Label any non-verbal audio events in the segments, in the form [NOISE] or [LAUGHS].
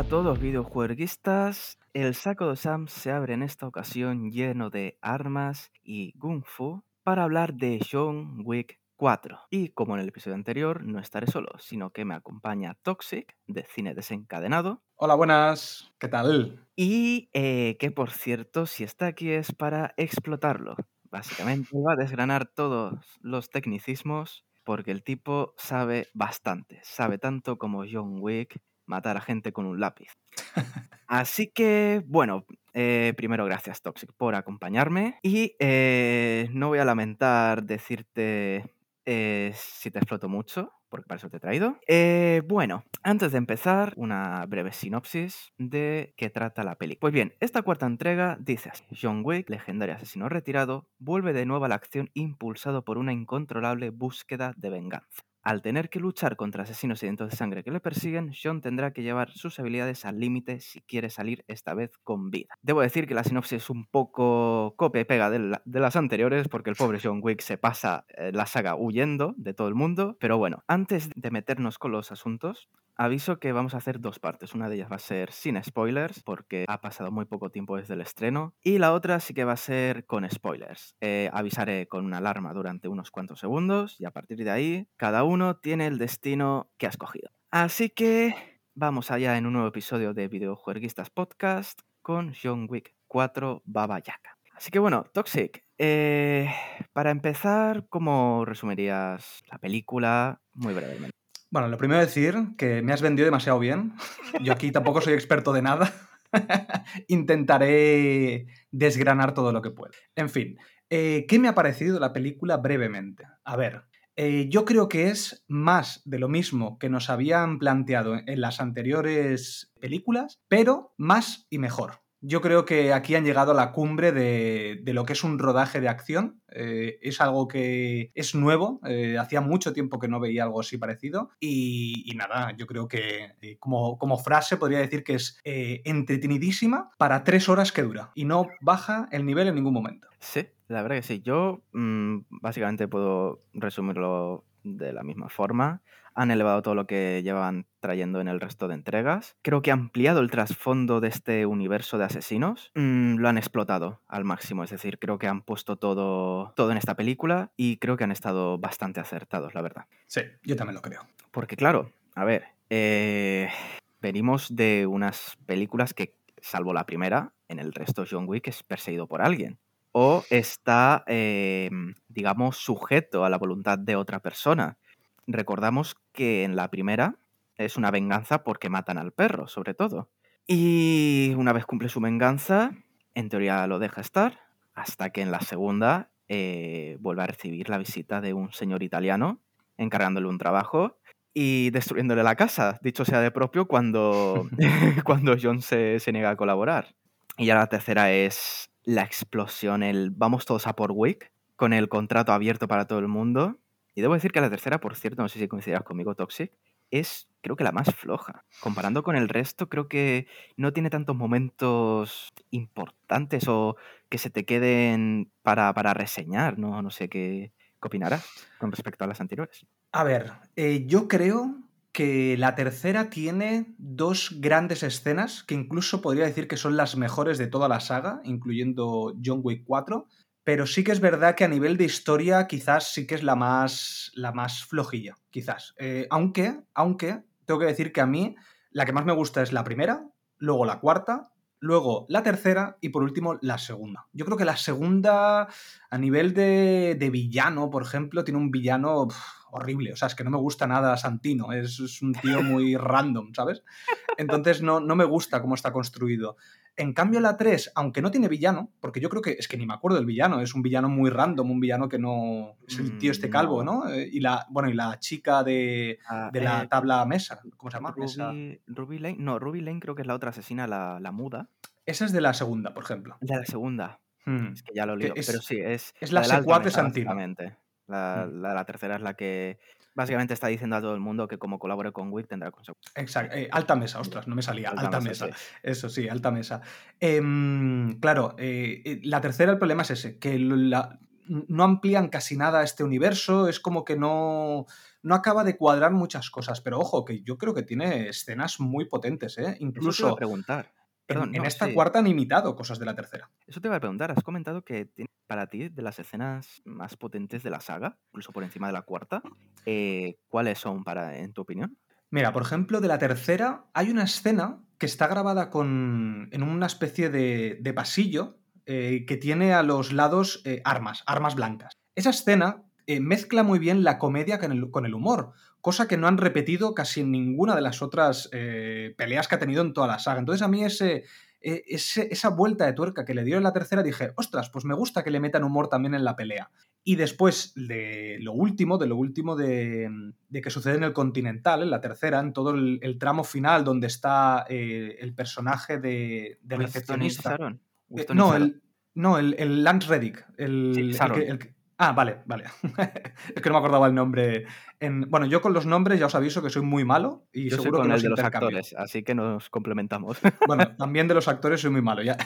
Hola a todos videojueguistas. El saco de Sam se abre en esta ocasión lleno de armas y Kung Fu para hablar de John Wick 4. Y como en el episodio anterior, no estaré solo, sino que me acompaña Toxic de Cine Desencadenado. Hola, buenas. ¿Qué tal? Y eh, que por cierto, si está aquí es para explotarlo. Básicamente va a desgranar todos los tecnicismos porque el tipo sabe bastante. Sabe tanto como John Wick matar a gente con un lápiz. Así que, bueno, eh, primero gracias Toxic por acompañarme y eh, no voy a lamentar decirte eh, si te exploto mucho, porque para eso te he traído. Eh, bueno, antes de empezar, una breve sinopsis de qué trata la peli. Pues bien, esta cuarta entrega dice así. John Wick, legendario asesino retirado, vuelve de nuevo a la acción impulsado por una incontrolable búsqueda de venganza. Al tener que luchar contra asesinos sedientos de sangre que le persiguen, John tendrá que llevar sus habilidades al límite si quiere salir esta vez con vida. Debo decir que la sinopsis es un poco copia y pega de las anteriores, porque el pobre John Wick se pasa eh, la saga huyendo de todo el mundo. Pero bueno, antes de meternos con los asuntos, aviso que vamos a hacer dos partes. Una de ellas va a ser sin spoilers, porque ha pasado muy poco tiempo desde el estreno. Y la otra sí que va a ser con spoilers. Eh, avisaré con una alarma durante unos cuantos segundos y a partir de ahí, cada uno tiene el destino que ha escogido. Así que vamos allá en un nuevo episodio de Videojueguistas Podcast con John Wick 4 Baba Yaga. Así que bueno, Toxic, eh, para empezar, ¿cómo resumirías la película muy brevemente? Bueno, lo primero decir que me has vendido demasiado bien. Yo aquí tampoco soy experto de nada. [LAUGHS] Intentaré desgranar todo lo que pueda. En fin, eh, ¿qué me ha parecido la película brevemente? A ver, eh, yo creo que es más de lo mismo que nos habían planteado en las anteriores películas, pero más y mejor. Yo creo que aquí han llegado a la cumbre de, de lo que es un rodaje de acción. Eh, es algo que es nuevo. eh, hacía mucho tiempo que no veía algo así parecido. Y, nada, yo creo que eh, como, como frase podría decir que es entretenidísima para tres horas que dura. Y no baja el nivel en ningún momento. Sí, la verdad que sí. Yo mm, básicamente puedo resumirlo de la misma forma. Han elevado todo lo que llevaban trayendo en el resto de entregas. Creo que ha ampliado el trasfondo de este universo de asesinos. Mm, lo han explotado al máximo. Es decir, creo que han puesto todo, todo en esta película y creo que han estado bastante acertados, la verdad. Sí, yo también lo creo. Porque claro, a ver, eh, venimos de unas películas que, salvo la primera, en el resto John Wick es perseguido por alguien. O está, eh, digamos, sujeto a la voluntad de otra persona. Recordamos que en la primera es una venganza porque matan al perro, sobre todo. Y una vez cumple su venganza, en teoría lo deja estar, hasta que en la segunda eh, vuelve a recibir la visita de un señor italiano encargándole un trabajo y destruyéndole la casa, dicho sea de propio, cuando, [LAUGHS] [LAUGHS] cuando John se, se niega a colaborar. Y ya la tercera es la explosión, el vamos todos a por Wick, con el contrato abierto para todo el mundo. Y debo decir que la tercera, por cierto, no sé si coincidirás conmigo, Toxic, es creo que la más floja. Comparando con el resto, creo que no tiene tantos momentos importantes o que se te queden para, para reseñar, ¿no? No sé qué, opinarás con respecto a las anteriores. A ver, eh, yo creo que la tercera tiene dos grandes escenas que incluso podría decir que son las mejores de toda la saga, incluyendo John Wick 4. Pero sí que es verdad que a nivel de historia quizás sí que es la más, la más flojilla, quizás. Eh, aunque, aunque, tengo que decir que a mí la que más me gusta es la primera, luego la cuarta, luego la tercera y por último la segunda. Yo creo que la segunda, a nivel de, de villano, por ejemplo, tiene un villano horrible. O sea, es que no me gusta nada Santino. Es, es un tío muy [LAUGHS] random, ¿sabes? Entonces no, no me gusta cómo está construido. En cambio, la 3, aunque no tiene villano, porque yo creo que es que ni me acuerdo del villano, es un villano muy random, un villano que no. Es el tío este Mm, calvo, no. Eh, Y la, bueno, y la chica de, Ah, de la eh, tabla mesa, ¿cómo se llama? Ruby, Ruby Lane, no, Ruby Lane creo que es la otra asesina, la, la muda. esa es de la segunda, por ejemplo. De la segunda, Hmm. es que ya lo lío. es- pero sí, es, es la alta secuaz de Santino. La, Mm. la- la tercera es la que básicamente está diciendo a todo el mundo que como colabore con Wick tendrá consecuencias. Exacto. eh, alta mesa, ostras, no me salía. Alta Alta, mesa, mesa. Eso sí, alta mesa. Em, claro, eh, eh, la tercera, el problema es ese, que la- no amplían casi nada este universo, es como que no, no acaba de cuadrar muchas cosas, pero ojo, que yo creo que tiene escenas muy potentes, ¿eh? Incluso... Eso preguntar. Perdón, en, esta cuarta han imitado cosas de la tercera. Eso te iba a preguntar, has comentado que para ti de las escenas más potentes de la saga, incluso por encima de la cuarta, eh, ¿cuáles son para, en tu opinión? Mira, por ejemplo, de la tercera hay una escena que está grabada con, en una especie de, pasillo eh, que tiene a los lados eh, armas, armas blancas. Esa escena mezcla muy bien la comedia con el, con el, humor, cosa que no han repetido casi en ninguna de las otras peleas que ha tenido en toda la saga. Entonces a mí ese, e, esa vuelta de tuerca que le dio en la tercera, dije, ostras, pues me gusta que le metan humor también en la pelea. Y después de lo último, de lo último de, que sucede en el Continental, en la tercera, en todo el, tramo final donde está eh, el personaje de, del recepcionista. Eh, no, el, no, el, Lance Reddick. El, Ah, vale, vale. [LAUGHS] es que no me acordaba el nombre. En... Bueno, yo con los nombres ya os aviso que soy muy malo y yo seguro soy con el de los actores, así que nos complementamos. [LAUGHS] bueno, [LAUGHS] también de los actores soy muy malo, ya,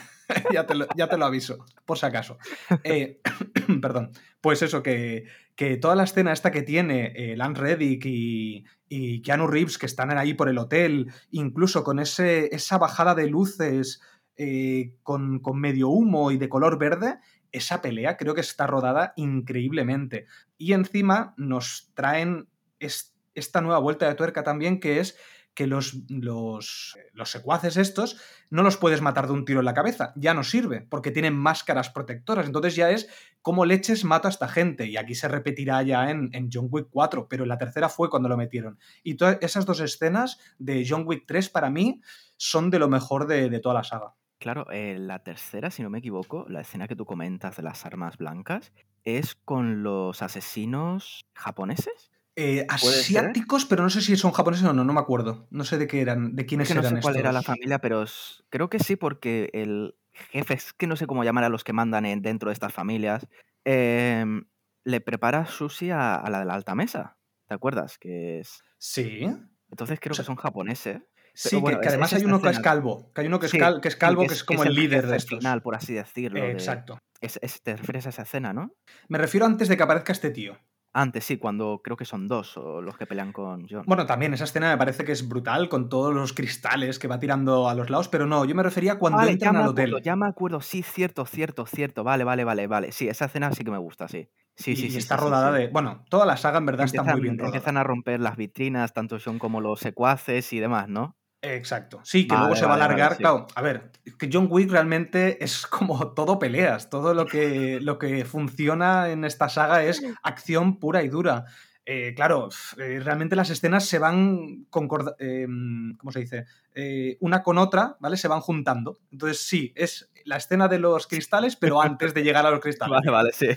ya, te, lo, aviso, por si acaso. Eh, [CLEARS THROAT] perdón. Pues eso, que, que, toda la escena esta que tiene eh, Lance Reddick y, y Keanu Reeves que están ahí por el hotel, incluso con ese, esa bajada de luces eh, con, con medio humo y de color verde, esa pelea creo que está rodada increíblemente. Y encima nos traen esta nueva vuelta de tuerca también, que es que los, los, los, secuaces estos no los puedes matar de un tiro en la cabeza, ya no sirve, porque tienen máscaras protectoras, entonces ya es como leches mato a esta gente, y aquí se repetirá ya en, en John Wick 4, pero en la tercera fue cuando lo metieron. Y todas esas dos escenas de John Wick 3 para mí son de lo mejor de, de toda la saga. Claro, eh, la tercera, si no me equivoco, la escena que tú comentas de las armas blancas, es con los asesinos japoneses. Eh, asiáticos, pero no sé si son japoneses o no, no me acuerdo. No sé de qué eran, de quiénes es que no sé cuál era la familia, pero creo que sí, porque el jefe, es que no sé cómo llamar a los que mandan dentro de estas familias, em, le prepara sushi a, la de la alta mesa. ¿Te acuerdas? Que es. Sí. Entonces creo que son japoneses. Sí, que, además hay uno que es calvo, que hay uno que es, calvo, que es, como el, líder de estos. final, por así decirlo. exacto. te refieres a esa escena, ¿no? Me refiero antes de que aparezca este tío. Antes, sí, cuando creo que son dos o los que pelean con John. Bueno, también esa escena me parece que es brutal, con todos los cristales que va tirando a los lados, pero no, yo me refería cuando entran al hotel. ya me acuerdo, sí, cierto, cierto, cierto. Vale, vale, vale, vale. Sí, esa escena sí que me gusta, sí. Sí, sí, y sí. está rodada de. Bueno, toda la saga en verdad está muy bien rodada. Empiezan a romper las vitrinas, tanto John como los secuaces y demás, ¿no? Exacto. Sí, que luego se va a alargar. Claro, a ver, que John Wick realmente es [LAUGHS] como todo peleas. Todo lo que, lo que funciona en esta saga es acción pura y dura. Eh, claro, eh, realmente las escenas se van eh, ¿cómo se dice? una con otra, ¿vale? Se van juntando. Entonces, sí, es la escena de los cristales, pero antes de llegar a los cristales. [LAUGHS] Vale, vale, sí.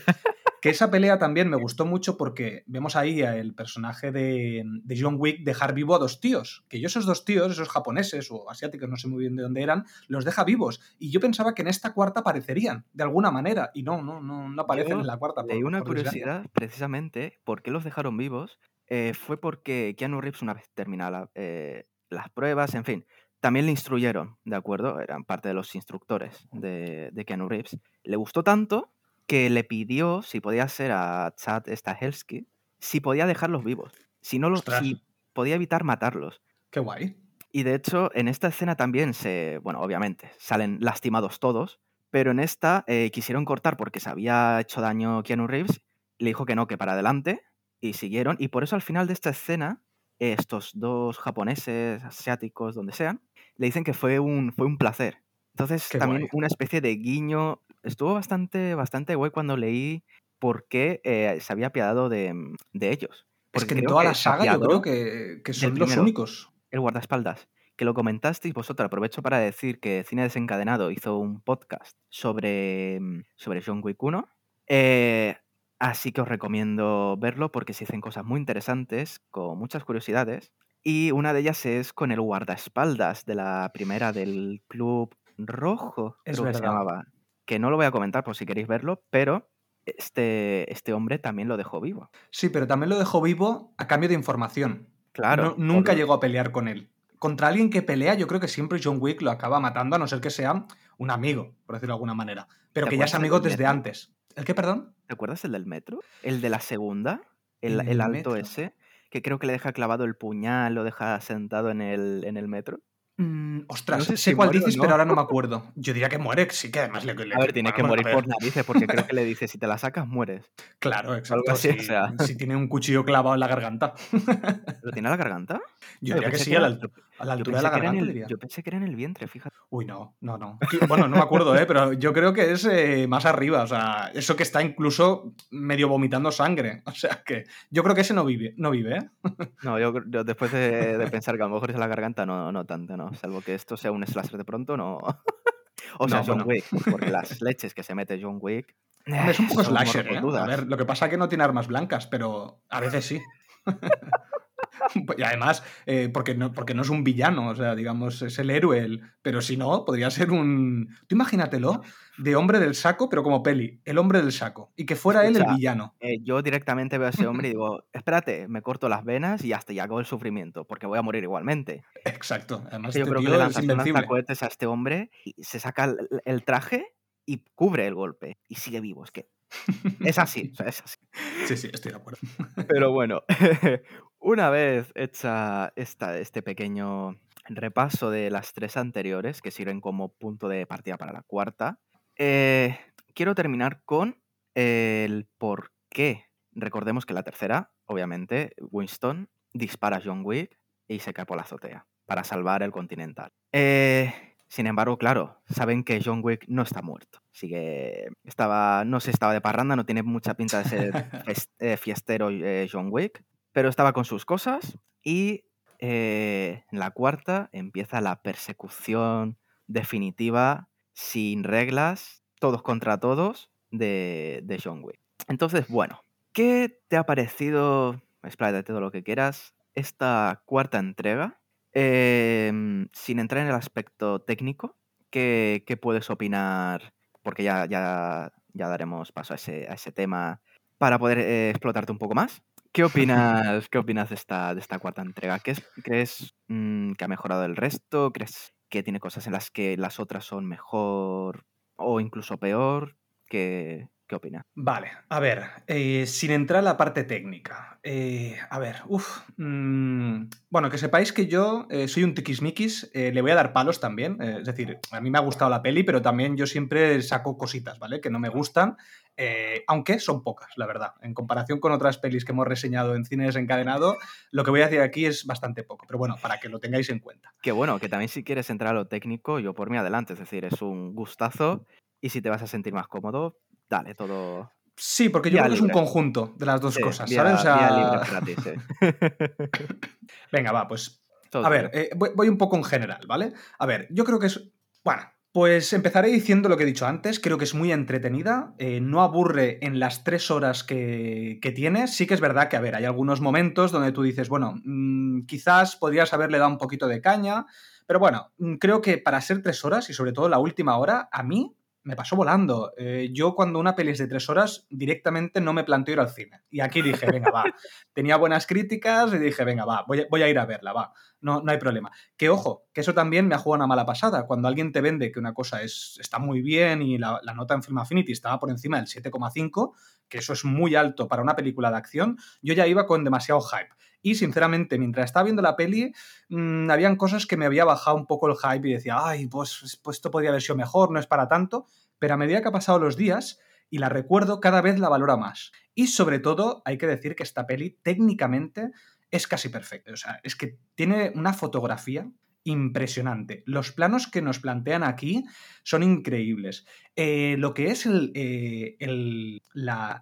Que esa pelea también me gustó mucho porque vemos ahí el personaje de, John Wick dejar vivo a dos tíos. Que yo esos dos tíos, esos japoneses o asiáticos, no sé muy bien de dónde eran, los deja vivos. Y yo pensaba que en esta cuarta aparecerían, de alguna manera. Y no, no, no, no aparecen en la cuarta. Hay una curiosidad, precisamente, ¿por qué los dejaron vivos? Eh, fue porque Keanu Reeves, una vez terminada eh, las pruebas, en fin, también le instruyeron, ¿de acuerdo? Eran parte de los instructores de, de Keanu Reeves. Le gustó tanto que le pidió si podía ser a Chad Stahelski si podía dejarlos vivos. Si no los si podía evitar matarlos. Qué guay. Y de hecho, en esta escena también se. Bueno, obviamente, salen lastimados todos. Pero en esta eh, quisieron cortar porque se había hecho daño Keanu Reeves. Le dijo que no, que para adelante. Y siguieron. Y por eso al final de esta escena, estos dos japoneses, asiáticos, donde sean, le dicen que fue un, fue un placer. Entonces, también una especie de guiño estuvo bastante, bastante guay cuando leí por qué eh, se había apiadado de, mm, ellos. Porque es que en toda la saga yo creo que, son los únicos. El guardaespaldas. Que lo comentasteis vosotros. Aprovecho para decir que Cine Desencadenado hizo un podcast sobre, mm, sobre John Wick 1. Eh, así que os recomiendo verlo porque se hacen cosas muy interesantes, con muchas curiosidades. Y una de ellas es con el guardaespaldas de la primera del Club Rojo, es creo que se llamaba que no lo voy a comentar por si queréis verlo, pero este, este hombre también lo dejó vivo. Sí, pero también lo dejó vivo a cambio de información. Claro. nunca llegó a pelear con él. Contra alguien que pelea, yo creo que siempre John Wick lo acaba matando, a no ser que sea un amigo, por decirlo de alguna manera. Pero que ya es amigo desde antes. ¿El qué, perdón? ¿Te acuerdas el del metro? El de la segunda, el, ¿En el el alto metro? ese, que creo que le deja clavado el puñal, lo deja sentado en el, en el metro. Mm, ostras, No sé sé si cuál muere o dices, no. pero ahora no me [LAUGHS] acuerdo. Yo diría que muere, sí que además le. le- A ver, tiene que bueno, morir por narices, porque creo que le [LAUGHS] dice, si te la sacas, mueres. Claro, exacto. así, o si, sea. si tiene un cuchillo clavado en la garganta. ¿Lo tiene a la garganta? Yo Yo diría que sí, que a la, era- altu- a la altura de la garganta, el, diría. yo pensé que era en el vientre, fíjate. Uy, no, no, no. Bueno, no me acuerdo, ¿eh? pero yo creo que es eh, más arriba. O sea, eso que está incluso medio vomitando sangre. [LAUGHS] O sea, que yo creo que ese no vive, no vive, ¿eh? No, yo, yo después de, de [LAUGHS] pensar que a lo mejor es la garganta, no, no tanto, no. Salvo que esto sea un slasher de pronto, no. [LAUGHS] o sea, No, John bueno. Wick, porque las leches que se mete John Wick. Es un poco slasher, ¿eh? A ver, lo que pasa es que no tiene armas blancas, pero a veces sí. Y además, eh, porque, no, porque no es un villano, o sea, digamos, es el héroe, el- pero si no, podría ser un... Tú imagínatelo, de hombre del saco, pero como peli, el hombre del saco, y que fuera él el villano. Eh, yo directamente veo a ese hombre y [LAUGHS] digo, espérate, me corto las venas y hasta ya hago el sufrimiento, porque voy a morir igualmente. Exacto, además yo este creo que le es lanzas un invencible. lanzacohetes a este hombre y se saca el, el traje y cubre el golpe y sigue vivo. Es que es así, [LAUGHS] o sea, es así. Sí, sí, estoy de acuerdo. Pero bueno, [LAUGHS] una vez hecha esta, este pequeño repaso de las tres anteriores, que sirven como punto de partida para la cuarta, eh, quiero terminar con el por qué. Recordemos que la tercera, obviamente, Winston dispara a John Wick y se cae por la azotea para salvar el Continental. Eh, sin embargo, claro, saben que John Wick no está muerto. Sigue, estaba, no se estaba de parranda, no tiene mucha pinta de ser [LAUGHS] eh, fiestero eh, John Wick, pero estaba con sus cosas y eh, en la cuarta empieza la persecución definitiva, sin reglas, todos contra todos, de, de John Wick. Entonces, bueno, ¿qué te ha parecido, expláyate todo lo que quieras, esta cuarta entrega? Em, sin entrar en el aspecto técnico, ¿qué, qué puedes opinar? Porque ya, ya, ya daremos paso a ese, a ese tema para poder eh, explotarte un poco más. ¿Qué opinas, ¿qué opinas de, esta, de esta cuarta entrega? ¿Qué es- ¿Crees mm, que ha mejorado el resto? ¿Crees que tiene cosas en las que las otras son mejor o incluso peor? ¿Qué, qué opinas? Vale, a ver, eh, sin entrar a la parte técnica. eh, a ver, uff. bueno, que sepáis que yo eh, soy un tiquismiquis, le voy a dar palos también. es decir, a mí me ha gustado la peli, pero también yo siempre saco cositas, ¿vale? Que no me gustan, aunque son pocas, la verdad. En comparación con otras pelis que hemos reseñado en cine desencadenado, lo que voy a decir aquí es bastante poco. Pero bueno, para que lo tengáis en cuenta. Que bueno, que también si quieres entrar a lo técnico, yo por mí adelante. Es decir, es un gustazo y si te vas a sentir más cómodo, dale todo. Sí, porque yo creo que es un conjunto de las dos Sí, cosas, vía- ¿sabes? O vía sea, libre para ti, sí. [LAUGHS] venga, va, pues Todo A ver, eh, voy, voy un poco en general, ¿vale? A ver, yo creo que es... Bueno, pues empezaré diciendo lo que he dicho antes, creo que es muy entretenida, eh, no aburre en las tres horas que, que tiene, sí que es verdad que, a ver, hay algunos momentos donde tú dices, bueno, mm, quizás podrías haberle dado un poquito de caña, pero bueno, mm, creo que para ser tres horas y sobre todo la última hora, a mí me pasó volando. Eh, yo cuando una peli es de tres horas, directamente no me planteo ir al cine. Y aquí dije, venga, va. [LAUGHS] Tenía buenas críticas y dije, venga, va, voy a, voy a ir a verla, va. No, no hay problema. Que ojo, que eso también me ha jugado una mala pasada. Cuando alguien te vende que una cosa es, está muy bien y la, la nota en Film Affinity estaba por encima del 7,5, que eso es muy alto para una película de acción, yo ya iba con demasiado hype. Y sinceramente, mientras estaba viendo la peli, mmm, habían cosas que me había bajado un poco el hype y decía, ay, pues, pues esto podría haber sido mejor, no es para tanto. Pero a medida que ha pasado los días y la recuerdo, cada vez la valora más. Y sobre todo, hay que decir que esta peli técnicamente es casi perfecta. O sea, es que tiene una fotografía impresionante. Los planos que nos plantean aquí son increíbles. Eh, lo que es el, eh, el,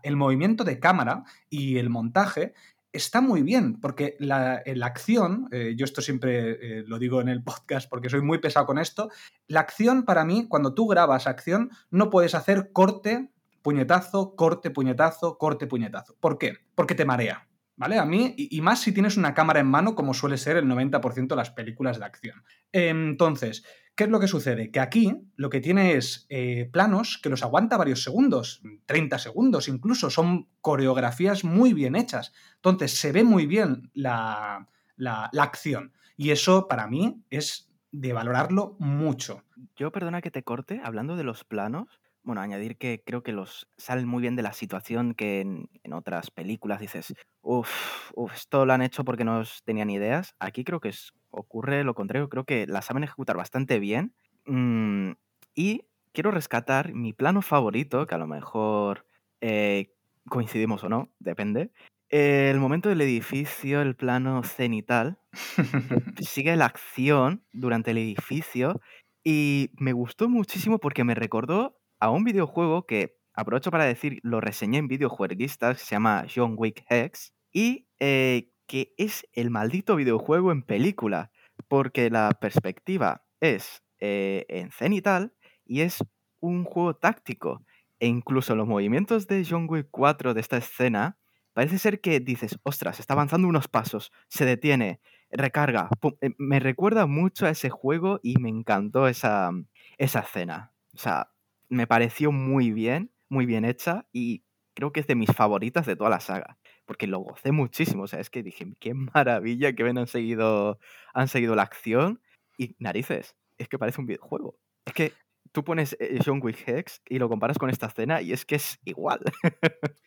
el, movimiento de cámara y el montaje está muy bien, porque la, la acción, eh, yo esto siempre eh, lo digo en el [LAUGHS] podcast porque soy muy pesado con esto, la acción para mí, cuando tú grabas acción, no puedes hacer corte, puñetazo, corte, puñetazo, corte, puñetazo. ¿Por qué? Porque te marea. ¿Vale? A mí, y, más si tienes una cámara en mano, como suele ser el 90% de las películas de acción. Entonces, ¿qué es lo que sucede? Que aquí lo que tiene es eh, planos que los aguanta varios segundos, 30 segundos incluso, son coreografías muy bien hechas. Entonces, se ve muy bien la, la, la acción. Y eso para mí es de valorarlo mucho. Yo, perdona que te corte, hablando de los planos, bueno, añadir que creo que los salen muy bien de la situación que en, en otras películas dices, uff, esto lo han hecho porque no tenían ideas. Aquí creo que es, ocurre lo contrario, creo que la saben ejecutar bastante bien. Mm, y quiero rescatar mi plano favorito, que a lo mejor eh, coincidimos o no, depende. El momento del edificio, el plano cenital, [LAUGHS] sigue la acción durante el edificio y me gustó muchísimo porque me recordó a un videojuego que aprovecho para decir, lo reseñé en videojueguistas, se llama John Wick Hex, y eh, que es el maldito videojuego en película, porque la perspectiva es eh, en cenital y es un juego táctico. E incluso los movimientos de John Wick 4 de esta escena, parece ser que dices, ostras, está avanzando unos pasos, se detiene, recarga. Eh, me recuerda mucho a ese juego y me encantó esa, esa escena. O sea, me pareció muy bien, muy bien hecha y creo que es de mis favoritas de toda la saga. Porque lo gocé muchísimo. O sea, es que dije, qué maravilla que ven han seguido, han seguido la acción. Y narices, es que parece un videojuego. Es que tú pones eh, John Wick Hex y lo comparas con esta escena y es que es igual. [LAUGHS]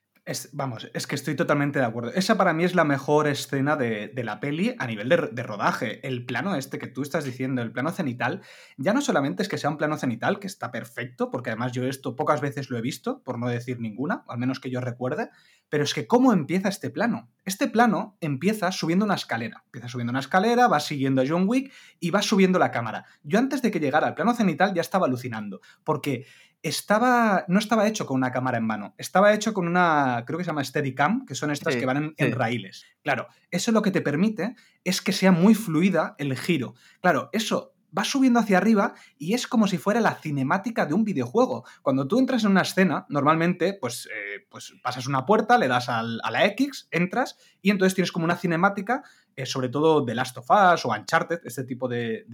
vamos, es que estoy totalmente de acuerdo. Esa para mí es la mejor escena de, la peli a nivel de, rodaje. El plano este que tú estás diciendo, el plano cenital, ya no solamente es que sea un plano cenital, que está perfecto, porque además yo esto pocas veces lo he visto, por no decir ninguna, al menos que yo recuerde, pero es que ¿cómo empieza este plano? Este plano empieza subiendo una escalera. Empieza subiendo una escalera, va siguiendo a John Wick y va subiendo la cámara. Yo antes de que llegara al plano cenital ya estaba alucinando, porque estaba, no estaba hecho con una cámara en mano, estaba hecho con una, creo que se llama Steadicam, que son estas que van en, raíles. Claro, eso lo que te permite es que sea muy fluida el giro. Claro, eso va subiendo hacia arriba y es como si fuera la cinemática de un videojuego. Cuando tú entras en una escena, normalmente, pues, eh, pues pasas una puerta, le das a la X, entras y entonces tienes como una cinemática eh, sobre todo The Last of Us o Uncharted, este tipo de,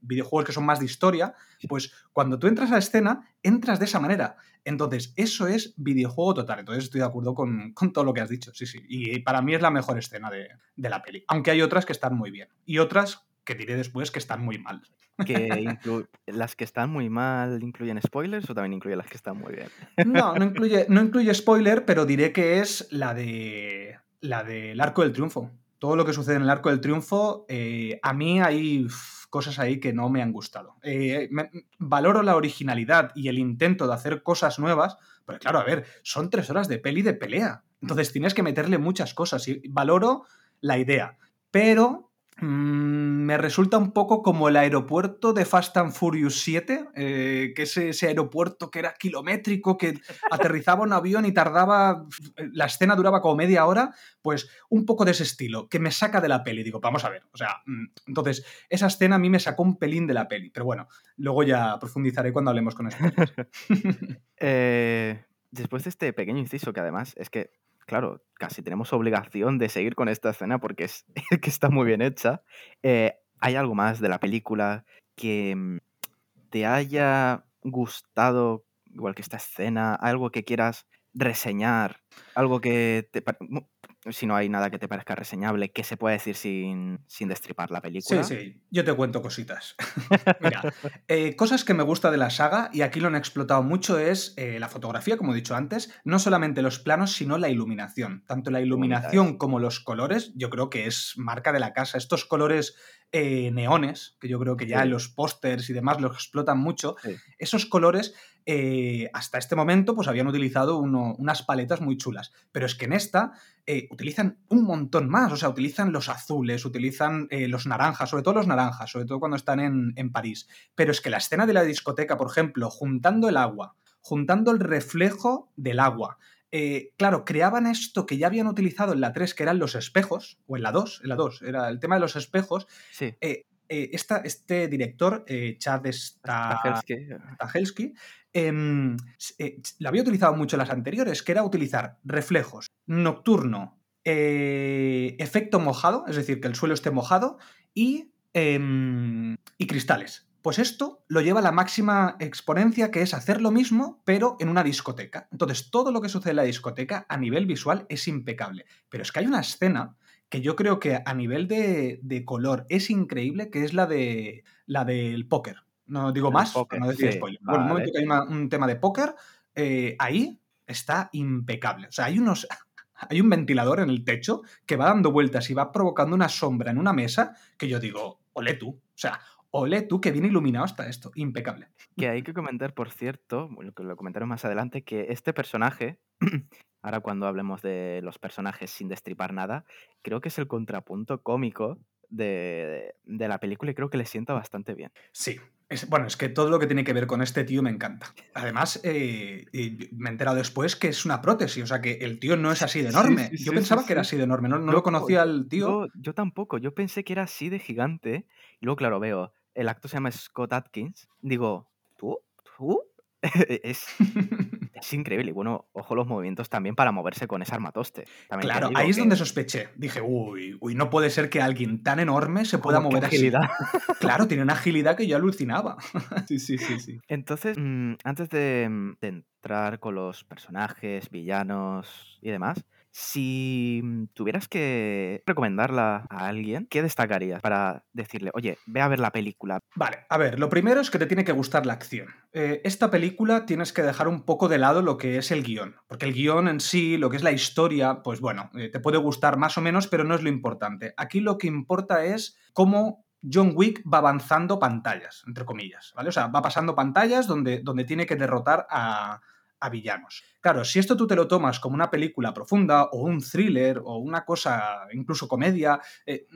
videojuegos que son más de historia, pues cuando tú entras a la escena, entras de esa manera. Entonces, eso es videojuego total. Entonces, estoy de acuerdo con, todo lo que has dicho, sí, sí. Y para mí es la mejor escena de, la peli. Aunque hay otras que están muy bien. Y otras que diré después que están muy mal. Que las que están muy mal incluyen spoilers o también incluyen las que están muy bien. No, no incluye, no incluye spoiler, pero diré que es la de la del arco del triunfo todo lo que sucede en el Arco del Triunfo, eh, a mí hay cosas ahí que no me han gustado. Eh, valoro la originalidad y el intento de hacer cosas nuevas, pero claro, a ver, son tres horas de peli de pelea. Entonces tienes que meterle muchas cosas y valoro la idea. Pero me resulta un poco como el aeropuerto de Fast and Furious 7, eh, que es ese aeropuerto que era kilométrico, que [LAUGHS] aterrizaba un avión y tardaba, la escena duraba como media hora, pues un poco de ese estilo, que me saca de la peli. Digo, vamos a ver, o sea, mm, entonces esa escena a mí me sacó un pelín de la peli, pero bueno, luego ya profundizaré cuando hablemos con esto. [LAUGHS] [LAUGHS] eh, después de este pequeño inciso, que además es que claro, casi tenemos obligación de seguir con esta escena porque [LAUGHS] es que está muy bien hecha. Eh, ¿Hay algo más de la película que mm, te haya gustado, igual que esta escena, algo que quieras reseñar, algo que te si no hay nada que te parezca reseñable, ¿qué se puede decir sin, sin destripar la película? Sí, sí, yo te cuento cositas. [LAUGHS] Mira, eh, cosas que me gusta de la saga, y aquí lo han explotado mucho, es eh, la fotografía, como he dicho antes, no solamente los planos, sino la iluminación. Tanto la iluminación como los colores, yo creo que es marca de la casa. Estos colores eh, neones, que yo creo que ya en los pósters y demás los explotan mucho, esos colores eh, hasta este momento pues habían utilizado unas paletas muy chulas. Pero es que en esta eh, utilizan un montón más, o sea, utilizan los azules, utilizan eh, los naranjas, sobre todo los naranjas, sobre todo cuando están en, en París. Pero es que la escena de la discoteca, por ejemplo, juntando el agua, juntando el reflejo del agua, claro, creaban esto que ya habían utilizado en la 3, que eran los espejos, o en la 2, en la 2, era el tema de los espejos. Sí. este director, Chad Stahelski, Em, eh, la había utilizado mucho en las anteriores, que era utilizar reflejos, nocturno, eh, efecto mojado, es decir, que el suelo esté mojado, y, em, y cristales. Pues esto lo lleva a la máxima exponencia, que es hacer lo mismo, pero en una discoteca. Entonces, todo lo que sucede en la discoteca a nivel visual es impecable. Pero es que hay una escena que yo creo que a nivel de, de color es increíble, que es la, de, la del póker. No digo más, no decir spoiler. Bueno, un momento que hay un tema de póker, eh, ahí está impecable. O sea, hay unos. [LAUGHS] Hay un ventilador en el techo que va dando vueltas y va provocando una sombra en una mesa que yo digo, ole tú. O sea, ole tú que viene iluminado hasta esto. Impecable. Que hay que comentar, por cierto, lo que lo comentaré más adelante, que este personaje, [CLEARS THROAT] ahora cuando hablemos de los personajes sin destripar nada, creo que es el contrapunto cómico de, de la película y creo que le sienta bastante bien. Sí, bueno, es que todo lo que tiene que ver con este tío me encanta. Además, eh, me he enterado después que es una prótesis, o sea que el tío no es así de enorme. Sí, sí, yo sí, pensaba que era sí. así de enorme, no, no Yo- lo conocía al tío. Yo, yo tampoco, yo pensé que era así de gigante. Y luego, claro, veo, el actor se llama Scott Atkins. Digo, ¿tú? ¿Tú? [LAUGHS] es, es increíble. Y bueno, ojo los movimientos también para moverse con ese armatoste. También Claro, ahí es que- donde sospeché. Dije, uy, uy, no puede ser que alguien tan enorme se pueda mover así. agilidad. [LAUGHS] Claro, tiene una agilidad que yo alucinaba. [LAUGHS] sí, sí, sí, sí. Entonces, mm, antes de, mm, de entrar con los personajes, villanos y demás, si mm, tuvieras que recomendarla a alguien, ¿qué destacarías para decirle, oye, ve a ver la película? Vale, a ver, lo primero es que te tiene que gustar la acción. Eh, esta película tienes que dejar un poco de lado lo que es el guion, porque el guion en sí, lo que es la historia, pues bueno, eh, te puede gustar más o menos, pero no es lo importante. Aquí lo que importa es cómo John Wick va avanzando pantallas, entre comillas, ¿vale? O sea, va pasando pantallas donde, donde tiene que derrotar a, a villanos. Claro, si esto tú te lo tomas como una película profunda o un thriller o una cosa, incluso comedia, eh,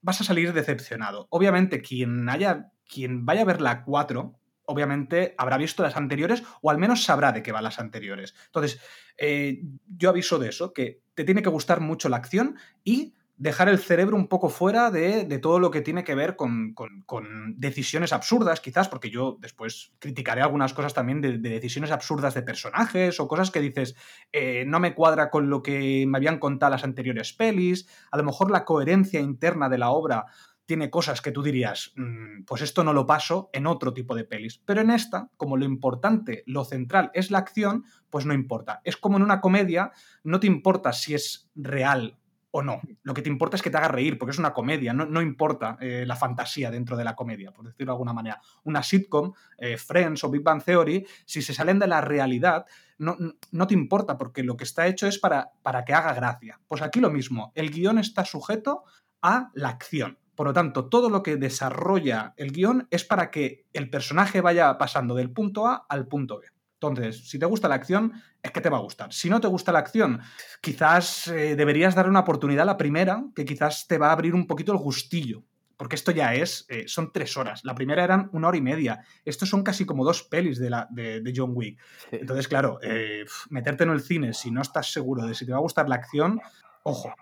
vas a salir decepcionado. Obviamente, quien haya, quien vaya a ver la 4, obviamente habrá visto las anteriores o al menos sabrá de qué van las anteriores. Entonces, eh, yo aviso de eso, que te tiene que gustar mucho la acción y dejar el cerebro un poco fuera de, de todo lo que tiene que ver con, con- con decisiones absurdas, quizás, porque yo después criticaré algunas cosas también de, de decisiones absurdas de personajes o cosas que dices, eh, no me cuadra con lo que me habían contado las anteriores pelis, a lo mejor la coherencia interna de la obra tiene cosas que tú dirías, "Mm, pues esto no lo paso en otro tipo de pelis. Pero en esta, como lo importante, lo central es la acción, pues no importa. Es como en una comedia, no te importa si es real o no. Lo que te importa es que te haga reír, porque es una comedia, no, no importa eh, la fantasía dentro de la comedia, por decirlo de alguna manera. Una sitcom, eh, Friends o Big Bang Theory, si se salen de la realidad, no, no te importa, porque lo que está hecho es para, para que haga gracia. Pues aquí lo mismo, el guion está sujeto a la acción. Por lo tanto, todo lo que desarrolla el guion es para que el personaje vaya pasando del punto A al punto B. Entonces, si te gusta la acción, es que te va a gustar. Si no te gusta la acción, quizás eh, deberías darle una oportunidad a la primera, que quizás te va a abrir un poquito el gustillo. Porque esto ya es, eh, son tres horas. La primera eran una hora y media. Estos son casi como dos pelis de, la, de, de John Wick. Entonces, claro, eh, meterte en el cine si no estás seguro de si te va a gustar la acción, ojo.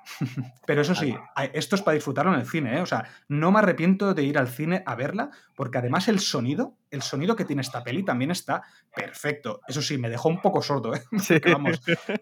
Pero eso sí, esto es para disfrutarlo en el cine, ¿eh? O sea, no me arrepiento de ir al cine a verla, porque además el sonido, el sonido que tiene esta peli también está perfecto. Eso sí, me dejó un poco sordo, ¿eh? Sí. Porque, vamos,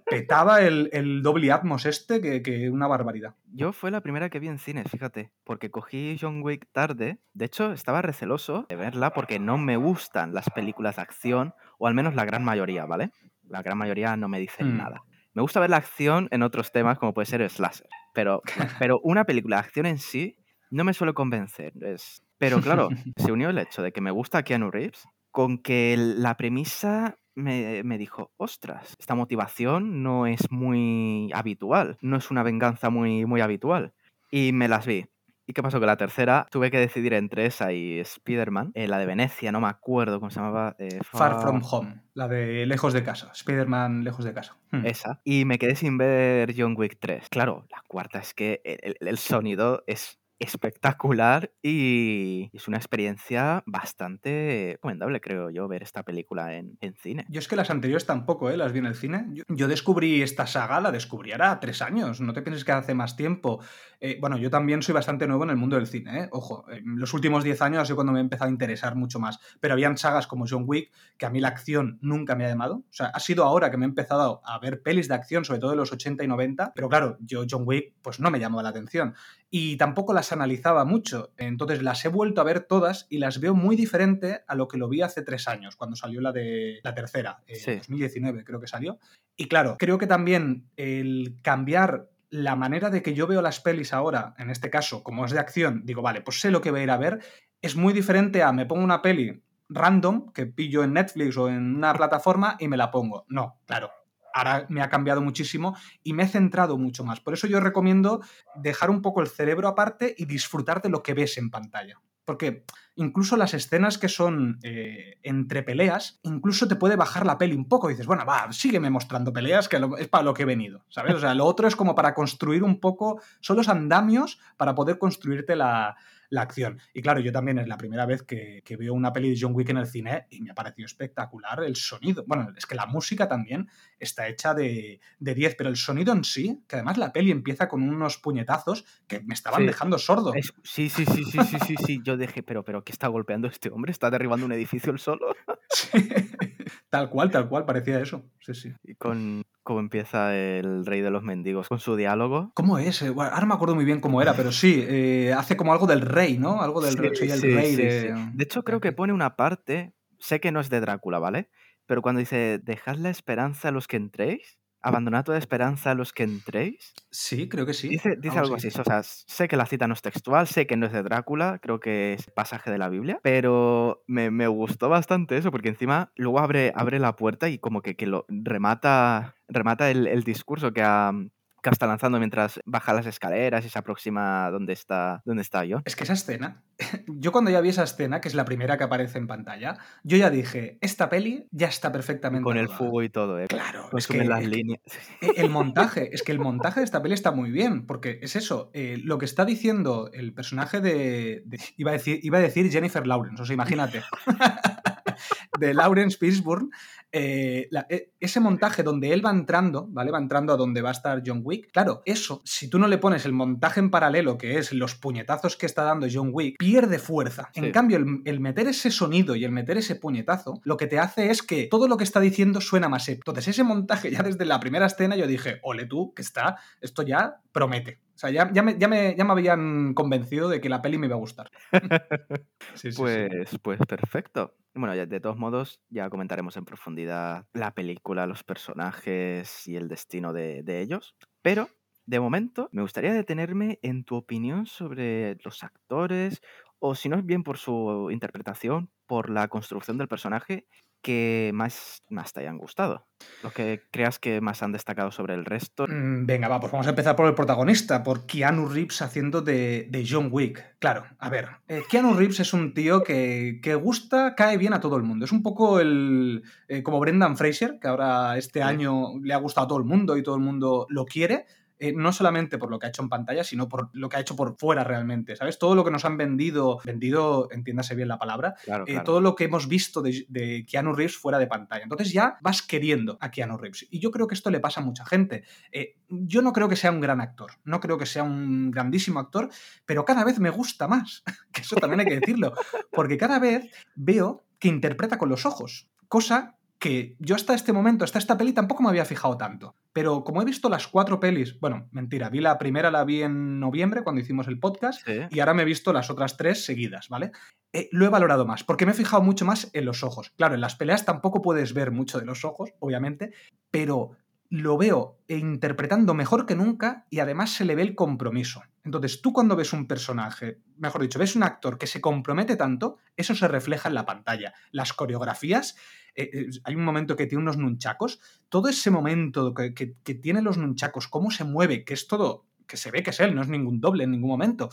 petaba el, el doble Atmos este que, que una barbaridad. Yo fue la primera que vi en cines, fíjate, porque cogí John Wick tarde. De hecho, estaba receloso de verla porque no me gustan las películas de acción, o al menos la gran mayoría, ¿vale? La gran mayoría no me dicen Mm. nada. Me gusta ver la acción en otros temas, como puede ser el slasher, pero, [LAUGHS] pero una película de acción en sí no me suele convencer. Es... Pero claro, [LAUGHS] se unió el hecho de que me gusta Keanu Reeves con que la premisa me, me dijo, ostras, esta motivación no es muy habitual, no es una venganza muy, muy habitual. Y me las vi. ¿Y qué pasó? Que la tercera tuve que decidir entre esa y Spider-Man, eh, la de Venecia, no me acuerdo cómo se llamaba. eh, Far From Home, la de Lejos de Casa, Spider-Man Lejos de Casa. Hmm. Esa. Y me quedé sin ver John Wick 3. Claro, la cuarta es que el, el- el sonido es espectacular y es una experiencia bastante recomendable, creo yo, ver esta película en, en cine. Yo es que las anteriores tampoco, ¿eh? Las vi en el cine. Yo, descubrí esta saga, la descubrí ahora tres años. No te pienses que hace más tiempo. Eh, bueno, yo también soy bastante nuevo en el mundo del cine, ¿eh? Ojo, en los últimos diez años ha sido cuando me he empezado a interesar mucho más. Pero habían sagas como John Wick, que a mí la acción nunca me ha llamado. O sea, ha sido ahora que me he empezado a ver pelis de acción, sobre todo de los 80 y 90. Pero claro, yo John Wick, pues no me llamó la atención. Y tampoco las analizaba mucho. Entonces las he vuelto a ver todas y las veo muy diferente a lo que lo vi hace tres años, cuando salió la de la tercera, en Sí. 2019 creo que salió. Y claro, creo que también el cambiar la manera de que yo veo las pelis ahora, en este caso, como es de acción, digo, vale, pues sé lo que voy a ir a ver, es muy diferente a me pongo una peli random que pillo en Netflix o en una plataforma y me la pongo. No, claro. Ahora me ha cambiado muchísimo y me he centrado mucho más. Por eso yo recomiendo dejar un poco el cerebro aparte y disfrutar de lo que ves en pantalla. Porque incluso las escenas que son eh, entre peleas, incluso te puede bajar la peli un poco. Y dices, bueno, va, sígueme mostrando peleas, que es para lo que he venido, ¿sabes? O sea, lo otro es como para construir un poco, son los andamios para poder construirte la, la acción. Y claro, yo también es la primera vez que, veo una peli de John Wick en el cine y me ha parecido espectacular el sonido. Bueno, es que la música también está hecha de, 10, pero el sonido en sí, que además la peli empieza con unos puñetazos que me estaban dejando sordo. sí, sí, sí, sí, sí, sí, sí. Yo dije, pero, pero, ¿qué está golpeando este hombre? ¿Está derribando un edificio el solo? [LAUGHS] sí. Tal cual, tal cual, parecía eso. Sí, sí. Y con cómo empieza el rey de los mendigos con su diálogo. ¿Cómo es? Eh, ahora no me acuerdo muy bien cómo era, pero sí, eh, hace como algo del rey, ¿no? Algo del rey, soy el rey de... De hecho, creo que pone una parte, sé que no es de Drácula, ¿vale? Pero cuando dice, dejad la esperanza a los que entréis, abandonad toda esperanza a los que entréis. Sí, creo que sí. Dice, dice algo así. O sea, sé que la cita no es textual, sé que no es de Drácula, creo que es pasaje de la Biblia, pero me, me gustó bastante eso, porque encima luego abre, abre la puerta y como que, que lo remata, remata el, el discurso que ha, que está lanzando mientras baja las escaleras y se aproxima donde está, donde está yo. Es que esa escena, [LAUGHS] yo cuando ya vi esa escena, que es la primera que aparece en pantalla, yo ya dije, esta peli ya está perfectamente. Con el fuego y todo, ¿eh? Claro, es que, las líneas. [LAUGHS] E, el montaje, es que el montaje de esta peli está muy bien, porque es eso, eh, lo que está diciendo el personaje de, iba, a decir, iba a decir Jennifer Lawrence, o sea, imagínate. [LAUGHS] de Lawrence Fishburne, eh, e, ese montaje donde él va entrando, ¿vale? Va entrando a donde va a estar John Wick. Claro, eso, si tú no le pones el montaje en paralelo, que es los puñetazos que está dando John Wick, pierde fuerza. En cambio, el, meter ese sonido y el meter ese puñetazo, lo que te hace es que todo lo que está diciendo suena más Entonces, ese montaje ya desde la primera escena yo dije, ole tú, que está, esto ya promete. O sea, ya, ya, me, ya, me, habían convencido de que la peli me iba a gustar. [LAUGHS] pues, pues perfecto. Bueno, ya, de todos modos, ya comentaremos en profundidad la película, los personajes y el destino de, de ellos. Pero, de momento, me gustaría detenerme en tu opinión sobre los actores, o si no es bien por su interpretación, por la construcción del personaje que más, más te hayan gustado? Los que creas que más han destacado sobre el resto. Mm, venga, va, pues vamos a empezar por el protagonista, por Keanu Reeves haciendo de, John Wick. Claro, a ver, eh, Keanu Reeves es un tío que, gusta, cae bien a todo el mundo. Es un poco el eh, como Brendan Fraser, que ahora este año le ha gustado a todo el mundo y todo el mundo lo quiere. Eh, no solamente por lo que ha hecho en pantalla, sino por lo que ha hecho por fuera realmente, ¿sabes? Todo lo que nos han vendido, vendido, entiéndase bien la palabra, eh, todo lo que hemos visto de, Keanu Reeves fuera de pantalla. Entonces ya vas queriendo a Keanu Reeves. Y yo creo que esto le pasa a mucha gente. Eh, yo no creo que sea un gran actor, no creo que sea un grandísimo actor, pero cada vez me gusta más, [LAUGHS] que eso también hay que decirlo, porque cada vez veo que interpreta con los ojos, cosa que yo hasta este momento, hasta esta peli, tampoco me había fijado tanto. Pero como he visto las cuatro pelis, bueno, mentira, vi la primera, la vi en noviembre cuando hicimos el podcast, y ahora me he visto las otras tres seguidas, ¿vale? Eh, lo he valorado más, porque me he fijado mucho más en los ojos. Claro, en las peleas tampoco puedes ver mucho de los ojos, obviamente, pero lo veo interpretando mejor que nunca y además se le ve el compromiso. Entonces, tú cuando ves un personaje, mejor dicho, ves un actor que se compromete tanto, eso se refleja en la pantalla. Las coreografías eh, eh, hay un momento que tiene unos nunchacos, todo ese momento que, tiene los nunchacos, cómo se mueve, que es todo, que se ve que es él, no es ningún doble en ningún momento.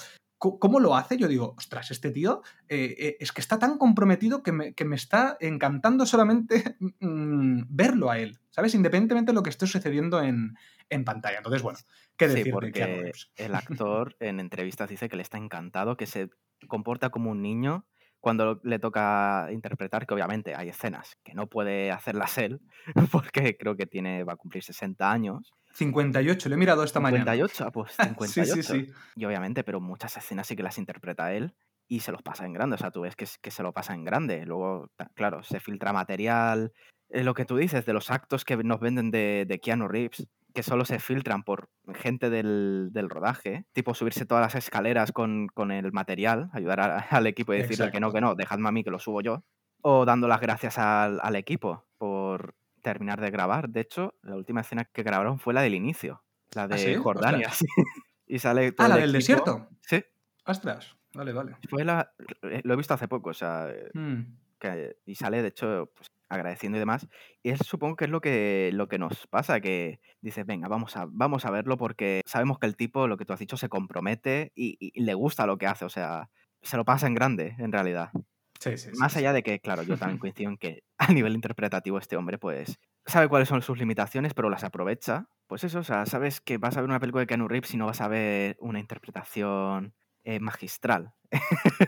¿Cómo lo hace? Yo digo, ostras, este tío eh, es que está tan comprometido que me, está encantando solamente [LAUGHS] mm, verlo a él, ¿sabes? Independientemente de lo que esté sucediendo en, pantalla. Entonces, bueno, ¿qué decir? Sí, porque el actor [LAUGHS] en entrevistas dice que le está encantado, que se comporta como un niño cuando le toca interpretar, que obviamente hay escenas que no puede hacerlas él, [LAUGHS] porque creo que tiene, va a cumplir 60 años. 58, le he mirado esta mañana. 58, pues 58. [LAUGHS] sí, sí, sí. Y obviamente, pero muchas escenas sí que las interpreta él y se los pasa en grande. O sea, tú ves que, que se lo pasa en grande. Luego, claro, se filtra material. Eh, lo que tú dices de los actos que nos venden de, de Keanu Reeves, que solo se filtran por gente del, rodaje, tipo subirse todas las escaleras con, el material, ayudar [LAUGHS] al equipo y decirle que no, que no, dejadme a mí que lo subo yo, o dando las gracias al, equipo por terminar de grabar. De hecho, la última escena que grabaron fue la del inicio, la ¿Ah, de Jordania. [LAUGHS] y sale ah, la del desierto. Sí. Ostras, vale, vale. Fue la... Eh, lo he visto hace poco, o sea... Eh, mm. que, y sale, de hecho, pues, agradeciendo y demás. Y es, supongo que es lo que, lo que nos pasa, que dices, venga, vamos a, vamos a verlo porque sabemos que el tipo, lo que tú has dicho, se compromete y, y le gusta lo que hace, o sea, se lo pasa en grande, en realidad. Sí, sí, sí, Más sí. allá de que, claro, yo también [LAUGHS] coincido en que a nivel interpretativo este hombre, pues, sabe cuáles son sus limitaciones, pero las aprovecha. Pues eso, o sea, sabes que vas a ver una película de Keanu Reeves y no vas a ver una interpretación eh, magistral.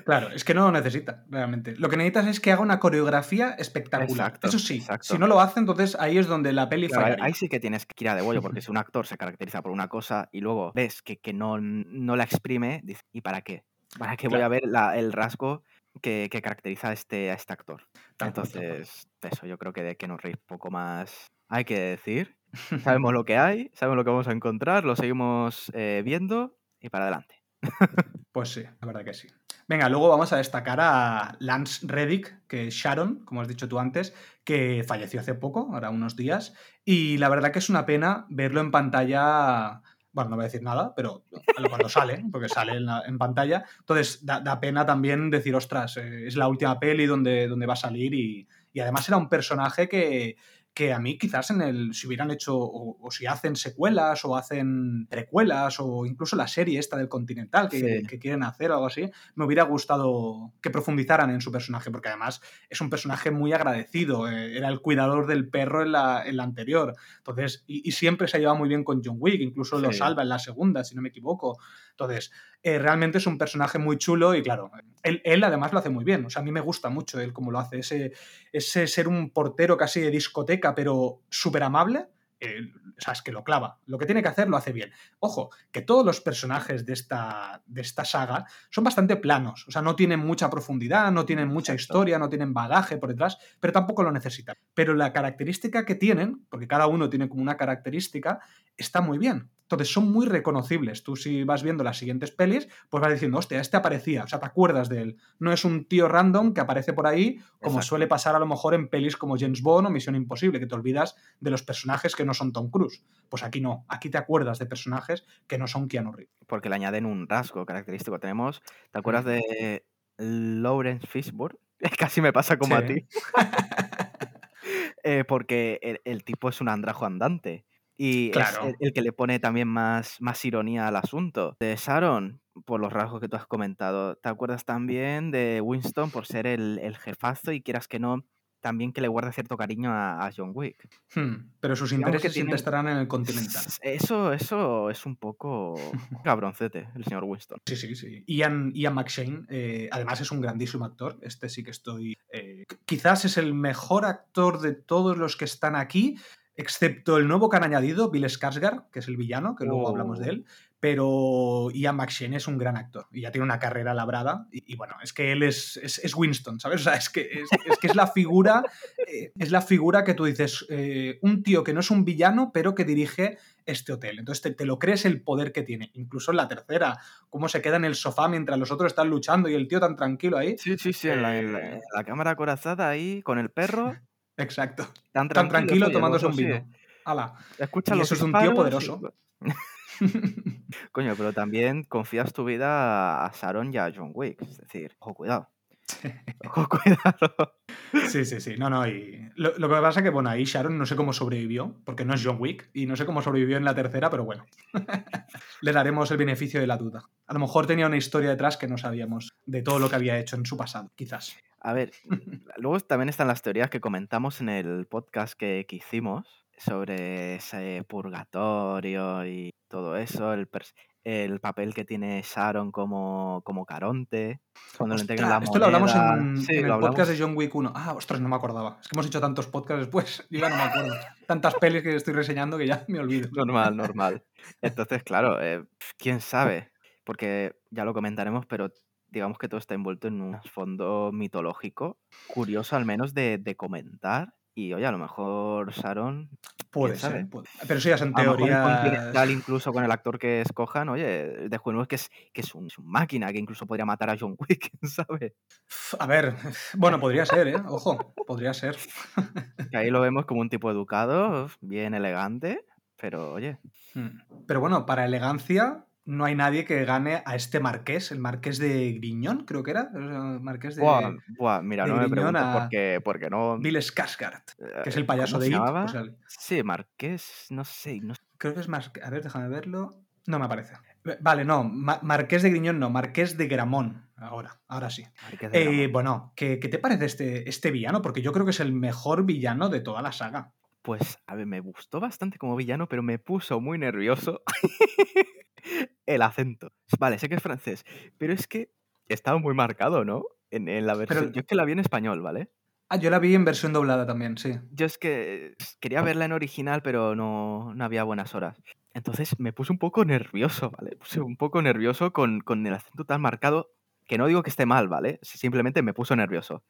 Claro, es que no lo necesita, realmente. Lo que necesitas es que haga una coreografía espectacular. Exacto, Eso sí, exacto. si no lo hace, entonces ahí es donde la peli Claro, ahí- sí que tienes que ir a de bollo, porque si un [LAUGHS] actor se caracteriza por una cosa y luego ves que, que no, no la exprime, dices, ¿y para qué? ¿Para qué voy a ver la- el rasgo que, que caracteriza a este, a este actor? Cual. Entonces, eso, yo creo que de Keanu Reeves poco más hay que decir. [LAUGHS] Sabemos lo que hay, sabemos lo que vamos a encontrar, lo seguimos eh, viendo y para adelante. [LAUGHS] Pues sí, la verdad que sí. Venga, luego vamos a destacar a Lance Reddick, que es Sharon, como has dicho tú antes, que falleció hace poco, ahora unos días, y la verdad que es una pena verlo en pantalla. Bueno, no voy a decir nada, pero cuando sale, porque sale en, la- en pantalla. Entonces, da, da pena también decir, ostras, eh, es la última peli donde, donde va a salir y, y además era un personaje que, que a mí quizás en el, si hubieran hecho, o, o si hacen secuelas o hacen precuelas o incluso la serie esta del Continental que, Sí. que quieren hacer o algo así, me hubiera gustado que profundizaran en su personaje, porque además es un personaje muy agradecido, eh, era el cuidador del perro en la, en la anterior, entonces, y, y siempre se ha llevado muy bien con John Wick, incluso lo salva en la segunda, si no me equivoco. Entonces, eh, realmente es un personaje muy chulo y claro, él, él además lo hace muy bien, o sea, a mí me gusta mucho él como lo hace, ese, ese ser un portero casi de discoteca, pero súper amable. eh, o sea, es que lo clava. Lo que tiene que hacer lo hace bien. Ojo, que todos los personajes de esta, de esta saga son bastante planos. O sea, no tienen mucha profundidad, no tienen mucha Exacto. historia, no tienen bagaje por detrás, pero tampoco lo necesitan. Pero la característica que tienen, porque cada uno tiene como una característica, está muy bien. Entonces son muy reconocibles. Tú si vas viendo las siguientes pelis, pues vas diciendo, hostia, este aparecía, o sea, te acuerdas de él. No es un tío random que aparece por ahí, como Exacto. suele pasar a lo mejor en pelis como James Bond o Misión Imposible, que te olvidas de los personajes que no son Tom Cruise. Pues aquí no, aquí te acuerdas de personajes que no son Keanu Reeves. Porque le añaden un rasgo característico. Tenemos, ¿te acuerdas de Lawrence Fishburne? [LAUGHS] Casi me pasa como a ti. [LAUGHS] Eh, porque el, el tipo es un andrajo andante. Y Claro. es el, el que le pone también más, más ironía al asunto. De Sharon, por los rasgos que tú has comentado. ¿Te acuerdas también de Winston por ser el, el jefazo y quieras que no, también que le guarda cierto cariño a, a John Wick? Hmm, Pero sus Digamos intereses siempre tienen- estarán en el Continental. Eso, eso es un poco [LAUGHS] cabroncete, el señor Winston. Sí, sí, sí. Ian, Ian McShane, eh, además es un grandísimo actor. Este sí que estoy. eh, quizás es el mejor actor de todos los que están aquí, excepto el nuevo que han añadido, Bill Skarsgård, que es el villano, que luego Oh. hablamos de él. Pero Ian McShane es un gran actor y ya tiene una carrera labrada. Y, y bueno, es que él es, es, es Winston, ¿sabes? O sea, es que es, es que es la figura. [LAUGHS] eh, es la figura que tú dices, eh, un tío que no es un villano, pero que dirige este hotel. Entonces te, te lo crees el poder que tiene. Incluso en la tercera, cómo se queda en el sofá mientras los otros están luchando y el tío tan tranquilo ahí. Sí, sí, sí, en la, en la- en la cámara acorazada ahí con el perro, [LAUGHS] Exacto. tan Tan tranquilo, oye, tomándose un vino. Ala. Escucha Y eso es un tío poderoso. [LAUGHS] Coño, pero también confías tu vida a Sharon y a John Wick. Es decir, ojo, cuidado. [LAUGHS] Ojo, cuidado. Sí, sí, sí. No, no. Y lo, lo que pasa es que, bueno, ahí Sharon no sé cómo sobrevivió, porque no es John Wick, y no sé cómo sobrevivió en la tercera, pero bueno. [LAUGHS] Le daremos el beneficio de la duda. A lo mejor tenía una historia detrás que no sabíamos de todo lo que había hecho en su pasado, quizás. A ver, [LAUGHS] luego también están las teorías que comentamos en el podcast que, que hicimos sobre ese purgatorio y todo eso, el, el papel que tiene Sharon como, como Caronte, cuando le entregan la Ostras, esto lo hablamos moneda. en, Sí, en el podcast de John Wick 1. Ah, ostras, no me acordaba. Es que hemos hecho tantos podcasts después. [LAUGHS] Yo ya no me acuerdo. Tantas pelis que estoy reseñando que ya me olvido. Normal, normal. [LAUGHS] Entonces, claro, eh, quién sabe, porque ya lo comentaremos, pero digamos que todo está envuelto en un fondo mitológico, curioso al menos de, de comentar. Y oye, a lo mejor Sharon, Puede sabe. ser. puede- Pero eso ya son a teorías. Continental, incluso con el actor que escojan, oye, de juego que es, que es, un, es un máquina, que incluso podría matar a John Wick, [LAUGHS] quién sabe. A ver, bueno, podría ser, ¿eh? Ojo, podría ser. Que ahí lo vemos como un tipo educado, bien elegante, pero oye, Hmm. Pero bueno, para elegancia no hay nadie que gane a este marqués, el marqués de Griñón, creo que era. El marqués de. Buah, buah, mira, de no me preguntes a- por qué, porque no. Bill Skarsgård, que es eh, el payaso ¿cómo de It. Sí, Marqués, no sé, no creo que es más. A ver, déjame verlo. No me aparece. Vale, no, Ma- Marqués de Griñón no, Marqués de Gramón. Ahora, ahora sí. Marqués Eh, bueno, ¿qué, qué te parece este, este villano? Porque yo creo que es el mejor villano de toda la saga. Pues, a ver, me gustó bastante como villano, pero me puso muy nervioso [LAUGHS] el acento. Vale, sé que es francés, pero es que estaba muy marcado, ¿no? En, en la versión. Pero- Yo es que la vi en español, ¿vale? Ah, yo la vi en versión doblada también, sí. Yo es que quería verla en original, pero no, no había buenas horas. Entonces me puse un poco nervioso, ¿vale? Puse un poco nervioso con, con el acento tan marcado, que no digo que esté mal, ¿vale? Simplemente me puso nervioso.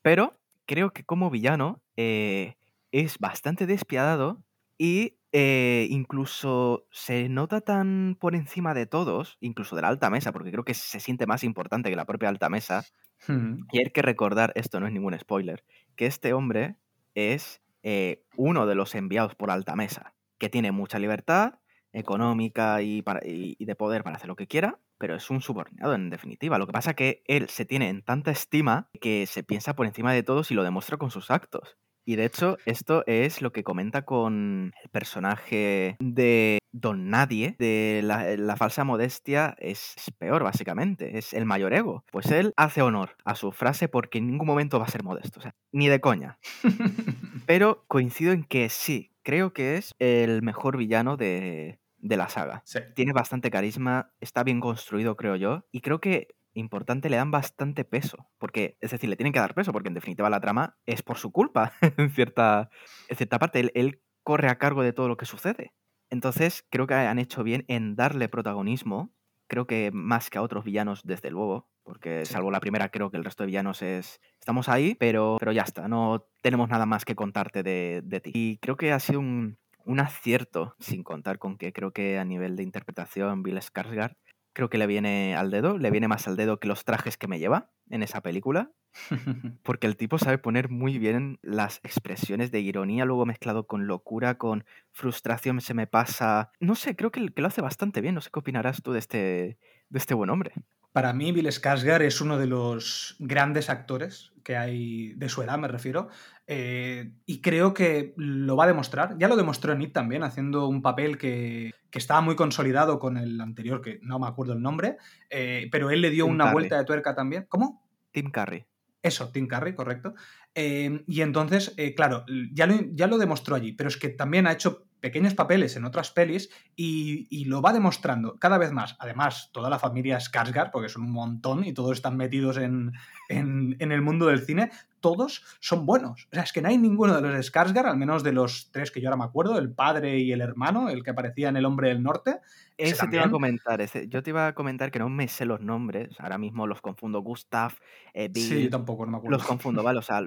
Pero creo que como villano eh, es bastante despiadado y eh, incluso se nota tan por encima de todos, incluso de la alta mesa, porque creo que se siente más importante que la propia alta mesa, Hmm. y hay que recordar, esto no es ningún spoiler, que este hombre es eh, uno de los enviados por alta mesa, que tiene mucha libertad económica y, para- y- y de poder para hacer lo que quiera, pero es un subordinado en definitiva. Lo que pasa que él se tiene en tanta estima que se piensa por encima de todos y lo demuestra con sus actos. Y de hecho, esto es lo que comenta con el personaje de Don Nadie, de la, la falsa modestia, es, es peor, básicamente. Es el mayor ego. Pues él hace honor a su frase porque en ningún momento va a ser modesto. O sea, ni de coña. [LAUGHS] Pero coincido en que sí, creo que es el mejor villano de, de la saga. Sí. Tiene bastante carisma, está bien construido, creo yo. Y creo que, importante, le dan bastante peso. Porque, es decir, le tienen que dar peso, porque en definitiva la trama es por su culpa, [LAUGHS] en cierta, en cierta parte. Él, él corre a cargo de todo lo que sucede. Entonces, creo que han hecho bien en darle protagonismo. Creo que más que a otros villanos, desde luego. Porque, Sí. salvo la primera, creo que el resto de villanos es. Estamos ahí, pero, pero ya está. No tenemos nada más que contarte de, de ti. Y creo que ha sido un, un acierto, sin contar con que creo que a nivel de interpretación, Bill Skarsgård, creo que le viene al dedo. Le viene más al dedo que los trajes que me lleva en esa película. [LAUGHS] Porque el tipo sabe poner muy bien las expresiones de ironía, luego mezclado con locura, con frustración, se me pasa. No sé, creo que, que lo hace bastante bien. No sé qué opinarás tú de este, de este buen hombre. Para mí, Bill Skarsgård es uno de los grandes actores que hay de su edad, me refiero, eh, y creo que lo va a demostrar. Ya lo demostró en It también, haciendo un papel que, que estaba muy consolidado con el anterior, que no me acuerdo el nombre, eh, pero él le dio Tim una Curry. vuelta de tuerca también. ¿Cómo? Tim Curry. Eso, Tim Curry, correcto. Eh, y entonces, claro, ya lo, ya lo demostró allí, pero es que también ha hecho pequeños papeles en otras pelis y, y lo va demostrando cada vez más. Además, toda la familia Skarsgård, porque son un montón y todos están metidos en, en, en el mundo del cine, todos son buenos. O sea, es que no hay ninguno de los Skarsgård, al menos de los tres que yo ahora me acuerdo, el padre y el hermano, el que aparecía en El Hombre del Norte. Ese te iba a comentar. ese- yo te iba a comentar que no me sé los nombres. Ahora mismo los confundo. Gustav, eh, Bill. Sí, yo tampoco, no me acuerdo. Los confundo, ¿vale? O sea,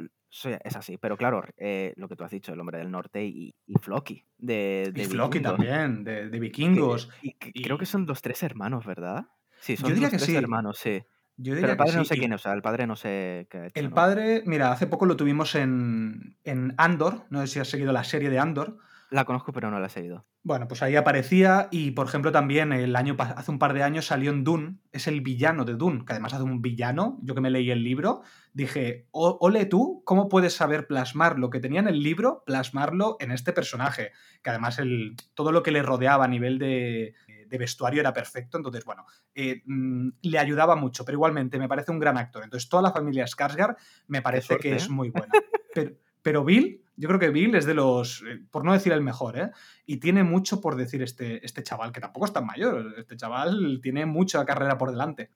es así. Pero claro, eh, lo que tú has dicho, el hombre del norte y, y Floki. De, de Y Floki Vikingos, también, de, vikingos. y creo que son los tres hermanos, ¿verdad? Sí, son Yo diría los que tres sí. hermanos, sí. Yo Pero diría el padre que no sí. sé quién es, o sea, el padre no sé qué ha hecho, El ¿no? padre, mira, hace poco lo tuvimos en, en Andor, no sé si has seguido la serie de Andor. La conozco, pero no la he seguido. Bueno, pues ahí aparecía y, por ejemplo, también el año hace un par de años salió en Dune, es el villano de Dune, que además hace un villano, yo que me leí el libro, dije, "O- ole tú, ¿cómo puedes saber plasmar lo que tenía en el libro, plasmarlo en este personaje? Que además el, todo lo que le rodeaba a nivel de, de vestuario era perfecto, entonces, bueno, eh, mm, le ayudaba mucho, pero igualmente me parece un gran actor. Entonces, toda la familia Skarsgård me parece que es ¿eh? muy buena. [LAUGHS] Pero, pero Bill, yo creo que Bill es de los, eh, por no decir el mejor, ¿eh? Y tiene mucho por decir este, este chaval, que tampoco es tan mayor. Este chaval tiene mucha carrera por delante.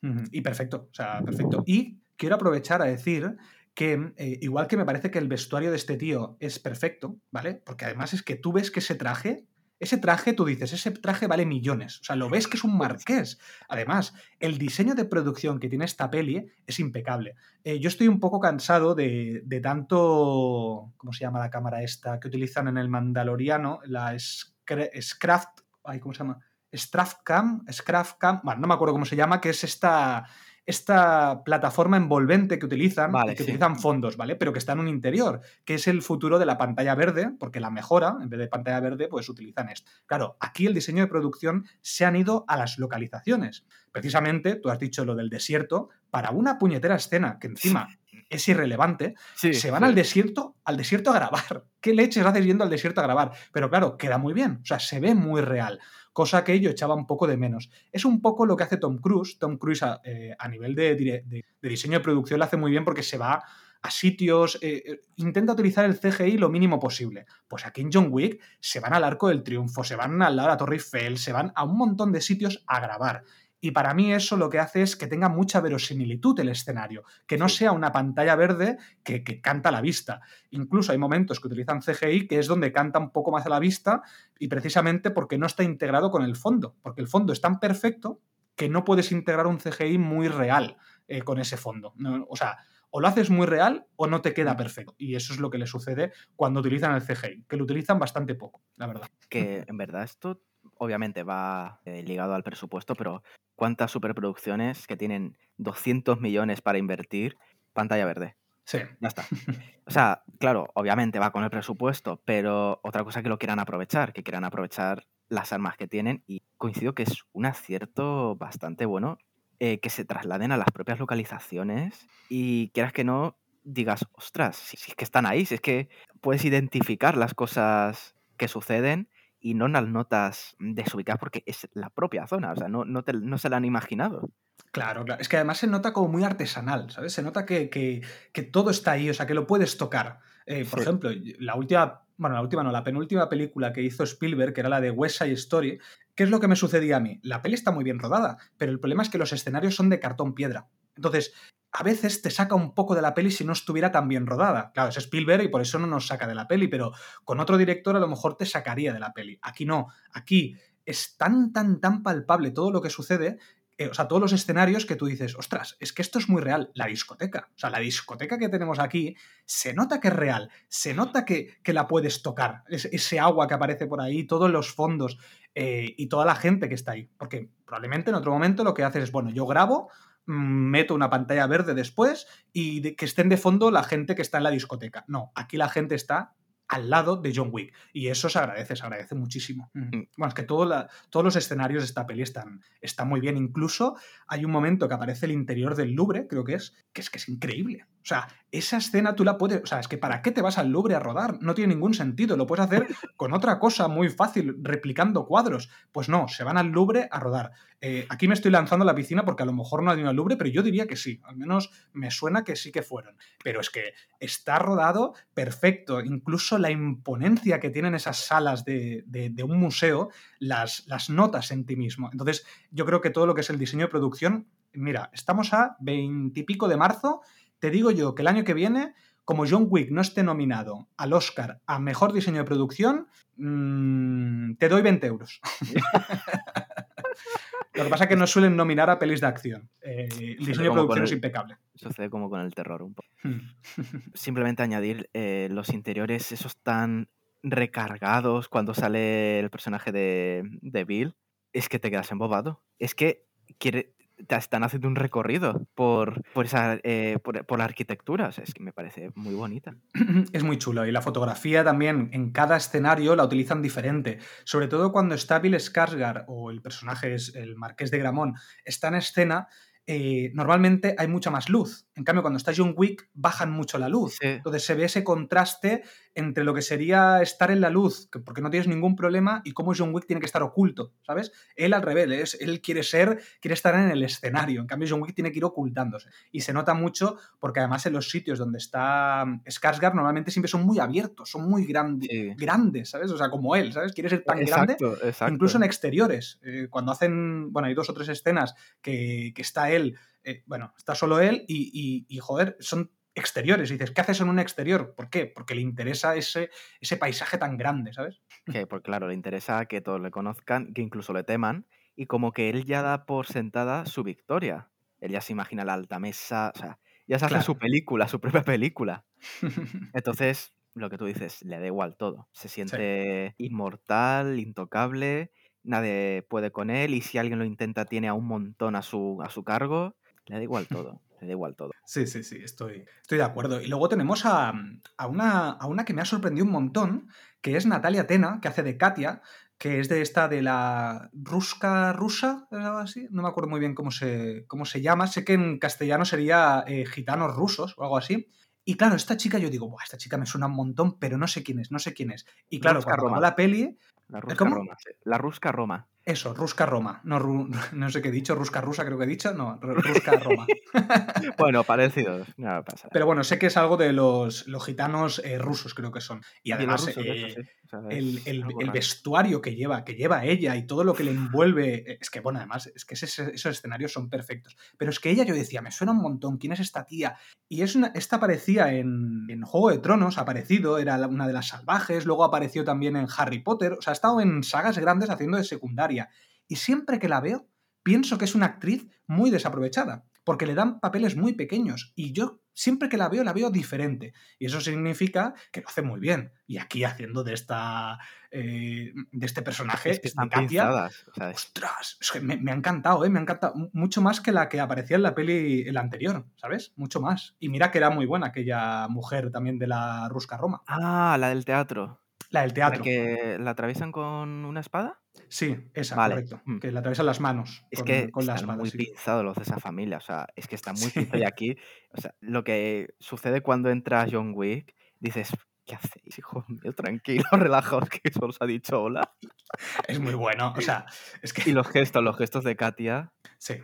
Hmm. Y perfecto, o sea, perfecto. Y quiero aprovechar a decir que, eh, igual que me parece que el vestuario de este tío es perfecto, ¿vale? Porque además es que tú ves que ese traje, ese traje, tú dices, ese traje vale millones. O sea, lo ves que es un marqués. Además, el diseño de producción que tiene esta peli es impecable. Eh, yo estoy un poco cansado de, de tanto. ¿Cómo se llama la cámara esta? Que utilizan en el Mandaloriano, la Scra- Scraft. ay, ¿Cómo se llama? Strathcam, Scraftcam, bueno, no me acuerdo cómo se llama, que es esta, esta plataforma envolvente que utilizan, Vale, que sí. utilizan fondos, ¿vale? Pero que está en un interior, que es el futuro de la pantalla verde, porque la mejora, en vez de pantalla verde, pues utilizan esto. Claro, aquí el diseño de producción se han ido a las localizaciones. Precisamente, tú has dicho lo del desierto, para una puñetera escena que encima es irrelevante, Sí, se van sí. al desierto, al desierto a grabar. [LAUGHS] ¿Qué leches haces yendo al desierto a grabar? Pero claro, queda muy bien, o sea, se ve muy real, cosa que yo echaba un poco de menos. Es un poco lo que hace Tom Cruise. Tom Cruise a, eh, nivel de diseño de producción lo hace muy bien porque se va a sitios, eh, eh, intenta utilizar el CGI lo mínimo posible. Pues aquí en John Wick se van al Arco del Triunfo, se van al lado de la Torre Eiffel, se van a un montón de sitios a grabar. Y para mí eso lo que hace es que tenga mucha verosimilitud el escenario, que no sea una pantalla verde que, que canta a la vista. Incluso hay momentos que utilizan CGI que es donde canta un poco más a la vista y precisamente porque no está integrado con el fondo, porque el fondo es tan perfecto que no puedes integrar un CGI muy real eh, con ese fondo. No, o sea, o lo haces muy real o no te queda perfecto. Y eso es lo que le sucede cuando utilizan el CGI, que lo utilizan bastante poco, la verdad. Que en verdad esto obviamente va eh, ligado al presupuesto, pero ¿cuántas superproducciones que tienen 200 millones para invertir? Pantalla verde. Sí. Ya está. [LAUGHS] O sea, claro, obviamente va con el presupuesto, pero otra cosa que lo quieran aprovechar, que quieran aprovechar las armas que tienen y coincido que es un acierto bastante bueno eh, que se trasladen a las propias localizaciones y quieras que no digas, ostras, si, si es que están ahí, si es que puedes identificar las cosas que suceden y no las notas desubicadas porque es la propia zona, o sea, no, no, te- no se la han imaginado. Claro, claro. Es que además se nota como muy artesanal, ¿sabes? Se nota que, que- que todo está ahí, o sea, que lo puedes tocar. Eh, por Sí. ejemplo, la última, bueno, la última no, la penúltima película que hizo Spielberg, que era la de West Side Story, ¿qué es lo que me sucedía a mí? La peli está muy bien rodada, pero el problema es que los escenarios son de cartón piedra. Entonces, a veces te saca un poco de la peli si no estuviera tan bien rodada. Claro, es Spielberg y por eso no nos saca de la peli, pero con otro director a lo mejor te sacaría de la peli. Aquí no, aquí es tan, tan, tan palpable todo lo que sucede eh, o sea, todos los escenarios que tú dices, ostras, es que esto es muy real. La discoteca, o sea, la discoteca que tenemos aquí, se nota que es real, se nota que, que la puedes tocar, es- ese agua que aparece por ahí, todos los fondos eh, y toda la gente que está ahí. Porque probablemente en otro momento lo que haces es, bueno, yo grabo, meto una pantalla verde después y de- que estén de fondo la gente que está en la discoteca. No, aquí la gente está al lado de John Wick. Y eso se agradece, se agradece muchísimo. Mm. Bueno, es que todo la- todos los escenarios de esta peli están, están muy bien. Incluso hay un momento que aparece el interior del Louvre, creo que es, que es que es increíble. O sea, esa escena tú la puedes. O sea, es que ¿para qué te vas al Louvre a rodar? No tiene ningún sentido. Lo puedes hacer [LAUGHS] con otra cosa muy fácil, replicando cuadros. Pues no, se van al Louvre a rodar. Eh, aquí me estoy lanzando a la piscina porque a lo mejor no hay al Louvre, pero yo diría que sí. Al menos me suena que sí que fueron. Pero es que está rodado perfecto. Incluso la imponencia que tienen esas salas de, de- de un museo las, las notas en ti mismo. Entonces, yo creo que todo lo que es el diseño de producción, mira, estamos a veintipico de marzo. Te digo yo que el año que viene, como John Wick no esté nominado al Oscar a mejor diseño de producción, mm, te doy 20 euros. [LAUGHS] Lo que pasa es que no suelen nominar a pelis de acción. Eh, el diseño de producción es impecable. Sucede como con el terror un poco. Hmm. [LAUGHS] Simplemente añadir eh, los interiores, esos tan recargados cuando sale el personaje de, de Bill, es que te quedas embobado. Es que quiere, están haciendo un recorrido por, por, esa, eh, por, por la arquitectura. O sea, es que me parece muy bonita. [CLEARS THROAT] Es muy chulo y la fotografía también en cada escenario la utilizan diferente. Sobre todo cuando está Bill Skarsgård o el personaje es el Marqués de Gramont está en escena, eh, normalmente hay mucha más luz. En cambio, cuando está John Wick bajan mucho la luz. Sí. Entonces se ve ese contraste entre lo que sería estar en la luz, que- porque no tienes ningún problema, y cómo John Wick tiene que estar oculto, ¿sabes? Él al revés, él quiere ser, quiere estar en el escenario, en cambio John Wick tiene que ir ocultándose. Y se nota mucho porque además en los sitios donde está mm, Skarsgård normalmente siempre son muy abiertos, son muy grande- Sí. grandes, ¿sabes? O sea, como él, ¿sabes? Quiere ser tan grande exacto. incluso en exteriores. eh, cuando hacen, bueno, hay dos o tres escenas que, que está él, eh, bueno, está solo él y, y- y, joder, son exteriores. Y dices, ¿qué haces en un exterior? ¿Por qué? Porque le interesa ese, ese paisaje tan grande, ¿sabes? Que, porque claro, le interesa que todos le conozcan, que incluso le teman, y como que él ya da por sentada su victoria. Él ya se imagina la alta mesa, o sea, ya se hace Claro. su película, su propia película. [LAUGHS] Entonces, lo que tú dices, le da igual todo. Se siente inmortal, intocable, nadie puede con él, y si alguien lo intenta, tiene a un montón a su, a su cargo. Le da igual [LAUGHS] todo, le da igual todo. Sí, sí, sí, estoy, estoy de acuerdo. Y luego tenemos a, a, una, a una que me ha sorprendido un montón, que es Natalia Tena, que hace de Katia, que es de esta de la Ruska rusa, algo así, no me acuerdo muy bien cómo se, cómo se llama, sé que en castellano sería eh, gitanos rusos o algo así. Y claro, esta chica yo digo, esta chica me suena un montón, pero no sé quién es, no sé quién es. Y claro, Rusca cuando Roma. la peli, La Rusca ¿Cómo? Roma. sí. La Rusca Roma. Eso, Ruska Roma, no, ru- [LAUGHS] no sé qué he dicho, Ruska rusa creo que he dicho, no, Ru- Ruska Roma. [LAUGHS] Bueno, parecidos. No pasa. Pero bueno, sé que es algo de los, los gitanos eh, rusos, creo que son. Y además, eh, sí. O sea, el, vestuario que lleva, que lleva ella y todo lo que le envuelve, eh, es que, bueno, además, es que ese- esos escenarios son perfectos. Pero es que ella, yo decía, me suena un montón, ¿quién es esta tía? Y es una, esta aparecía en, en Juego de Tronos, ha aparecido, era una de las salvajes, luego apareció también en Harry Potter, o sea, ha estado en sagas grandes haciendo de secundaria. Y siempre que la veo, pienso que es una actriz muy desaprovechada, porque le dan papeles muy pequeños y yo siempre que la veo la veo diferente y eso significa que lo hace muy bien y aquí haciendo de esta eh, de este personaje Es que están Katia, ostras es que me, me ha encantado ¿eh? me ha encantado M- mucho más que la que aparecía en la peli en la anterior sabes mucho más y mira que era muy buena aquella mujer también de la Rusca Roma Ah, la del teatro. la del ¿La teatro que la atraviesan con una espada? Sí esa Vale. correcto Mm. que le atraviesan las manos Es con, que con la están espada muy sí. pinzados los de esa familia. O sea, es que está muy Sí. pinzado. Y aquí, o sea, lo que sucede cuando entra John Wick, dices, ¿qué hacéis, hijo mío? Tranquilo, [LAUGHS] relajaos, que solo os ha dicho hola. es muy bueno o sea es que Y los gestos, los gestos de Katia, sí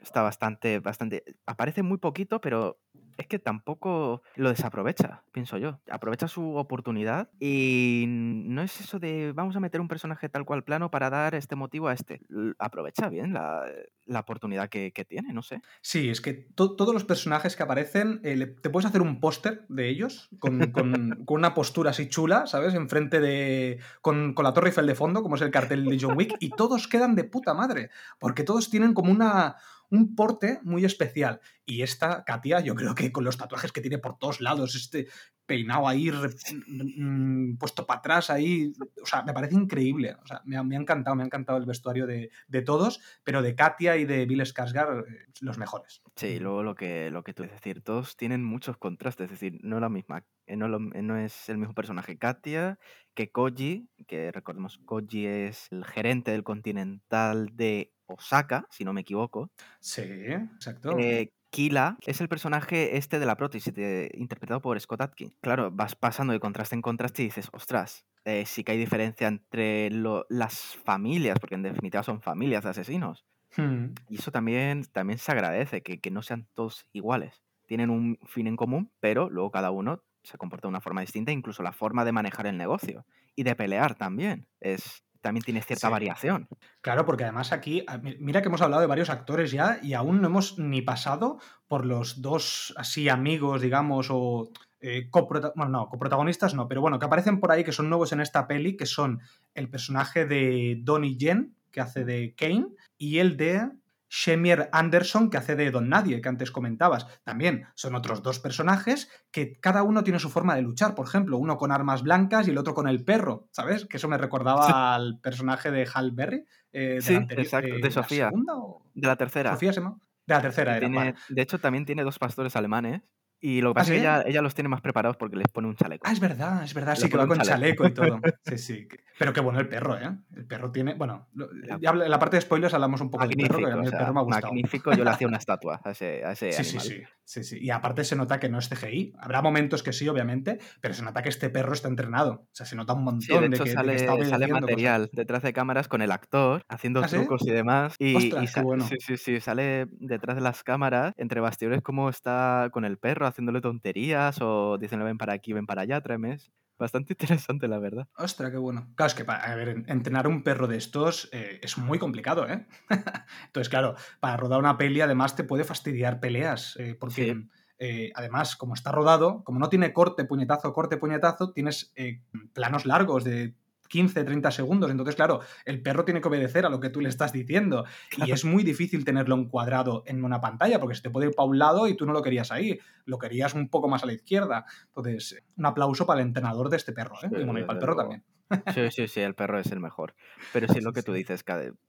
está bastante, bastante. Aparece muy poquito, pero es que tampoco lo desaprovecha, pienso yo. Aprovecha su oportunidad y no es eso de vamos a meter un personaje tal cual plano para dar este motivo a este. Aprovecha bien la, la oportunidad que, que tiene, no sé. Sí, es que to- todos los personajes que aparecen, eh, te puedes hacer un póster de ellos con, con- con una postura así chula, ¿sabes? Enfrente de. Con, con la Torre Eiffel de fondo, como es el cartel de John Wick, y todos quedan de puta madre, porque todos tienen como una. Un porte muy especial. Y esta, Katia, yo creo que con los tatuajes que tiene por todos lados, este peinado ahí, re- mm, puesto para atrás ahí, o sea, me parece increíble. O sea, me ha, me ha encantado, me ha encantado el vestuario de, de todos, pero de Katia y de Bill Skarsgård, eh, los mejores. Sí, y luego lo que, lo que tú es decir, todos tienen muchos contrastes, es decir, no la misma, eh, no, eh, no es el mismo personaje Katia que Koji, que recordemos, Koji es el gerente del Continental de Osaka, si no me equivoco. Sí, exacto. Eh, Kila es el personaje este de la prótesis, de- interpretado por Scott Atkins. Claro, vas pasando de contraste en contraste y dices, ostras, eh, sí que hay diferencia entre lo- las familias, porque en definitiva son familias de asesinos. Hmm. Y eso también, también se agradece, que, que no sean todos iguales. Tienen un fin en común, pero luego cada uno se comporta de una forma distinta, incluso la forma de manejar el negocio y de pelear también. Es, también tiene cierta Sí. variación. Claro, porque además aquí, a- mi- mira que hemos hablado de varios actores ya y aún no hemos ni pasado por los dos así amigos, digamos, o eh, bueno, no, coprotagonistas no, pero bueno, que aparecen por ahí que son nuevos en esta peli, que son el personaje de Donnie Yen, que hace de Kane, y el de Shemier Anderson, que hace de Don Nadie, que antes comentabas. También son otros dos personajes que cada uno tiene su forma de luchar. Por ejemplo, uno con armas blancas y el otro con el perro, ¿sabes? Que eso me recordaba Sí. al personaje de Hal Berry. eh, de Sí, la exacto, de la Sofía. segunda o- De la tercera. Sofía se llama. De la tercera era. tiene- vale. de hecho, también tiene dos pastores alemanes. Y lo que ¿Ah, pasa es que ella, ella los tiene más preparados porque les pone un chaleco. Ah, es verdad, es verdad, sí, que va con chaleco. chaleco y todo. [LAUGHS] Sí, sí. que- Pero qué bueno el perro, ¿eh? El perro tiene. Bueno, en la parte de spoilers hablamos un poco del perro, que a mí el perro me ha gustado. magnífico. Yo le hacía una [LAUGHS] estatua a ese, a ese Sí, sí, animal. sí, sí, sí. Y aparte se nota que no es CGI. Habrá momentos que sí, obviamente, pero se nota que este perro está entrenado. O sea, se nota un montón Sí, de hecho que, de que sale, está sale obedeciendo cosas. material detrás de cámaras con el actor haciendo ¿Ah, trucos y demás. Y, Ostras, y qué sa- bueno. sí, sí, sí, sale detrás de las cámaras, entre bastidores, como está con el perro haciéndole tonterías o diciendo ven para aquí, ven para allá, tráeme. Bastante [LAUGHS] interesante, la verdad. Ostras, qué bueno. Claro, es que para, a ver, en- entrenar un perro de estos eh, es muy complicado, ¿eh? [LAUGHS] Entonces, claro, para rodar una peli además te puede fastidiar peleas, eh, porque Sí. eh, además, como está rodado, como no tiene corte, puñetazo, corte, puñetazo, tienes planos largos de 15, 30 segundos. Entonces, claro, el perro tiene que obedecer a lo que tú le estás diciendo. Y es muy difícil tenerlo encuadrado en una pantalla, porque se te puede ir para un lado y tú no lo querías ahí, lo querías un poco más a la izquierda. Entonces, un aplauso para el entrenador de este perro, ¿eh? Sí, y bueno, y para el perro también. Sí, sí, sí, el perro es el mejor. Pero sí, lo que tú [LAUGHS] dices,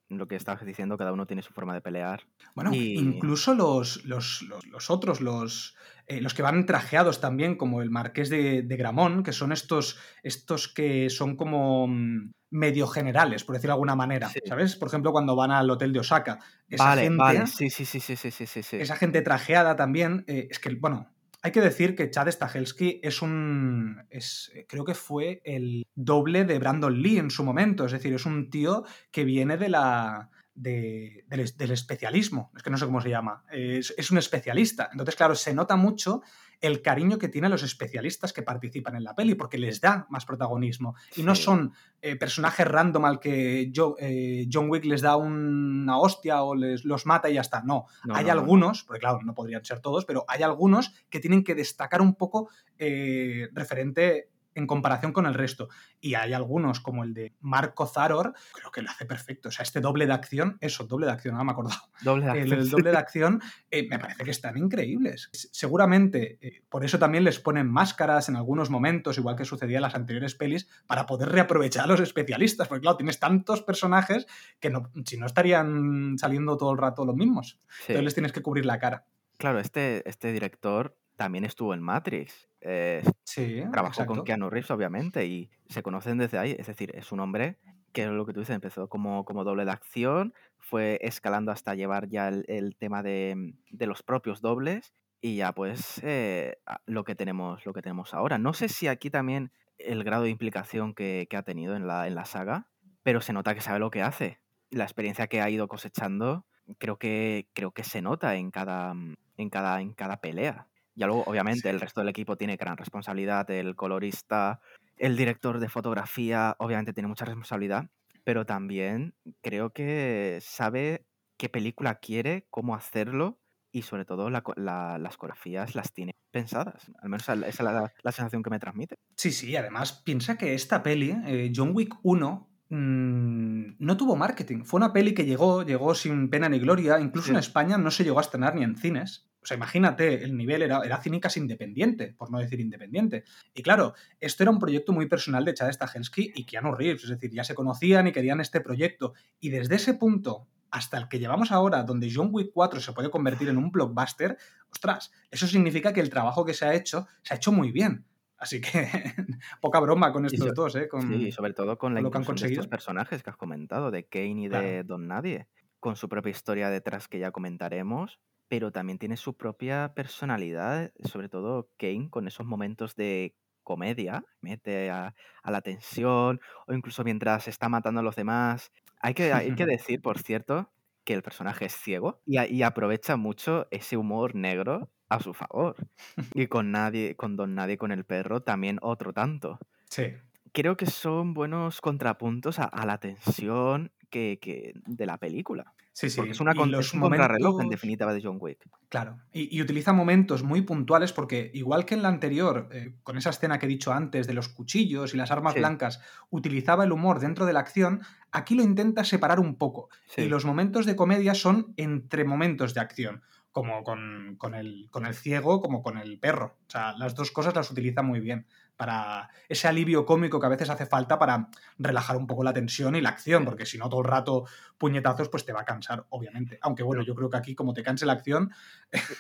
lo que estabas diciendo, cada uno tiene su forma de pelear. Bueno, incluso los, los, otros, los, eh, los que van trajeados también, como el marqués de, Gramón, que son estos, estos que son como mm, medio generales, por decirlo de alguna manera. ¿Sabes? Por ejemplo, cuando van al hotel de Osaka. vale, vale, sí, sí, sí, sí, sí, sí, sí. Esa gente trajeada también, eh, es que, bueno, hay que decir que Chad Stahelski es un. Es, creo que fue el doble de Brandon Lee en su momento. Es decir, es un tío que viene de la. del, especialismo. Es que no sé cómo se llama. Es, es, un especialista. Entonces, claro, se nota mucho el cariño que tienen los especialistas que participan en la peli, porque les da más protagonismo. Y no son eh, personajes random al que eh, John Wick les da una hostia o les, los mata y ya está. No, hay algunos, porque claro, no podrían ser todos, pero hay algunos que tienen que destacar un poco eh, referente en comparación con el resto. Y hay algunos, como el de Marco Zaror, creo que lo hace perfecto. O sea, este doble de acción, eso, doble de acción, no me he acordado. Doble de acción. El, doble de acción eh, me parece que están increíbles. Seguramente eh, por eso también les ponen máscaras en algunos momentos, igual que sucedía en las anteriores pelis, para poder reaprovechar a los especialistas. Porque claro, tienes tantos personajes que no, si no estarían saliendo todo el rato los mismos. Entonces les tienes que cubrir la cara. Claro, este, este director también estuvo en Matrix. Eh, sí, trabajó con Keanu Reeves, obviamente, y se conocen desde ahí. Es decir, es un hombre que es lo que tú dices, empezó como, como doble de acción, fue escalando hasta llevar ya el, tema de, los propios dobles y ya pues eh, lo, que tenemos, lo que tenemos ahora. No sé si aquí también el grado de implicación que, ha tenido en la, en la saga, pero se nota que sabe lo que hace. La experiencia que ha ido cosechando creo que, creo que se nota en cada, en cada, en cada pelea. Ya luego, obviamente, el resto del equipo tiene gran responsabilidad, el colorista, el director de fotografía, obviamente tiene mucha responsabilidad, pero también creo que sabe qué película quiere, cómo hacerlo y sobre todo las coreografías las tiene pensadas. Al menos esa es la, sensación que me transmite. Sí, sí, además piensa que esta peli, eh, John Wick 1, mm, no tuvo marketing. Fue una peli que llegó, llegó sin pena ni gloria. Incluso en España no se llegó a estrenar ni en cines. O sea, imagínate, el nivel era, era cínicas independiente, por no decir independiente. Y claro, esto era un proyecto muy personal de Chad Stahelski y Keanu Reeves, es decir, ya se conocían y querían este proyecto. Y desde ese punto hasta el que llevamos ahora, donde John Wick 4 se puede convertir en un blockbuster, ostras, eso significa que el trabajo que se ha hecho se ha hecho muy bien. Así que [LAUGHS] poca broma con estos dos, ¿eh? Con, sí, sobre todo con la lo que han conseguido. de estos personajes que has comentado, de Kane y de Don Nadie, con su propia historia detrás que ya comentaremos pero también tiene su propia personalidad, sobre todo Kane, con esos momentos de comedia, mete a, la tensión, o incluso mientras está matando a los demás. Hay que, hay que [LAUGHS] decir, por cierto, que el personaje es ciego y, aprovecha mucho ese humor negro a su favor. [LAUGHS] Y con nadie, con Don Nadie, con el perro, también otro tanto. Sí. Creo que son buenos contrapuntos a, la tensión que, de la película. Sí, sí. es, una, un contrarreloj en definitiva de John Wick. Claro. Y, utiliza momentos muy puntuales porque, igual que en la anterior, eh, con esa escena que he dicho antes de los cuchillos y las armas blancas, utilizaba el humor dentro de la acción, aquí lo intenta separar un poco. Y los momentos de comedia son entre momentos de acción como con, con, el, con el ciego, como con el perro. O sea, las dos cosas las utiliza muy bien para ese alivio cómico que a veces hace falta para relajar un poco la tensión y la acción, porque si no todo el rato puñetazos, pues te va a cansar, obviamente. Aunque bueno, yo creo que aquí como te canse la acción,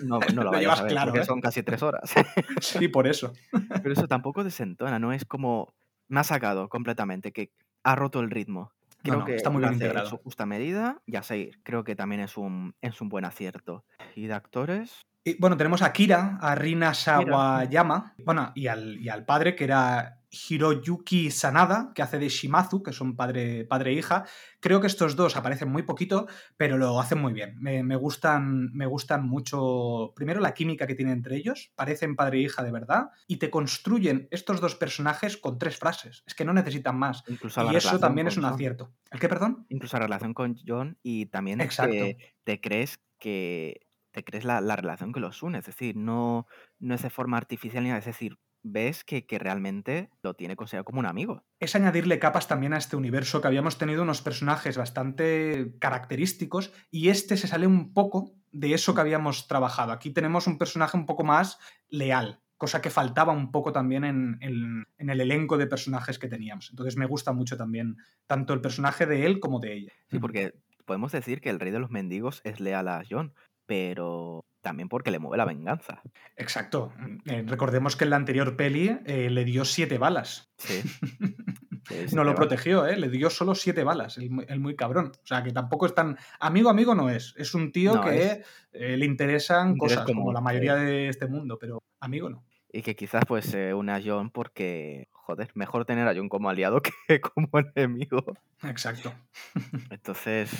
no, no [LAUGHS] lo, llevas claro. ¿eh? Son casi tres horas. [LAUGHS] sí, por eso. Pero eso tampoco desentona, ¿no? Es como, me ha sacado completamente, que ha roto el ritmo. Creo que está muy bien integrado. su justa medida y a seguir. Creo que también es un, es un buen acierto. ¿Y de actores? Bueno, tenemos a Kira, a Rina Sawayama, bueno, y al, y al padre que era Hiroyuki Sanada, que hace de Shimazu, que son padre, padre e hija. Creo que estos dos aparecen muy poquito, pero lo hacen muy bien. Me, gustan, me gustan mucho, primero, la química que tienen entre ellos, parecen padre e hija de verdad, y te construyen estos dos personajes con tres frases. Es que no necesitan más. y eso también es un acierto. ¿El qué, perdón? Incluso la relación con John y también que te crees que te crees la, relación que los une, es decir, no, no es de forma artificial ni es decir, ves que, realmente lo tiene considerado como un amigo. Es añadirle capas también a este universo que habíamos tenido unos personajes bastante característicos y este se sale un poco de eso que habíamos trabajado. Aquí tenemos un personaje un poco más leal, cosa que faltaba un poco también en, en, el elenco de personajes que teníamos. Entonces me gusta mucho también tanto el personaje de él como de ella. Sí, porque podemos decir que el rey de los mendigos es leal a John, pero también porque le mueve la venganza. Exacto. Eh, recordemos que en la anterior peli eh, le dio siete balas. Sí. [LAUGHS] no lo protegió, ¿eh? le dio solo siete balas, el, muy cabrón. O sea, que tampoco es tan. Amigo, amigo no es. Es un tío que eh, le interesan cosas como, la mayoría de este mundo, pero amigo no. Y que quizás pues se une a John porque, joder, mejor tener a John como aliado [LAUGHS] que como enemigo. Exacto. [LAUGHS] Entonces,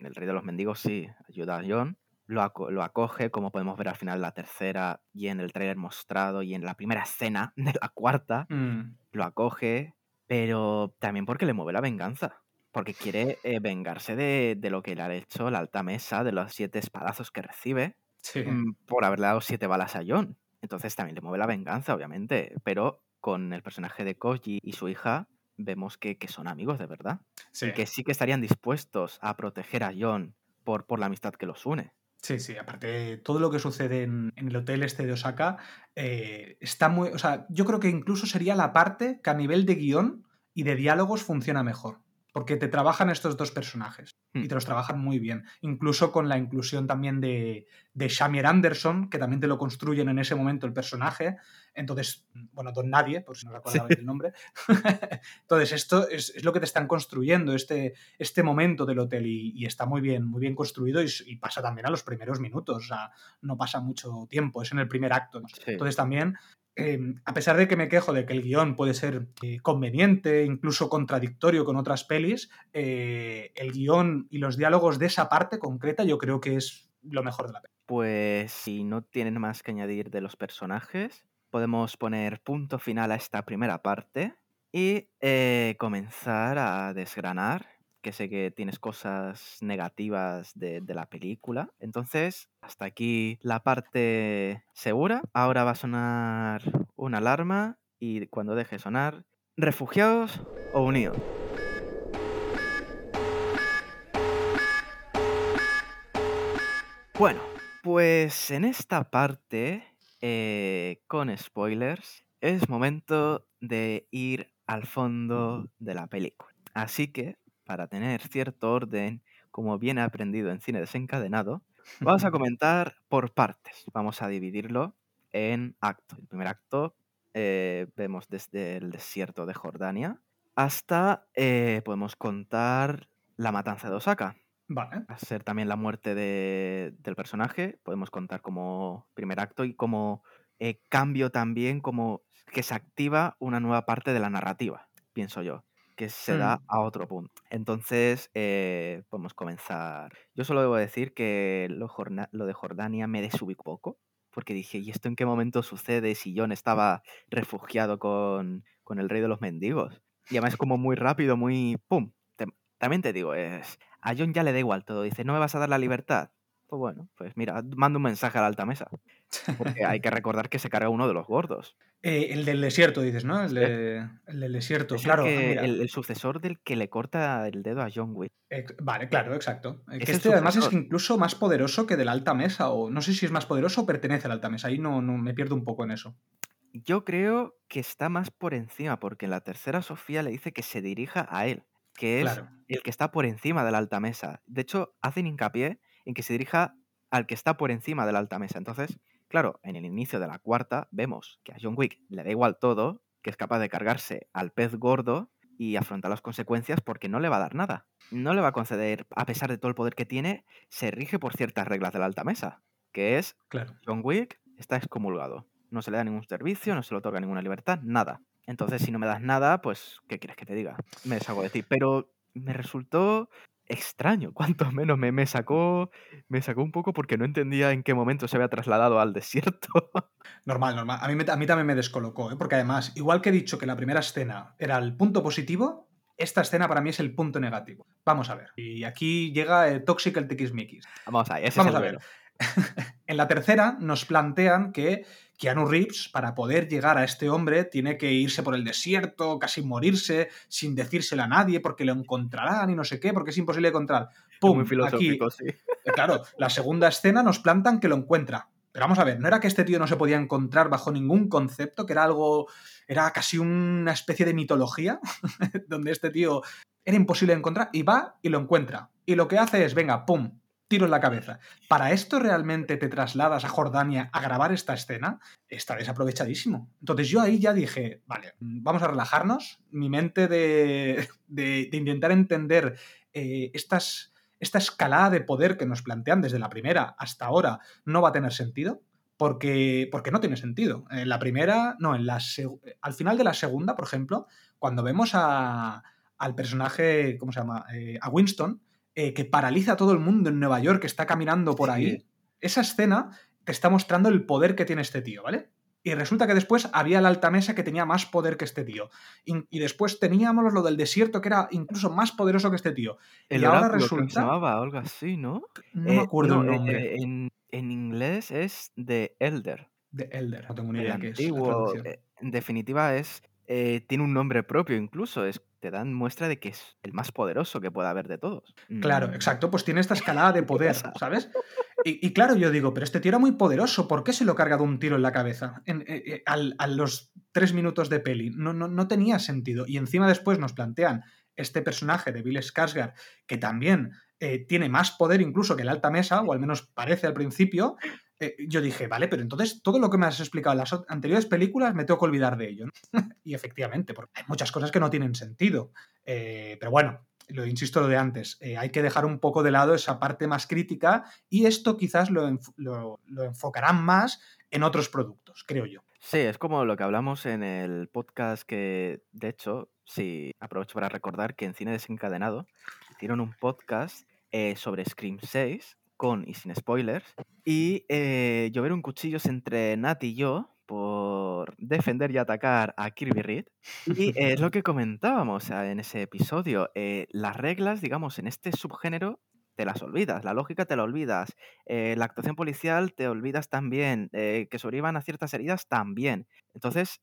el rey de los mendigos sí ayuda a John lo, acoge, como podemos ver al final de la tercera y en el trailer mostrado y en la primera escena de la cuarta, mm. lo acoge, pero también porque le mueve la venganza, porque quiere eh, vengarse de, lo que le ha hecho la alta mesa, de los siete espadazos que recibe, mm, por haberle dado siete balas a John. Entonces también le mueve la venganza, obviamente, pero con el personaje de Koji y su hija vemos que, son amigos de verdad. Y que sí que estarían dispuestos a proteger a John por, por la amistad que los une. Sí, sí, aparte todo lo que sucede en, el hotel este de Osaka eh, está muy. O sea, yo creo que incluso sería la parte que a nivel de guion y de diálogos funciona mejor porque te trabajan estos dos personajes y mm. te los trabajan muy bien. Incluso con la inclusión también de, de Shamir Anderson, que también te lo construyen en ese momento el personaje. Entonces, bueno, Don Nadie, por si no recordaba el nombre. [LAUGHS] Entonces, esto es, lo que te están construyendo, este, este momento del hotel, y, está muy bien, muy bien construido y, pasa también a los primeros minutos, o sea, no pasa mucho tiempo, es en el primer acto. Entonces, también Em, a pesar de que me quejo de que el guion puede ser eh, conveniente, incluso contradictorio con otras pelis, eh, el guion y los diálogos de esa parte concreta yo creo que es lo mejor de la peli. Pues si no tienen más que añadir de los personajes, podemos poner punto final a esta primera parte y eh, comenzar a desgranar que sé que tienes cosas negativas de, la película. Entonces, hasta aquí la parte segura. Ahora va a sonar una alarma y cuando deje sonar, refugiados o unidos. Bueno, pues en esta parte, eh, con spoilers, es momento de ir al fondo de la película. Así que para tener cierto orden, como bien he aprendido en cine desencadenado, vamos a [LAUGHS] comentar por partes. Vamos a dividirlo en actos. El primer acto eh, vemos desde el desierto de Jordania hasta eh, podemos contar la matanza de Osaka. Vale. A ser también la muerte del personaje, podemos contar como primer acto y como eh, cambio también, como que se activa una nueva parte de la narrativa, pienso yo que se da mm. a otro punto. Entonces, eh, podemos comenzar. Yo solo debo decir que lo, de Jordania me desubicó poco, porque dije, ¿y esto en qué momento sucede si John estaba refugiado con, con el rey de los mendigos? Y además como muy rápido, muy... ¡Pum! también te digo, es, a John ya le da igual todo. Dice, ¿no me vas a dar la libertad? Pues bueno, pues mira, mando un mensaje a la alta mesa. Porque hay que [LAUGHS] recordar que se carga uno de los gordos. Eh, el del desierto, dices, ¿no? El, del desierto, claro. Ah, el, sucesor del que le corta el dedo a John Wick. vale, claro, exacto. este además es incluso más poderoso que de la alta mesa, o no sé si es más poderoso o pertenece a la alta mesa. Ahí no, no me pierdo un poco en eso. Yo creo que está más por encima, porque en la tercera Sofía le dice que se dirija a él, que es el que está por encima de la alta mesa. De hecho, hacen hincapié en que se dirija al que está por encima de la alta mesa. Entonces, claro, en el inicio de la cuarta vemos que a John Wick le da igual todo, que es capaz de cargarse al pez gordo y afrontar las consecuencias porque no le va a dar nada. No le va a conceder, a pesar de todo el poder que tiene, se rige por ciertas reglas de la alta mesa, que es claro. John Wick está excomulgado. No se le da ningún servicio, no se le otorga ninguna libertad, nada. Entonces, si no me das nada, pues, ¿qué quieres que te diga? Me deshago de ti. Pero me resultó extraño, cuanto menos me, me, sacó, me sacó un poco porque no entendía en qué momento se había trasladado al desierto. [LAUGHS] Normal, normal. A mí, a mí también me descolocó, ¿eh? porque además, igual que he dicho que la primera escena era el punto positivo, esta escena para mí es el punto negativo. Vamos a ver. Y aquí llega el Toxic el Tiquismiquis. Vamos a, Vamos a ver. [LAUGHS] en la tercera nos plantean que Keanu Reeves, para poder llegar a este hombre, tiene que irse por el desierto, casi morirse, sin decírselo a nadie, porque lo encontrarán y no sé qué, porque es imposible encontrar. ¡Pum! Muy filosófico, sí. Eh, claro, la segunda escena nos plantan que lo encuentra. Pero vamos a ver, no era que este tío no se podía encontrar bajo ningún concepto, que era algo, era casi una especie de mitología, [LAUGHS] donde este tío era imposible de encontrar y va y lo encuentra. Y lo que hace es, venga, ¡pum! Tiro en la cabeza. ¿Para esto realmente te trasladas a Jordania a grabar esta escena? Está desaprovechadísimo. Entonces yo ahí ya dije, vale, vamos a relajarnos. Mi mente de, de, intentar entender eh, estas esta escalada de poder que nos plantean desde la primera hasta ahora no va a tener sentido. Porque, porque no tiene sentido. En la primera, no, en la al final de la segunda, por ejemplo, cuando vemos a, al personaje, ¿cómo se llama? Eh, a Winston, eh, que paraliza a todo el mundo en Nueva York, que está caminando por ahí, esa escena te está mostrando el poder que tiene este tío, ¿vale? Y resulta que después había la alta mesa que tenía más poder que este tío. Y, después teníamos lo del desierto que era incluso más poderoso que este tío. El y ahora resulta. se llamaba algo así, ¿no? No me eh, acuerdo el nombre. Eh, en, en, inglés es The Elder. The Elder, no tengo ni idea qué es. Eh, en definitiva, es. tiene un nombre propio incluso. Es te dan muestra de que es el más poderoso que pueda haber de todos. Claro, mm. exacto, pues tiene esta escalada de poder, [LAUGHS] ¿sabes? Y, claro, yo digo, pero este tío era muy poderoso, ¿por qué se lo carga de un tiro en la cabeza en, eh, eh, a los tres minutos de peli? No, no, no tenía sentido. Y encima después nos plantean este personaje de Bill Skarsgård, que también eh, tiene más poder incluso que el alta mesa, o al menos parece al principio, yo dije, vale, pero entonces todo lo que me has explicado en las anteriores películas me tengo que olvidar de ello. [LAUGHS] y efectivamente, porque hay muchas cosas que no tienen sentido. pero bueno, lo insisto lo de antes, eh, hay que dejar un poco de lado esa parte más crítica y esto quizás lo, enfocarán más en otros productos, creo yo. Sí, es como lo que hablamos en el podcast que, de hecho, sí, aprovecho para recordar que en Cine Desencadenado hicieron un podcast eh, sobre Scream 6 con y sin spoilers y eh, llovieron cuchillos entre Nat y yo por defender y atacar a Kirby Reed. Y [LAUGHS] es lo que comentábamos en ese episodio. Eh, las reglas, digamos, en este subgénero te las olvidas, la lógica te la olvidas, eh, la actuación policial te olvidas también, eh, que sobrevivan a ciertas heridas también. Entonces,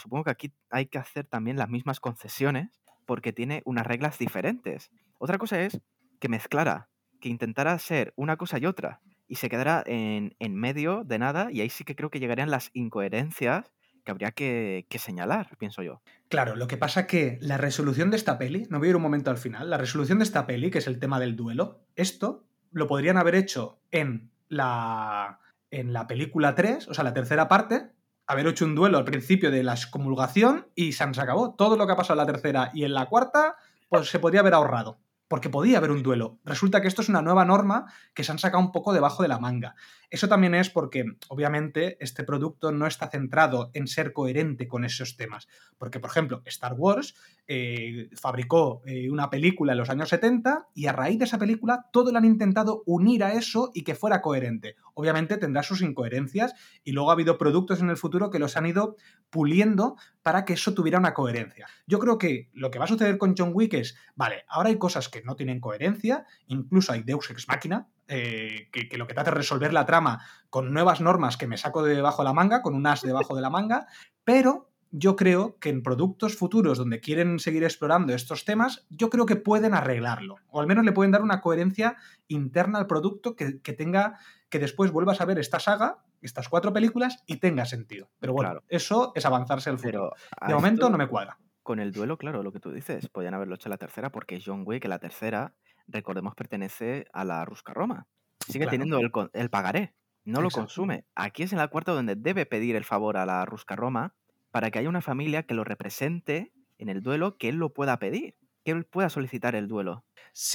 supongo que aquí hay que hacer también las mismas concesiones porque tiene unas reglas diferentes. Otra cosa es que mezclara, que intentara ser una cosa y otra y se quedará en, medio de nada y ahí sí que creo que llegarían las incoherencias que habría que, señalar, pienso yo. Claro, lo que pasa que la resolución de esta peli, no voy a ir un momento al final, la resolución de esta peli, que es el tema del duelo, esto lo podrían haber hecho en la, en la película 3, o sea, la tercera parte, haber hecho un duelo al principio de la excomulgación y se acabó. Todo lo que ha pasado en la tercera y en la cuarta, pues se podría haber ahorrado porque podía haber un duelo. Resulta que esto es una nueva norma que se han sacado un poco debajo de la manga. Eso también es porque, obviamente, este producto no está centrado en ser coherente con esos temas. Porque, por ejemplo, Star Wars eh, fabricó eh, una película en los años 70 y a raíz de esa película todo lo han intentado unir a eso y que fuera coherente. Obviamente tendrá sus incoherencias y luego ha habido productos en el futuro que los han ido puliendo para que eso tuviera una coherencia. Yo creo que lo que va a suceder con John Wick es, vale, ahora hay cosas que no tienen coherencia, incluso hay Deus Ex Machina, eh, que, lo que te hace resolver la trama con nuevas normas que me saco de debajo de la manga, con un as debajo de la manga, pero yo creo que en productos futuros donde quieren seguir explorando estos temas, yo creo que pueden arreglarlo, o al menos le pueden dar una coherencia interna al producto que, tenga, que después vuelvas a ver esta saga, estas cuatro películas, y tenga sentido. Pero bueno, eso es avanzarse al futuro. de momento no me cuadra. Con el duelo, claro, lo que tú dices, podían haberlo hecho la tercera, porque John Wick, la tercera, recordemos, pertenece a la Rusca Roma. Sigue teniendo el, el, pagaré, no lo consume. Aquí es en la cuarta donde debe pedir el favor a la Rusca Roma para que haya una familia que lo represente en el duelo, que él lo pueda pedir, que él pueda solicitar el duelo.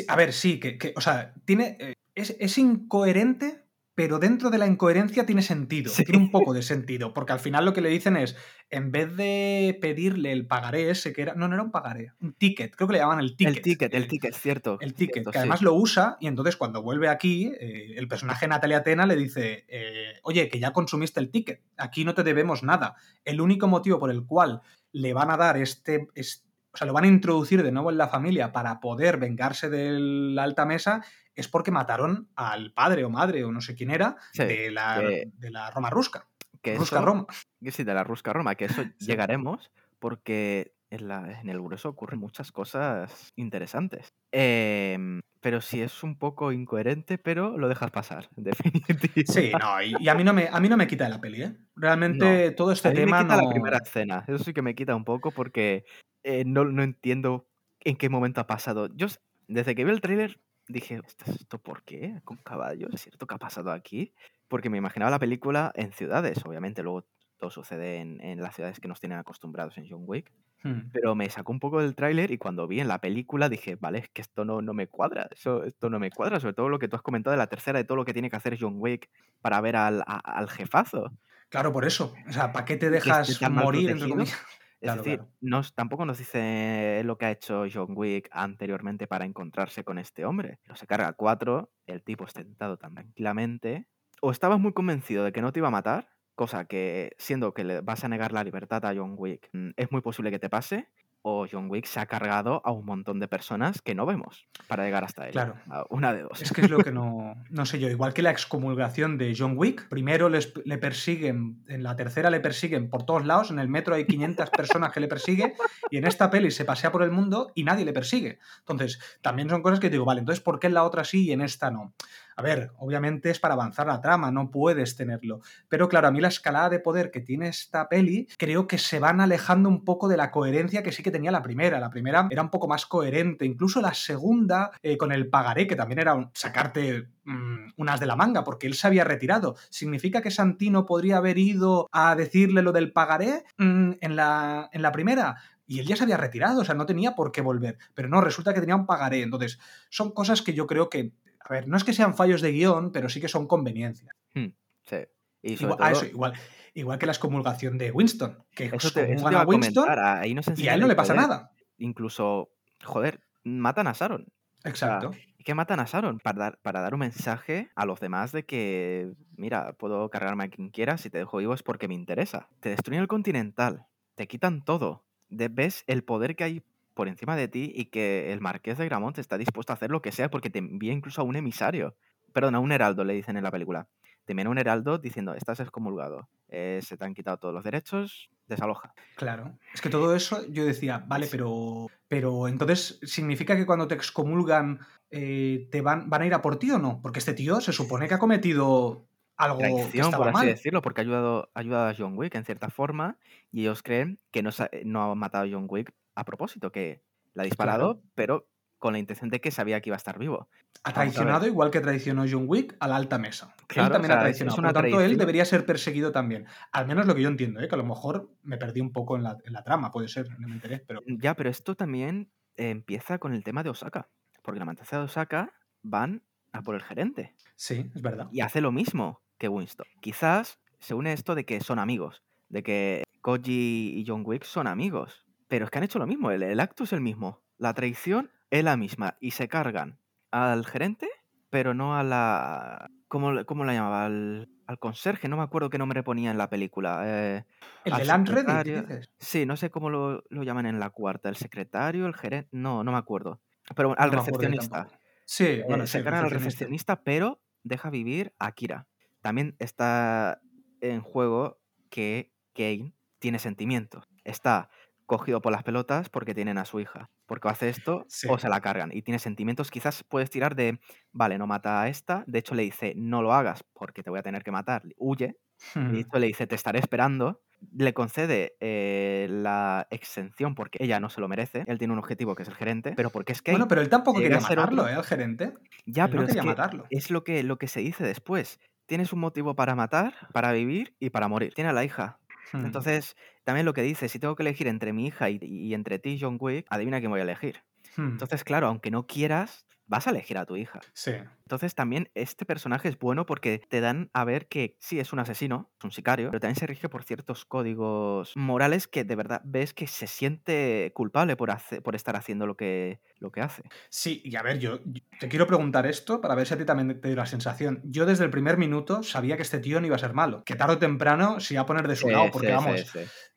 A ver, sí, que, o sea, tiene, eh, es, es incoherente pero dentro de la incoherencia tiene sentido, tiene un poco de [LAUGHS] sentido, porque al final lo que le dicen es, en vez de pedirle el pagaré ese que era, no, no era un pagaré, un ticket, creo que le llaman el ticket. El ticket, el, ticket, cierto. El ticket, que además lo usa y entonces cuando vuelve aquí, eh, el personaje Natalia Atena le dice, eh, oye, que ya consumiste el ticket, aquí no te debemos nada. El único motivo por el cual le van a dar este, este o sea, lo van a introducir de nuevo en la familia para poder vengarse de la alta mesa es porque mataron al padre o madre o no sé quién era de, la, de, la, Roma Rusca. Que Rusca Roma. [LAUGHS] Sí, de la Rusca Roma, que eso [LAUGHS] llegaremos porque en, la- en el grueso ocurren muchas cosas interesantes. Em, pero sí es un poco incoherente, pero lo dejas pasar, [LAUGHS] en definitiva. Sí, no, y, y a, mí no me, a mí no me quita de la peli, ¿eh? Realmente todo este A mí tema me quita no... la primera escena, eso sí que me quita un poco porque eh, no, no entiendo en qué momento ha pasado. Yo, desde que vi el tráiler, dije, ¿esto, por qué? ¿Con caballos? ¿Es cierto que ha pasado aquí? Porque me imaginaba la película en ciudades, obviamente luego todo sucede en, en las ciudades que nos tienen acostumbrados en John Wick, Hmm. pero me sacó un poco del tráiler y cuando vi en la película dije, vale, es que esto no, no me cuadra, eso, esto no me cuadra, sobre todo lo que tú has comentado de la tercera, de todo lo que tiene que hacer John Wick para ver al, a- al jefazo. Claro, por eso. O sea, ¿para qué te dejas morir, entre protegido. Es decir, claro. nos, tampoco nos dice lo que ha hecho John Wick anteriormente para encontrarse con este hombre. Pero se carga a cuatro, el tipo está sentado tan tranquilamente. O estabas muy convencido de que no te iba a matar, cosa que, siendo que le vas a negar la libertad a John Wick, mm, es muy posible que te pase. O John Wick se ha cargado a un montón de personas que no vemos para llegar hasta él. Claro. Una de dos. Es que es lo que [LAUGHS] no, no sé yo. Igual que la excomulgación de John Wick, primero les- le persiguen, en la tercera le persiguen por todos lados, en el metro hay 500 personas que le persiguen y en esta peli se pasea por el mundo y nadie le persigue. Entonces, también son cosas que digo, vale, entonces ¿por qué en la otra sí y en esta no? A ver, obviamente es para avanzar la trama, no puedes tenerlo. Pero claro, a mí la escalada de poder que tiene esta peli, creo que se van alejando un poco de la coherencia que sí que tenía la primera. La primera era un poco más coherente, incluso la segunda, eh, con el pagaré, que también era un- sacarte mm, unas de la manga, porque él se había retirado. ¿Significa que Santino podría haber ido a decirle lo del pagaré mm, en, la, en la primera? Y él ya se había retirado, o sea, no tenía por qué volver. Pero no, resulta que tenía un pagaré. Entonces, son cosas que yo creo que, a ver, no es que sean fallos de guion, pero sí que son conveniencias. Hmm, sí. Y ah, eso, igual, igual que la excomulgación de Winston, que eso te, eso te excomulgan iba a Winston comentar. Ahí nos y a él no le pasa poder. nada. Incluso, joder, matan a Sharon. Exacto. ¿Y qué matan a Sharon? Para dar, para dar un mensaje a los demás de que, mira, puedo cargarme a quien quiera, si te dejo vivo es porque me interesa. Te destruyen el continental, te quitan todo. De- ves el poder que hay por encima de ti y que el marqués de Gramont está dispuesto a hacer lo que sea porque te envía incluso a un emisario. Perdón, a un heraldo, le dicen en la película. Te envían a un heraldo diciendo, estás excomulgado, eh, se te han quitado todos los derechos, desaloja. Claro. Es que todo eso yo decía, vale, pero. Pero entonces, ¿significa que cuando te excomulgan eh, te van, van a ir a por ti o no? Porque este tío se supone que ha cometido algo que traición, estaba por así mal. decirlo, porque ha ayudado, ha ayudado a John Wick en cierta forma y ellos creen que no, no ha matado a John Wick a propósito, que la ha disparado, pero con la intención de que sabía que iba a estar vivo. Ha traicionado igual que traicionó John Wick a la alta mesa. Claro, él también o ha sea, es- traicionado. Por lo tanto, él debería ser perseguido también. Al menos lo que yo entiendo, ¿eh? que a lo mejor me perdí un poco en la, en la trama, puede ser, no me enteré. Pero Ya, pero esto también empieza con el tema de Osaka, porque la matanza de Osaka van a por el gerente sí, es verdad. y hace lo mismo que Winston. Quizás se une esto de que son amigos, de que Koji y John Wick son amigos, pero es que han hecho lo mismo, el, el acto es el mismo, la traición es la misma y se cargan al gerente, pero no a la... ¿Cómo, la llamaba? Al, al conserje, no me acuerdo qué nombre ponía en la película. eh, El al de Land Ready, ¿qué secretario. dices? Sí, no sé cómo lo, lo llaman en la cuarta, el secretario, el gerente, no, no me acuerdo. Pero bueno, al No recepcionista. Sí, Eh, bueno, se cargan al recepcionista. recepcionista, pero deja vivir a Kira. También está en juego que Kane tiene sentimientos. Está cogido por las pelotas porque tienen a su hija. Porque hace esto [LAUGHS] Sí. o se la cargan. Y tiene sentimientos. Quizás puedes tirar de, vale, no mata a esta. De hecho, le dice, no lo hagas porque te voy a tener que matar. Huye. Y Hmm. de [LAUGHS] hecho, le dice, te estaré esperando. Le concede eh, la exención porque ella no se lo merece. Él tiene un objetivo que es el gerente. Pero porque es Kane. Bueno, pero él tampoco quería matarlo. ¿eh? Al gerente. Ya, Él pero no es que matarlo. es lo que, lo que se dice después. Tienes un motivo para matar, para vivir y para morir. Tiene a la hija. Hmm. Entonces, también lo que dice, si tengo que elegir entre mi hija y, y entre ti, John Wick, adivina quién voy a elegir. Hmm. Entonces, claro, aunque no quieras, vas a elegir a tu hija. Sí. Entonces, también este personaje es bueno porque te dan a ver que sí es un asesino, es un sicario, pero también se rige por ciertos códigos morales que de verdad ves que se siente culpable por, hace- por estar haciendo lo que, lo que hace. Sí, y a ver, yo, yo te quiero preguntar esto para ver si a ti también te dio la sensación. Yo desde el primer minuto sabía que este tío no iba a ser malo, que tarde o temprano se iba a poner de su lado, porque vamos,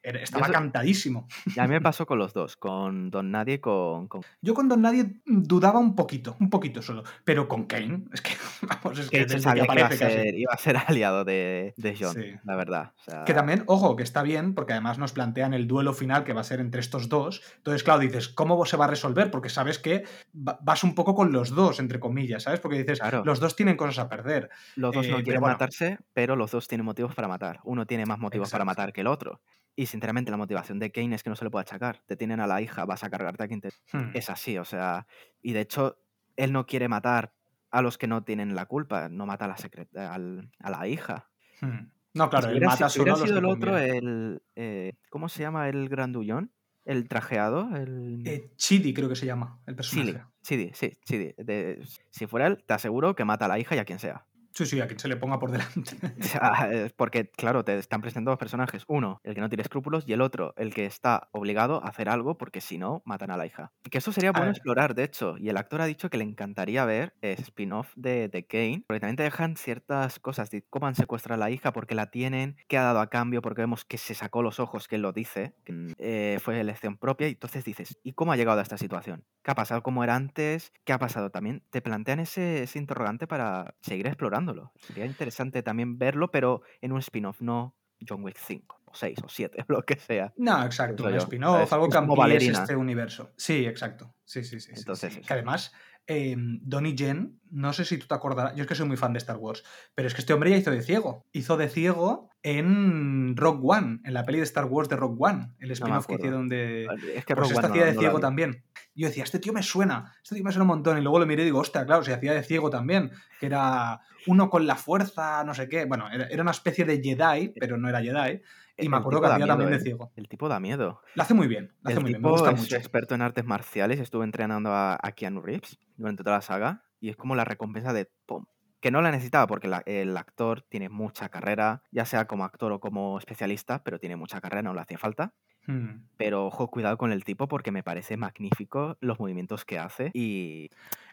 Estaba Eso- cantadísimo. Y a mí me [LAUGHS] pasó con los dos, con Don Nadie y con, con Yo con Don Nadie dudaba un poquito, un poquito solo. Pero con Kane, es que, [LAUGHS] vamos, es que se desde que sabía que iba a, casi. ser, iba a ser aliado de, de John, Sí. la verdad. O sea, Que también, ojo, que está bien, porque además nos plantean el duelo final que va a ser entre estos dos. Entonces, claro, dices, ¿cómo se va a resolver? Porque sabes que va- vas un poco con los dos, entre comillas, ¿sabes? Porque dices, Claro. los dos tienen cosas a perder. los dos eh, no pero quieren bueno. matarse, pero los dos tienen motivos para matar. Uno tiene más motivos para matar que el otro. Y sinceramente, la motivación de Kane es que no se le puede achacar. Te tienen a la hija, vas a cargarte a quien te. Hmm. Es así, o sea. Y de hecho, él no quiere matar a los que no tienen la culpa, no mata a la, secre- al- a la hija. Hmm. No, claro, si él mata si hubiera solo a los sido que el otro, el. eh, ¿Cómo se llama el grandullón? El trajeado, el. Eh, Chidi creo que se llama el personaje. Chidi, Chidi, sí, Chidi. De- si fuera él, te aseguro que mata a la hija y a quien sea. Sí, sí, a quien se le ponga por delante. [LAUGHS] Eh, porque, claro, te están presentando dos personajes. Uno, el que no tiene escrúpulos, y el otro, el que está obligado a hacer algo porque si no, matan a la hija. Que eso sería bueno explorar, de hecho. Y el actor ha dicho que le encantaría ver spin-off de, de Kane, porque también te dejan ciertas cosas de cómo han secuestrado a la hija, porque la tienen, qué ha dado a cambio, porque vemos que se sacó los ojos, que él lo dice, que mm, eh, fue elección propia, y entonces dices, ¿y cómo ha llegado a esta situación? ¿Qué ha pasado? ¿Cómo era antes? ¿Qué ha pasado? También te plantean ese, ese interrogante para seguir explorándolo. Sería interesante también verlo, pero en un spin-off, no John Wick 5, o 6, o 7, [LAUGHS] lo que sea. No, exacto, un spin-off, algo que Valerina. este universo. Sí, exacto. Sí, sí, sí. Entonces, sí. Que además, eh, Donnie Yen, no sé si tú te acordarás, yo es que soy muy fan de Star Wars, pero es que este hombre ya hizo de ciego. Hizo de ciego en Rogue One, en la peli de Star Wars de Rogue One, el spin-off que hicieron de, Es que pues Rogue este hacía no- de no ciego también. Yo decía, este tío me suena, este tío me suena un montón. Y luego lo miré y digo, hostia, claro, se hacía de ciego también, que era uno con la fuerza, no sé qué. Bueno, era, era una especie de Jedi, pero no era Jedi. Y me El acuerdo tipo que miedo, también de ¿eh? ciego. El tipo da miedo. Lo hace muy bien, lo hace El muy bien, me tipo gusta es mucho. experto en artes marciales, estuvo entrenando a, a Keanu Reeves durante toda la saga y es como la recompensa de ¡pum! Que no la necesitaba porque la- el actor tiene mucha carrera, ya sea como actor o como especialista, pero tiene mucha carrera, no le hacía falta. Hmm. Pero ojo, cuidado con el tipo porque me parece magnífico los movimientos que hace y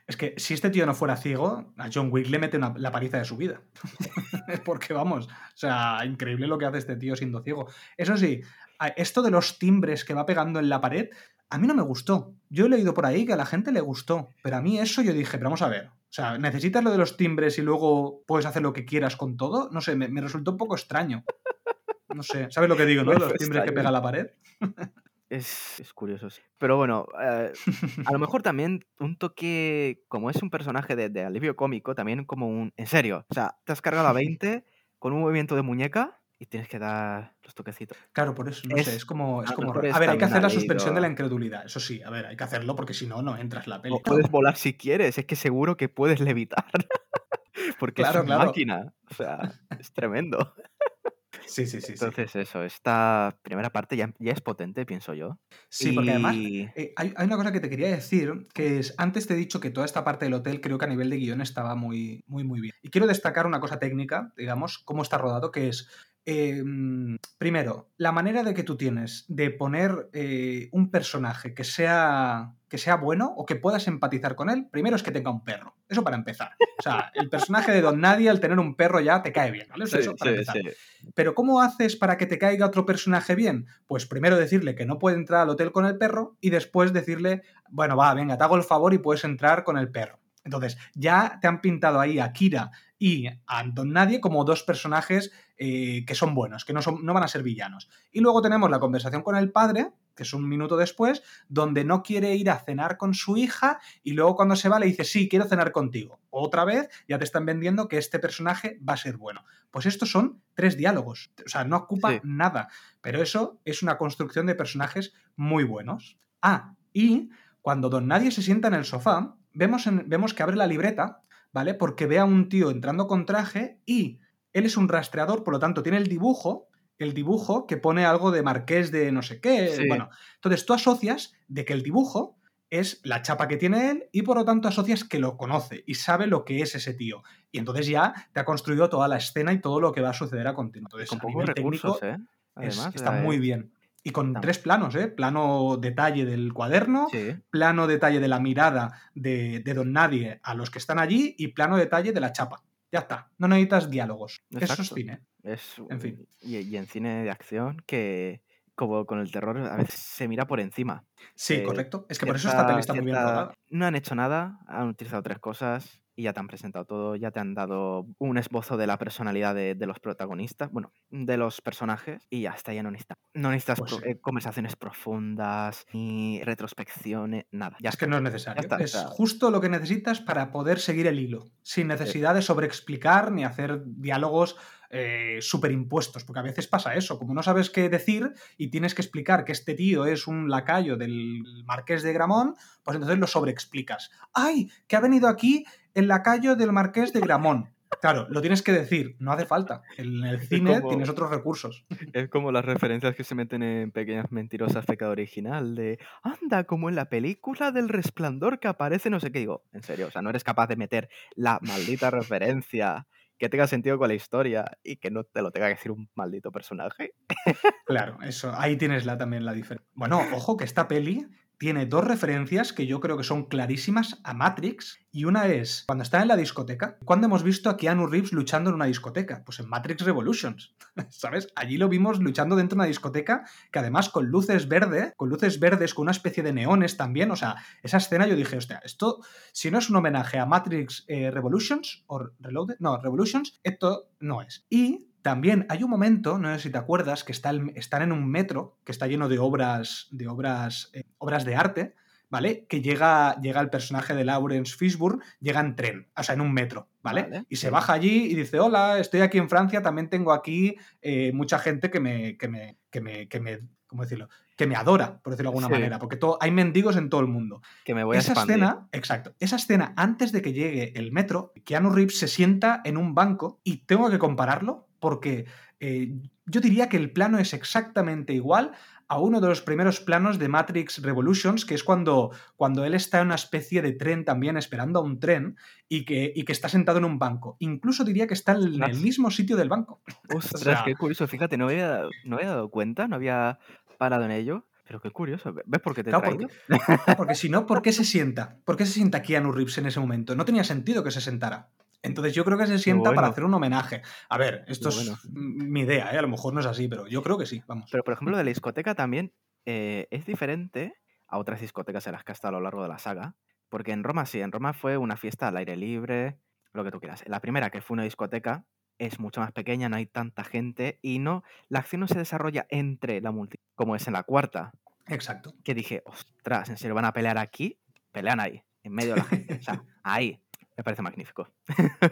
Es que si este tío no fuera ciego, a John Wick le mete una- la paliza de su vida. [LAUGHS] Porque vamos, o sea, increíble lo que hace este tío siendo ciego. Eso sí, esto de los timbres que va pegando en la pared, a mí no me gustó. Yo he leído por ahí que a la gente le gustó, pero a mí eso yo dije, pero vamos a ver. O sea, ¿necesitas lo de los timbres y luego puedes hacer lo que quieras con todo? No sé, me, me resultó un poco extraño. No sé, ¿sabes lo que digo, no? [LAUGHS] Los timbres que pega la pared. es, es curioso. sí. Pero bueno, eh, a lo mejor también un toque, como es un personaje de, de alivio cómico, también como un... En serio, o sea, te has cargado a 20 con un movimiento de muñeca y tienes que dar los toquecitos. Claro, por eso, no Es- sé, es como... Es como a ver, hay que hacer la suspensión de la incredulidad. Eso sí, a ver, hay que hacerlo porque si no, no entras en la peli. O puedes volar si quieres, es que seguro que puedes levitar. [LAUGHS] Porque Claro, es una claro. máquina. O sea, es tremendo. Sí, sí, sí. sí. Entonces, eso, esta primera parte ya, ya es potente, pienso yo. Sí, porque además eh, hay, hay una cosa que te quería decir, que es, antes te he dicho que toda esta parte del hotel creo que a nivel de guion estaba muy, muy, muy bien. Y quiero destacar una cosa técnica, digamos, cómo está rodado, que es, eh, primero, la manera de que tú tienes de poner eh, un personaje que sea, que sea bueno o que puedas empatizar con él, primero es que tenga un perro. Eso para empezar. O sea, el personaje de Don Nadie al tener un perro ya te cae bien, ¿vale? O sea, Sí, eso para sí, empezar. sí. Pero ¿cómo haces para que te caiga otro personaje bien? Pues primero decirle que no puede entrar al hotel con el perro y después decirle, bueno, va, venga, te hago el favor y puedes entrar con el perro. Entonces, ya te han pintado ahí a Kira y a Don Nadie como dos personajes eh, que son buenos, que no, son, no van a ser villanos. Y luego tenemos la conversación con el padre, que es un minuto después, donde no quiere ir a cenar con su hija y luego cuando se va le dice, sí, quiero cenar contigo. Otra vez ya te están vendiendo que este personaje va a ser bueno. Pues estos son tres diálogos, o sea, no ocupa Sí. nada, pero eso es una construcción de personajes muy buenos. Ah, y cuando Don Nadie se sienta en el sofá, vemos, en- vemos que abre la libreta, ¿vale? Porque ve a un tío entrando con traje y él es un rastreador, por lo tanto tiene el dibujo, el dibujo que pone algo de marqués de no sé qué. Sí. Bueno, entonces tú asocias de que el dibujo es la chapa que tiene él y por lo tanto asocias que lo conoce y sabe lo que es ese tío. Y entonces ya te ha construido toda la escena y todo lo que va a suceder a continuación. Entonces, Con a nivel técnico, ¿eh? es- está eh, muy bien. Y con tres planos, ¿eh? Plano detalle del cuaderno, Sí. plano detalle de la mirada de, de Don Nadie a los que están allí y plano detalle de la chapa. Ya está. No necesitas diálogos. Eso es cine. Es, En fin. Y, y en cine de acción que como con el terror, a veces se mira por encima. Sí, Eh, correcto. Es que por eso esta peli está muy bien rodada. No han hecho nada, han utilizado tres cosas y ya te han presentado todo, ya te han dado un esbozo de la personalidad de, de los protagonistas, bueno, de los personajes y ya está, ya no necesitas, no necesitas Pues pro- sí. eh, conversaciones profundas ni retrospecciones, nada. Ya es que no es necesario. está, es justo lo que necesitas para poder seguir el hilo, sin necesidad de sobreexplicar ni hacer diálogos eh, superimpuestos, porque a veces pasa eso, como no sabes qué decir y tienes que explicar que este tío es un lacayo del marqués de Gramón, pues entonces lo sobreexplicas. ¡Ay! Que ha venido aquí el lacayo del marqués de Gramón. Claro, lo tienes que decir, no hace falta. En el cine como- tienes otros recursos. Es como las referencias que se meten en Pequeñas Mentirosas Pecado Original de anda, como en la película del resplandor que aparece no sé qué. Digo, en serio, o sea, no eres capaz de meter la maldita referencia que tenga sentido con la historia y que no te lo tenga que decir un maldito personaje. Claro, eso, ahí tienes la, también la diferencia. Bueno, ojo que esta peli tiene dos referencias que yo creo que son clarísimas a Matrix. Y una es cuando está en la discoteca. ¿Cuándo hemos visto a Keanu Reeves luchando en una discoteca? Pues en Matrix Revolutions. [LAUGHS] ¿Sabes? Allí lo vimos luchando dentro de una discoteca que además con luces verdes, con luces verdes, con una especie de neones también. O sea, esa escena yo dije, hostia, esto, si no es un homenaje a Matrix eh, Revolutions o Reloaded, no, Revolutions, esto no es. Y también hay un momento, no sé si te acuerdas, que está el- están en un metro que está lleno de obras, de obras, eh, obras de arte, ¿vale? Que llega, llega el personaje de Lawrence Fishburne, llega en tren, o sea, en un metro, ¿vale? Vale, y se sí. baja allí y dice, hola, estoy aquí en Francia, también tengo aquí eh, mucha gente que me, que me, que me, que me, ¿cómo decirlo? Que me adora, por decirlo de alguna Sí. manera, porque todo, hay mendigos en todo el mundo Que me voy esa a expandir. escena, exacto, esa escena antes de que llegue el metro, Keanu Reeves se sienta en un banco y tengo que compararlo porque eh, yo diría que el plano es exactamente igual a uno de los primeros planos de Matrix Revolutions, que es cuando, cuando él está en una especie de tren también, esperando a un tren, y que, y que está sentado en un banco. Incluso diría que está en el mismo sitio del banco. Ostras, [LAUGHS] sea- qué curioso. Fíjate, no había, no había dado cuenta, no había parado en ello. Pero qué curioso. ¿Ves por qué te Claro, porque, porque [LAUGHS] si no, ¿por qué se sienta? ¿Por qué se sienta Keanu Reeves en ese momento? No tenía sentido que se sentara. Entonces yo creo que se sienta para hacer un homenaje. A ver, esto es mi idea, ¿eh? a lo mejor no es así, pero yo creo que sí, vamos. Pero, por ejemplo, de la discoteca también eh, es diferente a otras discotecas en las que ha estado a lo largo de la saga. Porque en Roma sí, en Roma fue una fiesta al aire libre, lo que tú quieras. La primera, que fue una discoteca, es mucho más pequeña, no hay tanta gente y no, la acción no se desarrolla entre la multitud, como es en la cuarta, Exacto. que dije, ostras, ¿en serio van a pelear aquí? Pelean ahí, en medio de la gente. O sea, [LAUGHS] ahí. Me parece magnífico.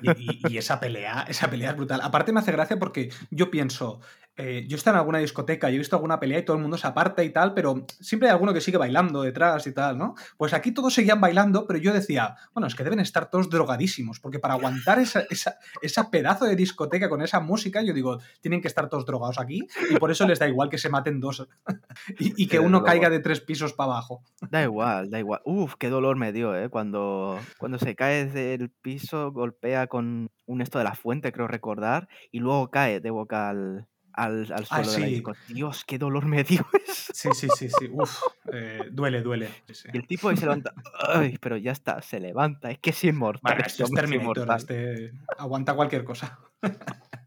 Y, esa pelea, esa pelea es brutal. Aparte me hace gracia porque yo pienso, eh, yo he estado en alguna discoteca y he visto alguna pelea y todo el mundo se aparta y tal, pero siempre hay alguno que sigue bailando detrás y tal, ¿no? Pues aquí todos seguían bailando, pero yo decía, bueno, es que deben estar todos drogadísimos, porque para aguantar esa, esa, esa pedazo de discoteca con esa música, yo digo, tienen que estar todos drogados aquí y por eso les da igual que se maten dos [LAUGHS] y, y que uno caiga de tres pisos para abajo. Da igual, da igual. Uf, qué dolor me dio, ¿eh? Cuando, cuando se cae del piso, golpea con un esto de la fuente, creo recordar, y luego cae de boca al, al, al Ah, suelo de la sí. disco. Dios, qué dolor me dio [LAUGHS] eso. Sí, sí, sí, sí. Uf, eh, duele, duele. Sí. Y el tipo ahí se levanta. Ay, pero ya está, se levanta. Es que es inmortal. Bueno, este es Terminator, este aguanta cualquier cosa. [LAUGHS]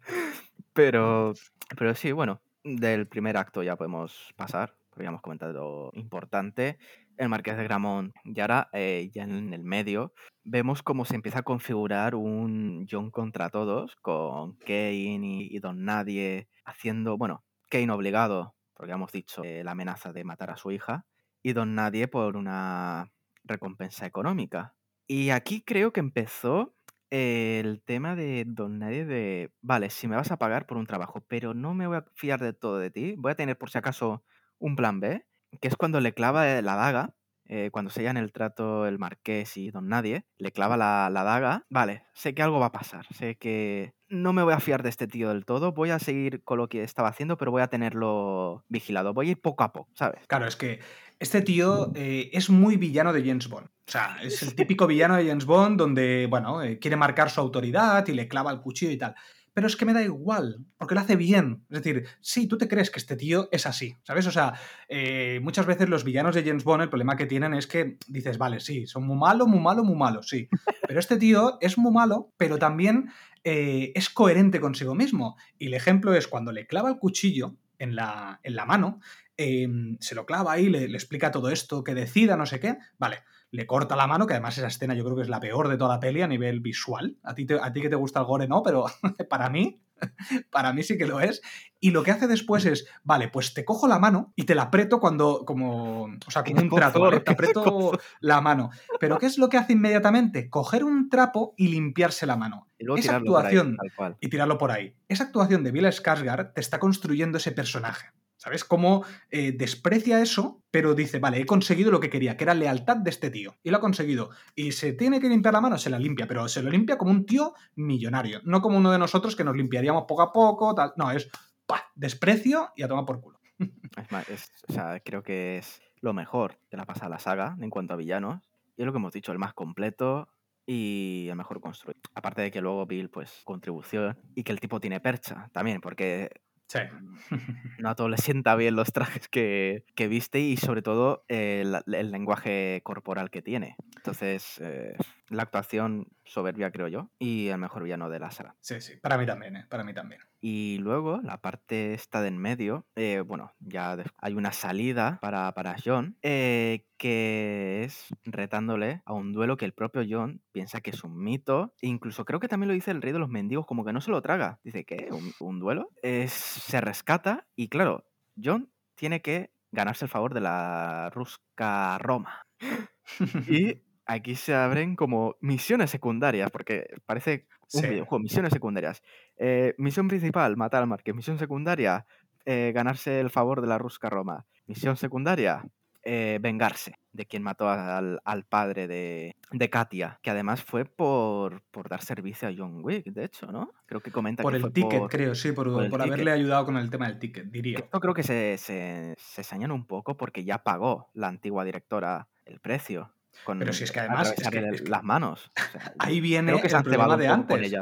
Pero, pero sí, bueno, del primer acto ya podemos pasar, hemos comentado lo importante. El Marqués de Gramont y ahora, eh, ya en el medio, vemos cómo se empieza a configurar un John contra todos, con Kane y, y Don Nadie haciendo, bueno, Kane obligado, porque hemos dicho eh, la amenaza de matar a su hija, y Don Nadie por una recompensa económica. Y aquí creo que empezó el tema de Don Nadie de, vale, si me vas a pagar por un trabajo, pero no me voy a fiar de todo de ti, voy a tener por si acaso un plan B, que es cuando le clava la daga, eh, cuando sellan el trato el marqués y Don Nadie, le clava la, la daga, vale, sé que algo va a pasar, sé que no me voy a fiar de este tío del todo, voy a seguir con lo que estaba haciendo, pero voy a tenerlo vigilado, voy a ir poco a poco, ¿sabes? Claro, es que este tío eh, es muy villano de James Bond. O sea, es el [LAUGHS] típico villano de James Bond donde, bueno, eh, quiere marcar su autoridad y le clava el cuchillo y tal. Pero es que me da igual, porque lo hace bien. Es decir, sí, tú te crees que este tío es así, ¿sabes? O sea, eh, muchas veces los villanos de James Bond, el problema que tienen es que dices, vale, sí, son muy malo, muy malo, muy malo, sí. [LAUGHS] Pero este tío es muy malo, pero también eh, es coherente consigo mismo. Y el ejemplo es cuando le clava el cuchillo, en la, en la mano, em, se lo clava ahí, le, le explica todo esto, que decida, no sé qué. Vale, le corta la mano, que además esa escena yo creo que es la peor de toda la peli a nivel visual. A ti, a ti que te gusta el gore, no, pero [LAUGHS] para mí, [LAUGHS] para mí sí que lo es. Y lo que hace después es, vale, pues te cojo la mano y te la aprieto cuando, como, o sea, como un trato, ¿vale? Te aprieto [LAUGHS] la mano. Pero ¿qué es lo que hace inmediatamente? Coger un trapo y limpiarse la mano. Y Esa actuación y tirarlo por ahí. Esa actuación de Bill Skarsgård te está construyendo ese personaje. ¿Sabes? Cómo eh, desprecia eso, pero dice, vale, he conseguido lo que quería, que era lealtad de este tío. Y lo ha conseguido. Y se tiene que limpiar la mano, se la limpia, pero se lo limpia como un tío millonario. No como uno de nosotros que nos limpiaríamos poco a poco. No, es desprecio y a tomar por culo. [LAUGHS] Es más, creo que es lo mejor de la pasada saga en cuanto a villanos. Y es lo que hemos dicho, el más completo y el mejor construido. Aparte de que luego Bill, pues, contribución y que el tipo tiene percha también, porque Sí. [LAUGHS] no a todos les sienta bien los trajes que, que viste y sobre todo el, el lenguaje corporal que tiene. Entonces, eh, la actuación soberbia, creo yo, y el mejor villano de la saga. Sí, sí, para mí también, ¿eh? para mí también. Y luego, la parte esta de en medio, eh, bueno, ya hay una salida para, para John, eh, que es retándole a un duelo que el propio John piensa que es un mito. Incluso creo que también lo dice el rey de los mendigos, como que no se lo traga. Dice, ¿qué? ¿Un, un duelo? Es, se rescata y claro, John tiene que ganarse el favor de la Rusca Roma. [LAUGHS] y aquí se abren como misiones secundarias, porque parece un Sí. videojuego, misiones secundarias. Eh, misión principal, matar al marqués. Misión secundaria, eh, ganarse el favor de la Rusca Roma. Misión secundaria, eh, vengarse de quien mató al, al padre de, de Katia, que además fue por, por dar servicio a John Wick, de hecho, ¿no? Creo que comenta Por que el fue ticket, por- creo, sí, por, por haberle ayudado con el tema del ticket, diría. Esto creo que se, se, se sañan un poco porque ya pagó la antigua directora el precio. Con Pero si es que además, es que- las manos. O sea, [LAUGHS] Ahí viene que el problema de antes.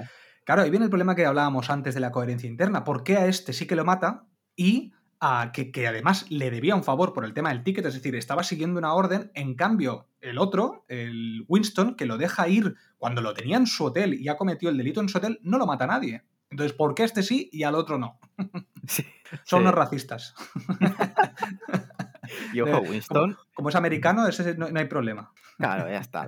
Claro, ahí viene el problema que hablábamos antes de la coherencia interna. ¿Por qué a este sí que lo mata y a que, que además le debía un favor por el tema del ticket? Es decir, estaba siguiendo una orden, en cambio, el otro, el Winston, que lo deja ir cuando lo tenía en su hotel y ha cometido el delito en su hotel, no lo mata a nadie. Entonces, ¿por qué este sí y al otro no? [LAUGHS] Sí. Son Sí. unos racistas. [LAUGHS] Y ojo, Eh, Winston, Como es americano, ese no, no hay problema. claro, ya está.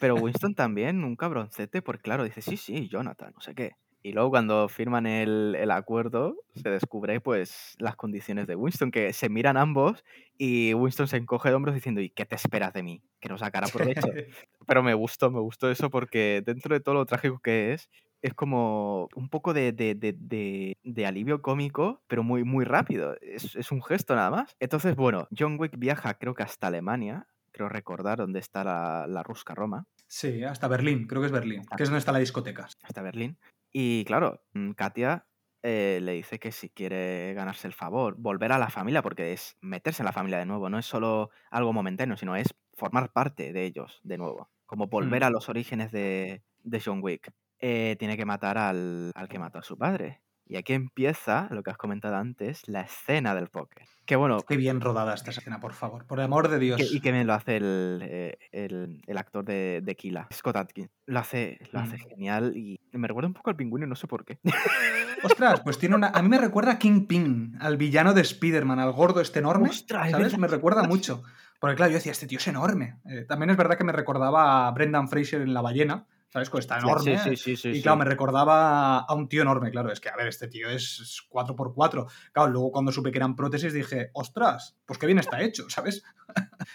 Pero Winston también, un cabroncete, porque claro, dice, sí, sí, Jonathan, no sé qué. Y luego cuando firman el, el acuerdo, se descubre pues las condiciones de Winston, que se miran ambos y Winston se encoge de hombros diciendo, ¿y qué te esperas de mí? Que no sacará provecho. [LAUGHS] Pero me gustó, me gustó eso porque dentro de todo lo trágico que es, es como un poco de, de- de- de- alivio cómico, pero muy, muy rápido. Es, es un gesto nada más. Entonces, bueno, John Wick viaja creo que hasta Alemania, creo recordar dónde está la, la Rusca Roma, Sí, hasta Berlín, creo que es Berlín, que es donde está la discoteca. hasta Berlín. Y claro, mm, Katia eh, le dice que si quiere ganarse el favor, volver a la familia, porque es meterse en la familia de nuevo, no es solo algo momentáneo, sino es formar parte de ellos de nuevo, como volver Mm. a los orígenes de, de John Wick. Eh, tiene que matar al, al que mató a su padre. Y aquí empieza, lo que has comentado antes, la escena del póker. Que bueno, Qué bien rodada esta escena, por favor. Por el amor de Dios. que- y que bien lo hace el, eh, el- el actor de, de Kila, Scott Atkins. Lo hace, lo hace Mm. genial y me recuerda un poco al pingüino, no sé por qué. [LAUGHS] Ostras, pues tiene una. A mí me recuerda a Kingpin, al villano de Spider-Man, al gordo este enorme. Ostras, es ¿Sabes? Me recuerda mucho. Porque claro, yo decía, este tío es enorme. Eh, también es verdad que me recordaba a Brendan Fraser en La Ballena. ¿Sabes? Está enorme. Sí, sí, sí, sí, y claro, me recordaba a un tío enorme, claro. Es que, a ver, este tío es 4x4. Claro, luego cuando supe que eran prótesis dije, ostras, pues qué bien está hecho, [LAUGHS] ¿sabes?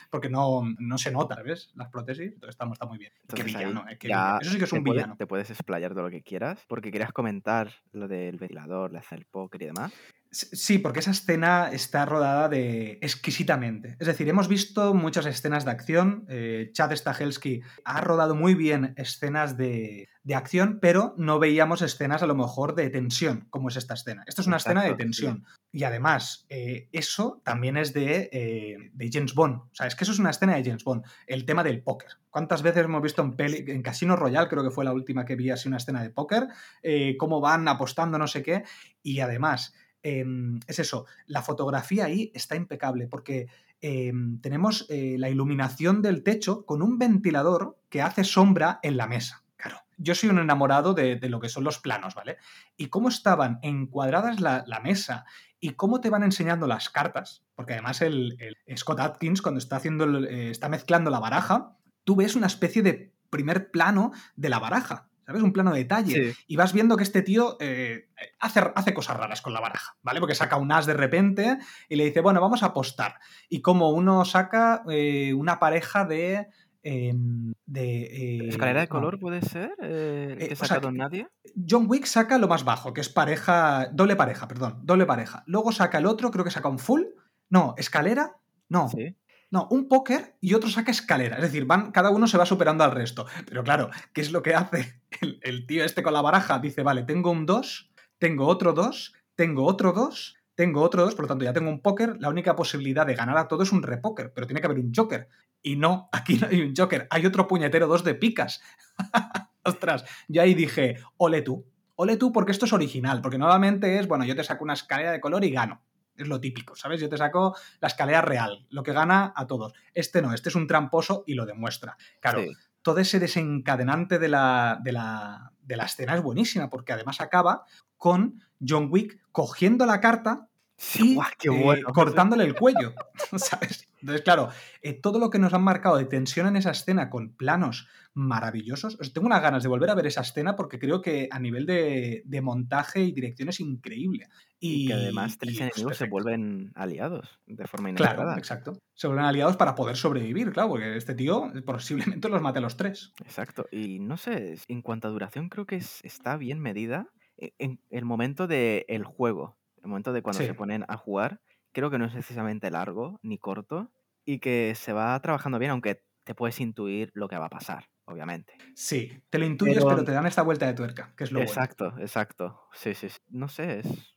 Porque no, no se nota, ¿ves? Las prótesis. Entonces está, está muy bien. qué Entonces ahí villano, eh, qué villano. Eso sí que es un puede- villano. te puedes explayar todo lo que quieras, porque querías comentar lo del ventilador, la hacer el póker y demás. Sí, porque esa escena está rodada de exquisitamente. Es decir, hemos visto muchas escenas de acción. eh, Chad Stahelski ha rodado muy bien escenas de, de acción, pero no veíamos escenas a lo mejor de tensión, como es esta escena. Esto es una escena de sí. tensión. Y además, eh, eso también es de, eh, de James Bond. O sea, es que eso es una escena de James Bond. El tema del póker. ¿Cuántas veces hemos visto en, peli, en Casino Royale, creo que fue la última que vi así una escena de póker, cómo van apostando no sé qué? Y además, eh, es eso, la fotografía ahí está impecable porque eh, tenemos eh, la iluminación del techo con un ventilador que hace sombra en la mesa. Claro, yo soy un enamorado de, lo que son los planos, ¿vale? Y cómo estaban encuadradas la, mesa y cómo te van enseñando las cartas, porque además el, Scott Atkins, cuando está haciendo, eh, está mezclando la baraja, tú ves una especie de primer plano de la baraja. ¿Sabes? Un plano de detalle. Y vas viendo que este tío eh, hace, hace, cosas raras con la baraja, ¿vale? Porque saca un as de repente y le dice, bueno, vamos a apostar. Y como uno saca eh, una pareja de Em, de, eh, ¿Escalera de color puede ser? ¿Que sacado nadie? John Wick saca lo más bajo, que es pareja. Doble pareja, perdón. Doble pareja. Luego saca el otro, creo que saca un full. No, escalera. No. No, un póker y otro saca escalera. Es decir, van, cada uno se va superando al resto. Pero claro, ¿qué es lo que hace el, tío este con la baraja? Dice, vale, tengo un 2, tengo otro 2, tengo otro 2, tengo otro 2, por lo tanto ya tengo un póker. La única posibilidad de ganar a todo es un repóker, pero tiene que haber un joker. Y no, aquí no hay un Joker, hay otro puñetero dos de picas. [LAUGHS] Ostras, yo ahí dije, ole tú, ole tú porque esto es original, porque normalmente es, bueno, yo te saco una escalera de color y gano. Es lo típico, ¿sabes? Yo te saco la escalera real, lo que gana a todos. Este no, este es un tramposo y lo demuestra. Claro, todo ese desencadenante de la, de, la, de la escena es buenísima, porque además acaba con John Wick cogiendo la carta y eh, cortándole el cuello, [LAUGHS] ¿sabes? Entonces, claro, eh, todo lo que nos han marcado de tensión en esa escena con planos maravillosos, tengo unas ganas de volver a ver esa escena porque creo que a nivel de, montaje y dirección es increíble. Y, que además tres enemigos se vuelven aliados de forma inesperada. Claro, exacto. Se vuelven aliados para poder sobrevivir, claro, porque este tío posiblemente los mate a los tres. Exacto. Y no sé, en cuanto a duración creo que está bien medida e, en el momento del juego el momento de cuando se ponen a jugar, creo que no es excesivamente largo ni corto y que se va trabajando bien, aunque te puedes intuir lo que va a pasar, obviamente. Sí, te lo intuyes, pero, te dan esta vuelta de tuerca, que es lo Exacto, exacto. Sí, sí, No sé, es,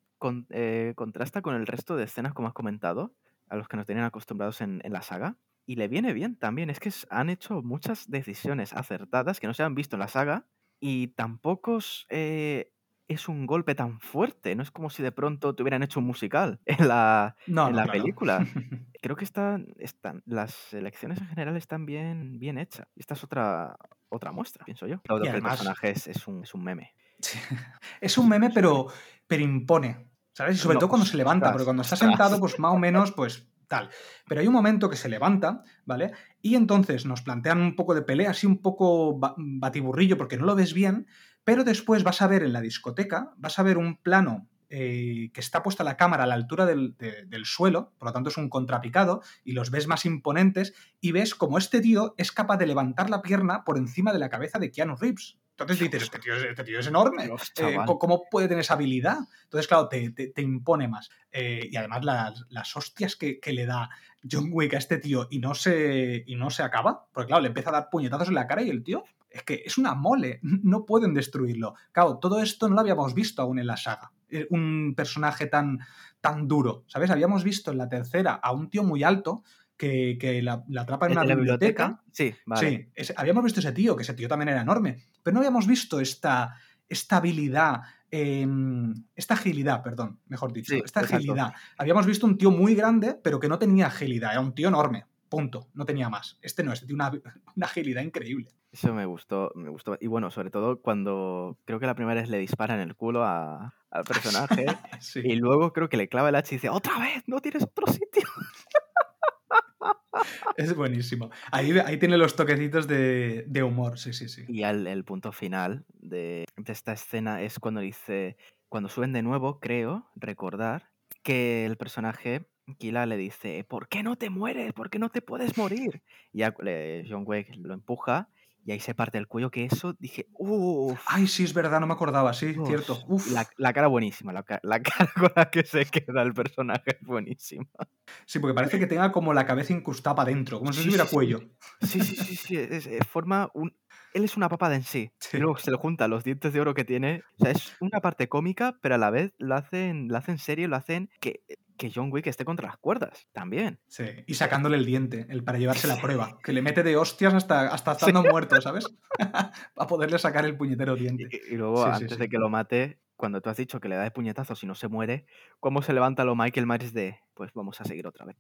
eh, contrasta con el resto de escenas, como has comentado, a los que nos tienen acostumbrados en, la saga. Y le viene bien también. Es que han hecho muchas decisiones acertadas que no se han visto en la saga y tampoco eh, es un golpe tan fuerte. No es como si de pronto te hubieran hecho un musical [LAUGHS] en la, en la película. [LAUGHS] Creo que están, están, las elecciones en general están bien, bien hechas. Esta es otra, otra muestra, pienso yo. Todo el personaje es, un, es un meme. [LAUGHS] Es un meme, pero, pero impone. ¿Sabes? Y sobre todo cuando se levanta, porque cuando está sentado, pues más o menos, pues tal. Pero hay un momento que se levanta, ¿vale? Y entonces nos plantean un poco de pelea, así un poco batiburrillo, porque no lo ves bien, pero después vas a ver en la discoteca, vas a ver un plano eh, que está puesta la cámara a la altura del, suelo, por lo tanto es un contrapicado, y los ves más imponentes, y ves como este tío es capaz de levantar la pierna por encima de la cabeza de Keanu Reeves. Entonces dices, este tío, este es enorme, eh, ¿cómo puede tener esa habilidad? Entonces, claro, te, impone más. Eh, y además las, hostias que, le da John Wick a este tío y no, se, y no se acaba, porque claro, le empieza a dar puñetazos en la cara y el tío es que es una mole, [LAUGHS] no pueden destruirlo. Claro, todo esto no lo habíamos visto aún en la saga. Eh, un personaje tan, tan duro, ¿sabes? Habíamos visto en la tercera a un tío muy alto que, la, atrapa en una biblioteca? Sí, vale. Sí, habíamos visto ese tío, que ese tío también era enorme, pero no habíamos visto esta, esta habilidad, em, esta agilidad, perdón, mejor dicho, esta agilidad. Habíamos visto un tío muy grande, pero que no tenía agilidad, era un tío enorme, punto, no tenía más. Este no, este tiene una, [LAUGHS] una agilidad increíble. Eso me gustó, me gustó. Y bueno, sobre todo cuando creo que la primera vez le dispara en el culo al [LAUGHS] personaje y luego creo que le clava el hacha y dice, otra vez, no tienes otro sitio. Es buenísimo. Ahí, ahí tiene los toquecitos de, humor, sí, sí, sí. Y el punto final de, de, esta escena es cuando dice, cuando suben de nuevo, creo, recordar que el personaje, Kila, le dice, ¿por qué no te mueres? ¿Por qué no te puedes morir? Y ya John Wick lo empuja y ahí se parte el cuello, que eso dije, uff. Ay, sí, es verdad, no me acordaba, sí, cierto. La, cara buenísima, la, [LAUGHS] cara con la que se queda el personaje es buenísima. Sí, porque parece que tenga como la cabeza incrustada para adentro, como si tuviera cuello. Sí, sí, sí, sí, eh, forma un... Él es una papada en sí. Y luego se le junta los dientes de oro que tiene. O sea, es una parte cómica, pero a la vez lo hacen, lo hacen serio, lo hacen que que John Wick esté contra las cuerdas también. Sí, y sacándole el diente, el para llevarse la [LAUGHS] prueba, que le mete de hostias hasta, hasta estando muerto, [LAUGHS] ¿sabes? [LAUGHS] para poderle sacar el puñetero diente. Y, luego, antes de que lo mate, cuando tú has dicho que le da de puñetazos y no se muere, ¿cómo se levanta lo Michael Myers de, pues vamos a seguir otra vez?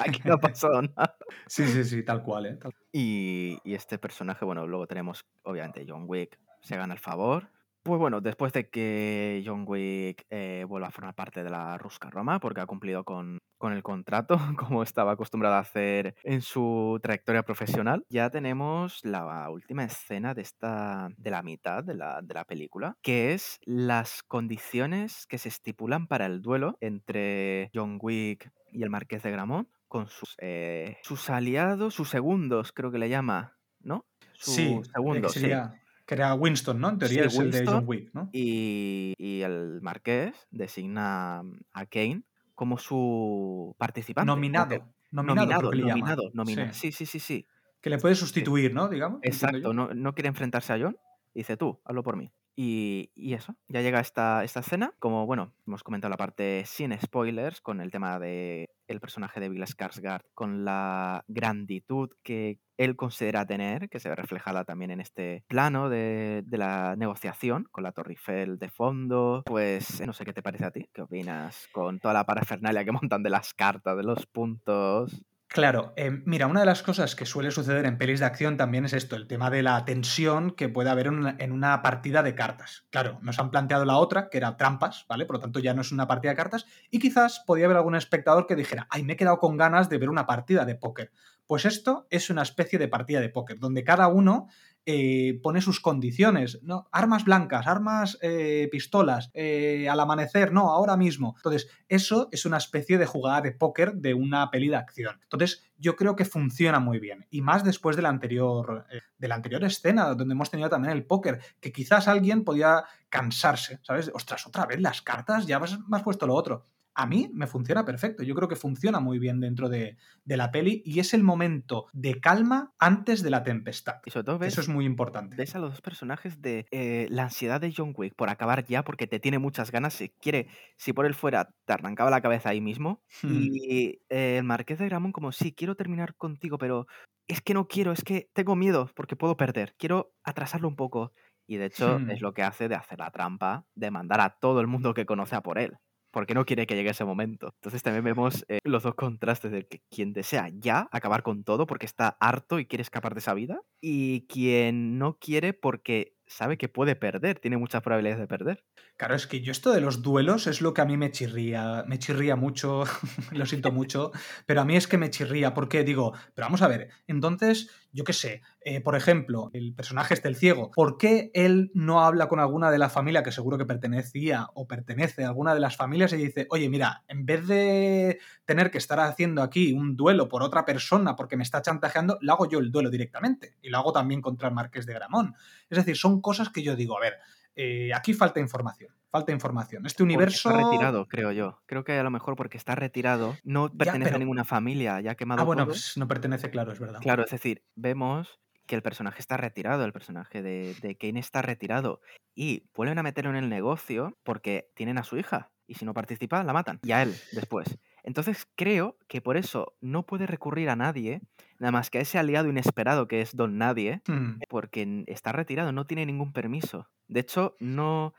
Aquí no ha pasado nada. Sí, sí, sí, tal cual, ¿eh? Y, y, este personaje, bueno, luego tenemos, obviamente, John Wick, se gana el favor. Pues bueno, después de que John Wick eh, vuelva a formar parte de la Rusca Roma, porque ha cumplido con, con el contrato, [LAUGHS] como estaba acostumbrado a hacer en su trayectoria profesional, ya tenemos la última escena de esta de la mitad de la, de la película, que es las condiciones que se estipulan para el duelo entre John Wick y el Marqués de Gramont con sus, eh, sus aliados, sus segundos, creo que le llama, ¿no? Sus Sí, segundos, sí. Que era Winston, ¿no? En teoría Sí, es el de John Wick, ¿no? y, y el marqués designa a Kane como su participante, Nominado. Nominado, nominado, llama. nominado, Sí. Sí, sí, sí, sí. Que le puede Sí. sustituir, ¿no? Digamos, Exacto, no, no quiere enfrentarse a John. Dice tú, hazlo por mí. Y, eso, ya llega esta, esta escena. Como bueno, hemos comentado la parte sin spoilers, con el tema de el personaje de Bill Skarsgård, con la granditud que él considera tener, que se ve reflejada también en este plano de, de la negociación, con la Torre Eiffel de fondo. Pues no sé qué te parece a ti, qué opinas con toda la parafernalia que montan de las cartas, de los puntos. Claro, eh, mira, una de las cosas que suele suceder en pelis de acción también es esto, el tema de la tensión que puede haber en una, en una partida de cartas. Claro, nos han planteado la otra, que era trampas, ¿vale? Por lo tanto ya no es una partida de cartas, y quizás podía haber algún espectador que dijera, ay, me he quedado con ganas de ver una partida de póker. Pues esto es una especie de partida de póker, donde cada uno eh, pone sus condiciones, ¿no? Armas blancas, armas, eh, pistolas, eh, al amanecer, no, ahora mismo. Entonces, eso es una especie de jugada de póker de una peli de acción. Entonces, yo creo que funciona muy bien. Y más después de la anterior, de la anterior escena, donde hemos tenido también el póker, que quizás alguien podía cansarse, ¿sabes? Ostras, otra vez las cartas, ya me has puesto lo otro. A mí me funciona perfecto. Yo creo que funciona muy bien dentro de, de la peli y es el momento de calma antes de la tempestad. Y sobre todo ves Eso es muy importante. ves a los dos personajes de eh, la ansiedad de John Wick por acabar ya porque te tiene muchas ganas, si quiere, si por él fuera, te arrancaba la cabeza ahí mismo. Hmm. Y eh, el Marqués de Gramont como, sí, quiero terminar contigo, pero es que no quiero, es que tengo miedo porque puedo perder, quiero atrasarlo un poco. Y de hecho Hmm. es lo que hace de hacer la trampa, de mandar a todo el mundo que conoce a por él. Porque no quiere que llegue ese momento. Entonces también vemos eh, los dos contrastes de que quien desea ya acabar con todo porque está harto y quiere escapar de esa vida. Y quien no quiere porque sabe que puede perder, tiene muchas probabilidades de perder. Claro, es que yo esto de los duelos es lo que a mí me chirría, me chirría mucho, [LAUGHS] lo siento mucho, pero a mí es que me chirría porque digo, pero vamos a ver, entonces, yo qué sé, eh, por ejemplo, el personaje este, el ciego, ¿por qué él no habla con alguna de la familia que seguro que pertenecía o pertenece a alguna de las familias y dice, oye, mira, en vez de tener que estar haciendo aquí un duelo por otra persona porque me está chantajeando, lo hago yo el duelo directamente y lo hago también contra el Marqués de Gramón. Es decir, son cosas que yo digo, a ver, eh, aquí falta información, falta información. Este Porque universo... está retirado, creo yo. Creo que a lo mejor porque está retirado, no pertenece pero- a ninguna familia, ya quemado Ah, bueno, pues no pertenece, claro, es verdad. Claro, es decir, vemos que el personaje está retirado, el personaje de, de Kane está retirado. Y vuelven a meterlo en el negocio porque tienen a su hija. Y si no participa, la matan. Y a él después. Entonces creo que por eso no puede recurrir a nadie, nada más que a ese aliado inesperado que es Don Nadie, Hmm, porque está retirado, no tiene ningún permiso. De hecho, no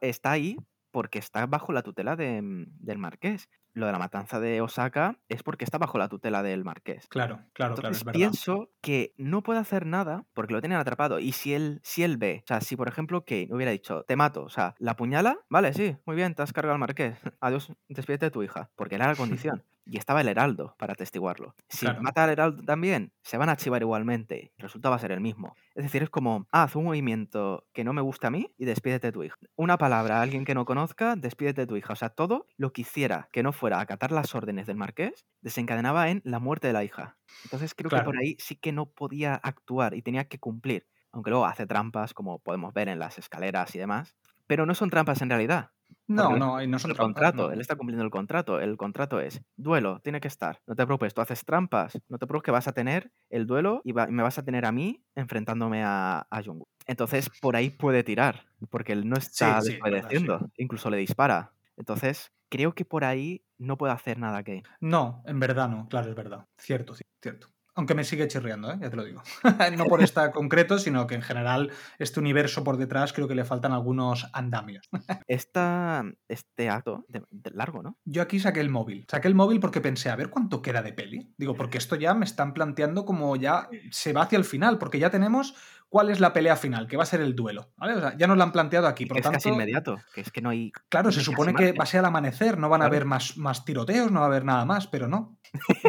está ahí porque está bajo la tutela de, mm, del marqués. Lo de la matanza de Osaka es porque está bajo la tutela del marqués. Claro, claro, claro, Entonces es verdad. pienso que no puede hacer nada porque lo tienen atrapado. Y si él, si él ve, o sea, si por ejemplo Kane hubiera dicho, te mato, o sea, la puñala, vale, sí, muy bien, te has cargado al marqués. [LAUGHS] Adiós, despídete de tu hija. Porque era la condición. [LAUGHS] Y estaba el heraldo para atestiguarlo. Si Claro. mata al heraldo también, se van a archivar igualmente. El resultado va a ser el mismo. Es decir, es como, haz un movimiento que no me gusta a mí y despídete de tu hija. Una palabra a alguien que no conozca, despídete de tu hija. O sea, todo lo que hiciera que no fuera a acatar las órdenes del marqués, desencadenaba en la muerte de la hija. Entonces creo que por ahí sí que no podía actuar y tenía que cumplir. Aunque luego hace trampas, como podemos ver en las escaleras y demás. Pero no son trampas en realidad. No, no, y no son el trampas, contrato, no. él está cumpliendo el contrato. El contrato es duelo, tiene que estar. No te preocupes, tú haces trampas. No te preocupes que vas a tener el duelo y, va- y me vas a tener a mí enfrentándome a, a Jungkook. Entonces, por ahí puede tirar, porque él no está sí, desobedeciendo, incluso le dispara. Entonces, creo que por ahí no puede hacer nada Kane. No, en verdad no, claro, es verdad. Cierto, cierto. Aunque me sigue chirriando, ¿eh? ya te lo digo. [LAUGHS] no por esta concreto, sino que en general este universo por detrás creo que le faltan algunos andamios. [LAUGHS] Esta, este acto, de- de largo, ¿no? Yo aquí saqué el móvil. Saqué el móvil porque pensé, a ver cuánto queda de peli. Digo, porque esto ya me están planteando como ya se va hacia el final, porque ya tenemos cuál es la pelea final, que va a ser el duelo. ¿vale? O sea, ya nos lo han planteado aquí. Por es tanto, casi inmediato, que es que no hay. Claro, no se supone que margen. va a ser al amanecer, no van a haber más, más tiroteos, no va a haber nada más, pero no.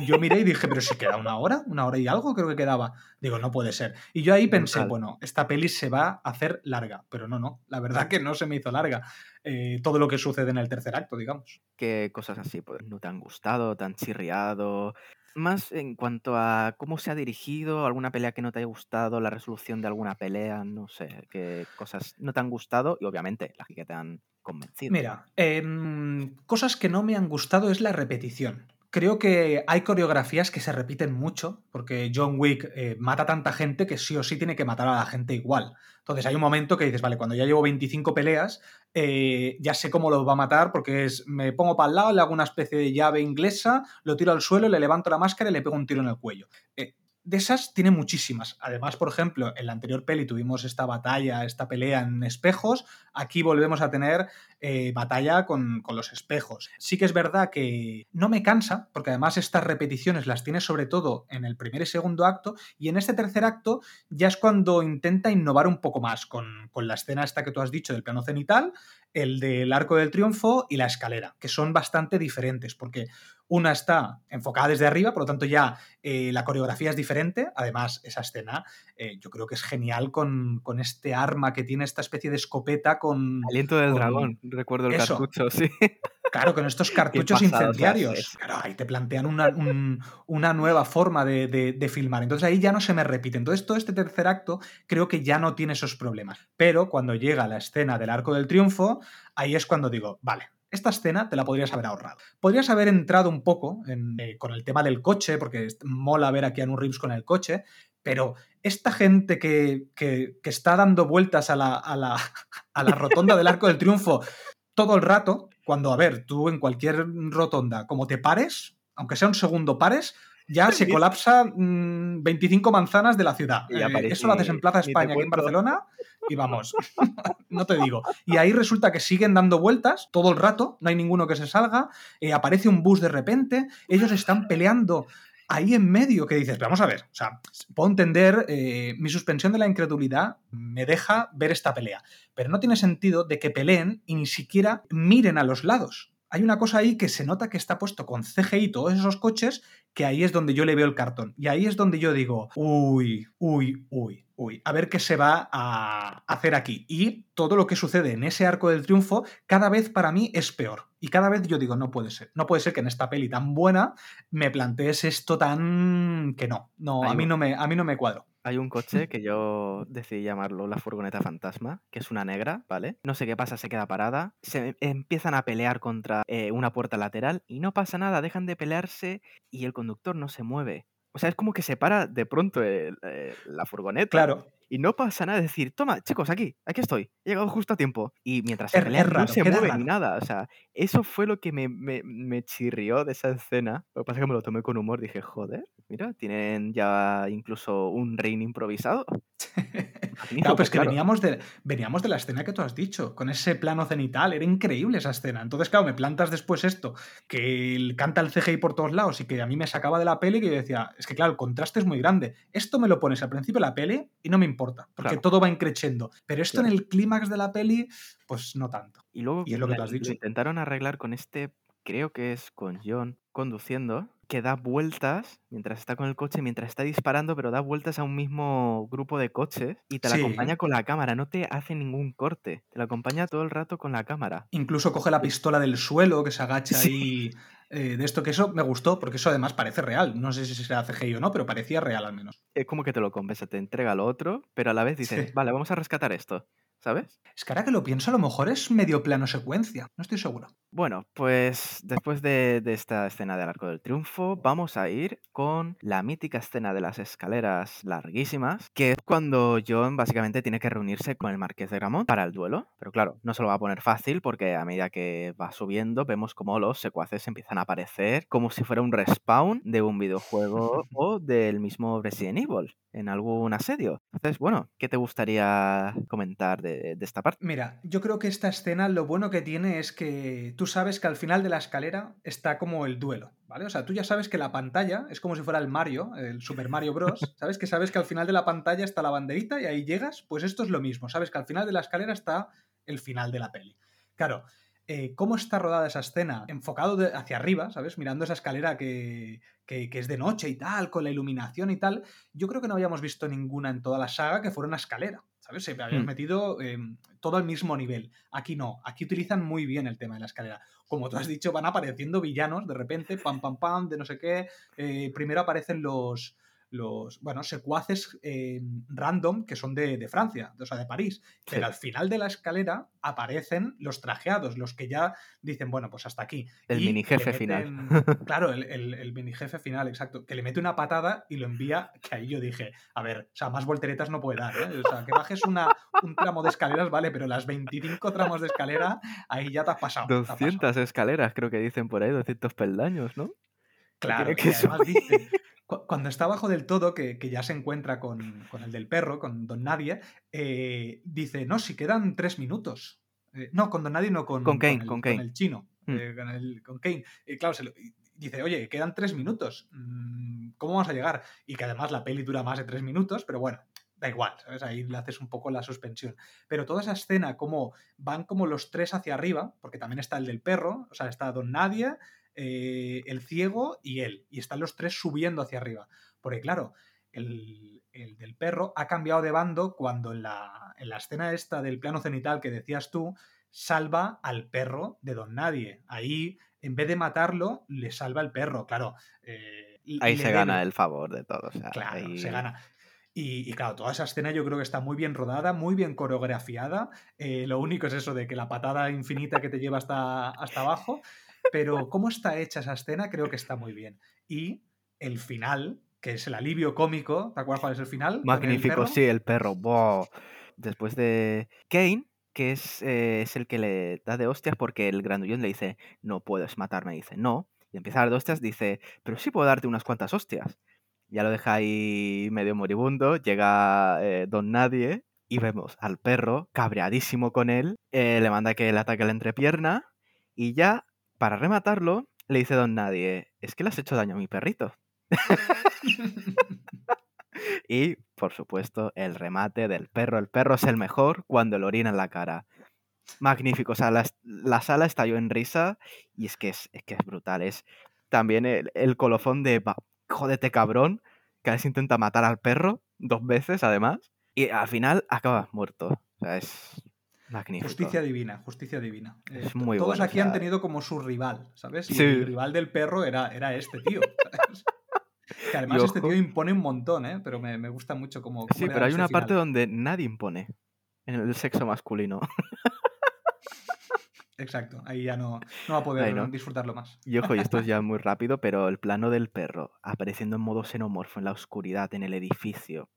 Yo miré y dije, pero si queda una hora, una hora y algo creo que quedaba. Digo, no puede ser. Y yo ahí pensé, bueno, esta peli se va a hacer larga, pero no, no. La verdad que no se me hizo larga eh, todo lo que sucede en el tercer acto, digamos. ¿Qué cosas así pues, no te han gustado, te han chirriado? Más en cuanto a cómo se ha dirigido, alguna pelea que no te haya gustado, la resolución de alguna pelea, no sé, qué cosas no te han gustado y obviamente las que te han convencido. Mira, em, cosas que no me han gustado es la repetición. Creo que hay coreografías que se repiten mucho, porque John Wick eh, mata a tanta gente que sí o sí tiene que matar a la gente igual. Entonces hay un momento que dices, vale, cuando ya llevo 25 peleas, eh, ya sé cómo lo va a matar, porque es, me pongo para el lado, le hago una especie de llave inglesa, lo tiro al suelo, le levanto la máscara y le pego un tiro en el cuello. Eh, de esas tiene muchísimas. Además, por ejemplo, en la anterior peli tuvimos esta batalla, esta pelea en espejos. Aquí volvemos a tener eh, batalla con, con, los espejos. Sí que es verdad que no me cansa, porque además estas repeticiones las tiene sobre todo en el primer y segundo acto, y en este tercer acto ya es cuando intenta innovar un poco más con, con la escena esta que tú has dicho del plano cenital, el del arco del triunfo y la escalera, que son bastante diferentes, porque una está enfocada desde arriba, por lo tanto ya eh, la coreografía es diferente. Además, esa escena eh, yo creo que es genial con, con, este arma que tiene esta especie de escopeta con... Aliento del con... dragón, recuerdo el Eso. cartucho, sí. [LAUGHS] Claro, con estos cartuchos incendiarios. Claro, ahí te plantean una, un, una nueva forma de, de, de, filmar. Entonces ahí ya no se me repite. Entonces todo este tercer acto creo que ya no tiene esos problemas. Pero cuando llega la escena del arco del triunfo, ahí es cuando digo, vale, esta escena te la podrías haber ahorrado. Podrías haber entrado un poco eh, con el tema del coche, porque mola ver a Keanu Reeves con el coche, pero esta gente que, que, que está dando vueltas a la, a, la, a la rotonda del Arco del Triunfo todo el rato, cuando, a ver, tú en cualquier rotonda, como te pares, aunque sea un segundo pares, ya se colapsa mmm, 25 manzanas de la ciudad. Eh, eso lo haces en Plaza España, aquí en Barcelona, y vamos, [LAUGHS] no te digo. Y ahí resulta que siguen dando vueltas todo el rato, no hay ninguno que se salga, eh, aparece un bus de repente, ellos están peleando ahí en medio que dices, vamos a ver, o sea, puedo entender, eh, mi suspensión de la incredulidad me deja ver esta pelea, pero no tiene sentido de que peleen y ni siquiera miren a los lados. Hay una cosa ahí que se nota que está puesto con CGI todos esos coches, que ahí es donde yo le veo el cartón. Y ahí es donde yo digo, uy, uy, uy, uy, a ver qué se va a hacer aquí. Y todo lo que sucede en ese arco del triunfo, cada vez para mí es peor. Y cada vez yo digo, no puede ser. No puede ser que en esta peli tan buena me plantees esto tan que no. No, a mí no me, a mí no me cuadro. Hay un coche [LAUGHS] que yo decidí llamarlo la furgoneta fantasma, que es una negra, ¿vale? No sé qué pasa, se queda parada, se empiezan a pelear contra eh, una puerta lateral y no pasa nada, dejan de pelearse y el conductor no se mueve. O sea, es como que se para de pronto el, eh, la furgoneta. Claro. Y no pasa nada, es decir, toma, chicos, aquí, aquí estoy, he llegado justo a tiempo. Y mientras se es, es raro, no se mueve raro. ni nada. O sea, eso fue lo que me, me, me, chirrió de esa escena. Lo que pasa es que me lo tomé con humor, dije, joder, mira, tienen ya incluso un ring improvisado. [LAUGHS] claro, pues que claro. Veníamos, de, veníamos de la escena que tú has dicho, con ese plano cenital, era increíble esa escena. Entonces, claro, me plantas después esto, que canta el CGI por todos lados y que a mí me sacaba de la peli que yo decía, es que claro, el contraste es muy grande. Esto me lo pones al principio de la peli y no me importa, porque Claro. todo va increciendo. Pero esto Claro. en el clímax de la peli, pues no tanto. Y luego Y es lo que tú has dicho. intentaron arreglar con este, creo que es con John conduciendo, que da vueltas mientras está con el coche, mientras está disparando, pero da vueltas a un mismo grupo de coches y te la Sí. acompaña con la cámara, no te hace ningún corte, te la acompaña todo el rato con la cámara. Incluso coge la pistola del suelo, que se agacha Sí. ahí. eh, de esto que eso me gustó, porque eso además parece real. No sé si será CGI o no, pero parecía real al menos. Es como que te lo compensa, te entrega lo otro, pero a la vez dices, Sí. vale, vamos a rescatar esto, ¿sabes? Es que ahora que lo pienso, a lo mejor es medio plano secuencia. No estoy seguro. Bueno, pues después de, de esta escena del Arco del Triunfo, vamos a ir con la mítica escena de las escaleras larguísimas, que es cuando John básicamente tiene que reunirse con el Marqués de Gramont para el duelo. Pero claro, no se lo va a poner fácil porque a medida que va subiendo, vemos como los secuaces empiezan a aparecer como si fuera un respawn de un videojuego [LAUGHS] o del mismo Resident Evil en algún asedio. Entonces, bueno, ¿qué te gustaría comentar de, de esta parte? Mira, yo creo que esta escena lo bueno que tiene es que tú sabes que al final de la escalera está como el duelo, ¿vale? O sea, tú ya sabes que la pantalla es como si fuera el Mario, el Super Mario Bros. [LAUGHS] ¿Sabes? Que sabes que al final de la pantalla está la banderita y ahí llegas, pues esto es lo mismo. Sabes que al final de la escalera está el final de la peli. Claro, eh, cómo está rodada esa escena, enfocado hacia arriba, ¿sabes? Mirando esa escalera que, que, es de noche y tal, con la iluminación y tal, yo creo que no habíamos visto ninguna en toda la saga que fuera una escalera. ¿Sabes? Se habían hmm. metido em, todo al mismo nivel. Aquí no, aquí utilizan muy bien el tema de la escalera. Como tú has dicho, van apareciendo villanos de repente, pam, pam, pam, de no sé qué. Eh, primero aparecen los, los, bueno, secuaces eh, random que son de, Francia, o sea, de París. Pero al final de la escalera aparecen los trajeados, los que ya dicen, bueno, pues hasta aquí. El mini jefe final. [LAUGHS] Claro, el, el, mini jefe final, exacto. Que le mete una patada y lo envía, que ahí yo dije, a ver, o sea, más volteretas no puede dar, ¿eh? O sea, que bajes una, un tramo de escaleras, vale, pero las 25 tramos de escalera, ahí ya te has pasado. 200 escaleras, creo que dicen por ahí, 200 peldaños, ¿no? Claro, que además [LAUGHS] dice, cuando está abajo del todo, que, ya se encuentra con, el del perro, con Don Nadie, eh, dice, no, si quedan tres minutos. Eh, no, con Don Nadie, no con, con, Kane, con, el, chino, mm. eh, con, el, con Kane. claro, dice, oye, quedan tres minutos. Mm, ¿Cómo vamos a llegar? Y que además la peli dura más de tres minutos, pero bueno, da igual, ¿sabes? Ahí le haces un poco la suspensión. Pero toda esa escena, como van como los tres hacia arriba, porque también está el del perro, o sea, está Don Nadie, eh, el ciego y él. Y están los tres subiendo hacia arriba. Porque claro, el, del perro ha cambiado de bando cuando en la, escena esta del plano cenital que decías tú, salva al perro de Don Nadie. Ahí, en vez de matarlo, le salva el perro, claro. Eh, ahí se gana el favor de todos. claro, se gana. Y, claro, toda esa escena yo creo que está muy bien rodada, muy bien coreografiada. Eh, lo único es eso de que la patada infinita que te lleva hasta, hasta abajo. Pero cómo está hecha esa escena creo que está muy bien. Y el final, que es el alivio cómico, ¿te acuerdas cuál es el final? Magnífico, sí, el perro. Después de Kane, que es, eh, es, el que le da de hostias porque el grandullón le dice, no puedes matarme, dice, no. Y empieza a dar de hostias, dice, pero sí puedo darte unas cuantas hostias. Ya lo deja ahí medio moribundo, llega eh, Don Nadie y vemos al perro cabreadísimo con él, eh, le manda que le ataque la entrepierna y ya para rematarlo, le dice Don Nadie, es que le has hecho daño a mi perrito. [LAUGHS] y, por supuesto, el remate del perro. El perro es el mejor cuando le orina en la cara. Magnífico. O sea, la, sala estalló en risa y es que es, que es brutal. Es también el, colofón de, jódete cabrón, que a veces intenta matar al perro dos veces, además. Y al final acaba muerto. O sea, es, Justicia divina, justicia divina. Eh, todos aquí han tenido como su rival, ¿sabes? Y el rival del perro era, era este tío. que además este tío impone un montón, ¿eh? Pero me, gusta mucho como... Sí, pero hay una parte donde nadie impone en el sexo masculino. [LAUGHS] Exacto, ahí ya no, no va a poder disfrutarlo más. Y ojo, y esto es [LAUGHS] ya muy rápido, pero el plano del perro apareciendo en modo xenomorfo en la oscuridad, en el edificio,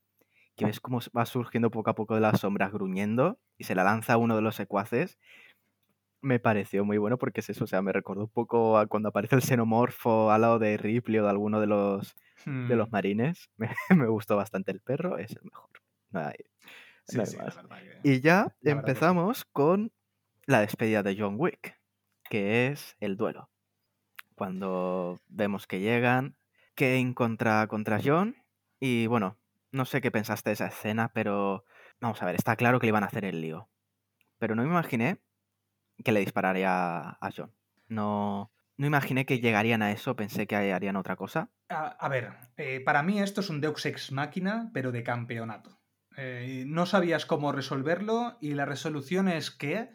que ves cómo va surgiendo poco a poco de las sombras gruñendo y se la lanza a uno de los secuaces, me pareció muy bueno porque es eso, o sea, me recordó un poco a cuando aparece el xenomorfo al lado de Ripley o de alguno de los, de los hmm. marines. [LAUGHS] Me, gustó bastante el perro, es el mejor. Y ya [LAUGHS] empezamos con la despedida de John Wick, que es el duelo. Cuando vemos que llegan, Kane contra, contra John, y bueno, no sé qué pensaste de esa escena, pero vamos a ver, está claro que le iban a hacer el lío. Pero no me imaginé que le dispararía a John. No, no imaginé que llegarían a eso, pensé que harían otra cosa. A, ver, eh, para mí esto es un Deus Ex Máquina, pero de campeonato. Eh, no sabías cómo resolverlo y la resolución es que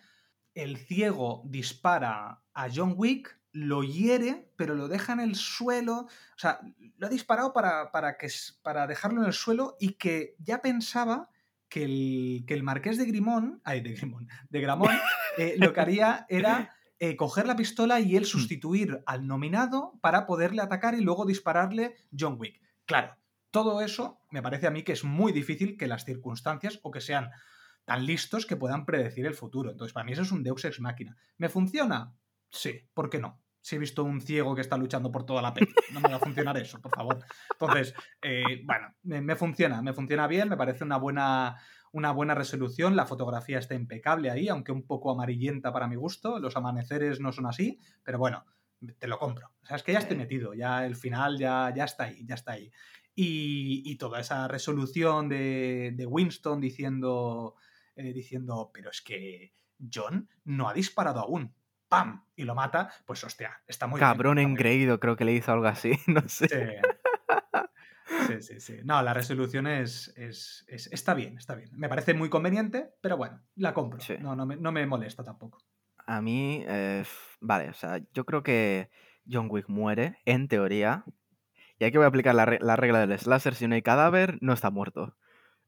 el ciego dispara a John Wick lo hiere, pero lo deja en el suelo. O sea, lo ha disparado para, para, que, para dejarlo en el suelo y que ya pensaba que el, que el marqués de Grimón, ay, de Grimón, de Gramón, [LAUGHS] eh, lo que haría era eh, coger la pistola y él mm. sustituir al nominado para poderle atacar y luego dispararle John Wick. Claro, todo eso me parece a mí que es muy difícil que las circunstancias o que sean tan listos que puedan predecir el futuro. Entonces, para mí eso es un Deus ex máquina. ¿Me funciona? Sí, ¿por qué no? Si he visto un ciego que está luchando por toda la peli. No me va a funcionar eso, por favor. Entonces, eh, bueno, me, funciona, me funciona bien, me parece una buena, una buena resolución, la fotografía está impecable ahí, aunque un poco amarillenta para mi gusto, los amaneceres no son así, pero bueno, te lo compro. O sea, es que ya estoy metido, ya el final ya, ya está ahí, ya está ahí. Y, toda esa resolución de, Winston diciendo, eh, diciendo, pero es que John no ha disparado aún. ¡Pam! Y lo mata, pues hostia, está muy Cabrón engreído, creo que le hizo algo así, [LAUGHS] no sé. Sí. Sí, sí, No, la resolución es, está bien, está bien. Me parece muy conveniente, pero bueno, la compro. No, no, me, molesta tampoco. A mí, eh, vale, o sea, yo creo que John Wick muere, en teoría, y aquí voy a aplicar la, regla del slasher, si no hay cadáver, no está muerto.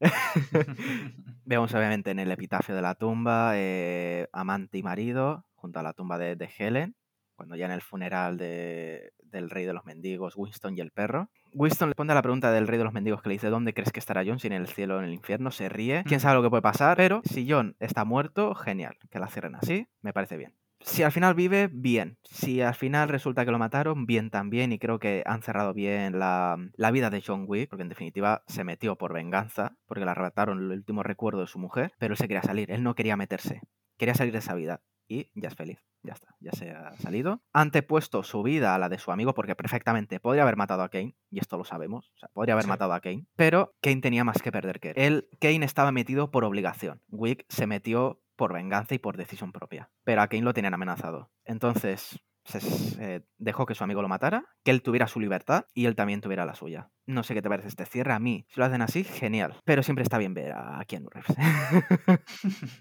[LAUGHS] [LAUGHS] Vemos obviamente en el epitafio de la tumba eh, amante y marido junto a la tumba de, de Helen, cuando ya en el funeral del rey de los mendigos, Winston y el perro. Winston le responde a la pregunta del rey de los mendigos que le dice ¿dónde crees que estará John? Si en el cielo o en el infierno, se ríe. Quién sabe lo que puede pasar, pero si John está muerto, genial, que la cierren así, me parece bien. Si al final vive, bien. Si al final resulta que lo mataron, bien también. Y creo que han cerrado bien la, la vida de John Wick, porque en definitiva se metió por venganza, porque le arrebataron el último recuerdo de su mujer, pero él se quería salir, él no quería meterse, quería salir de esa vida y ya es feliz. Ya está, ya se ha salido. Antepuesto su vida a la de su amigo porque perfectamente podría haber matado a Kane, y esto lo sabemos, o sea, podría haber matado a Kane, pero Kane tenía más que perder que él. él. Kane estaba metido por obligación. Wick se metió por venganza y por decisión propia, pero a Kane lo tenían amenazado. Entonces, se dejó que su amigo lo matara, que él tuviera su libertad y él también tuviera la suya. No sé qué te parece este cierre. A mí, si lo hacen así, genial. Pero siempre está bien ver a Keanu Reeves. [LAUGHS]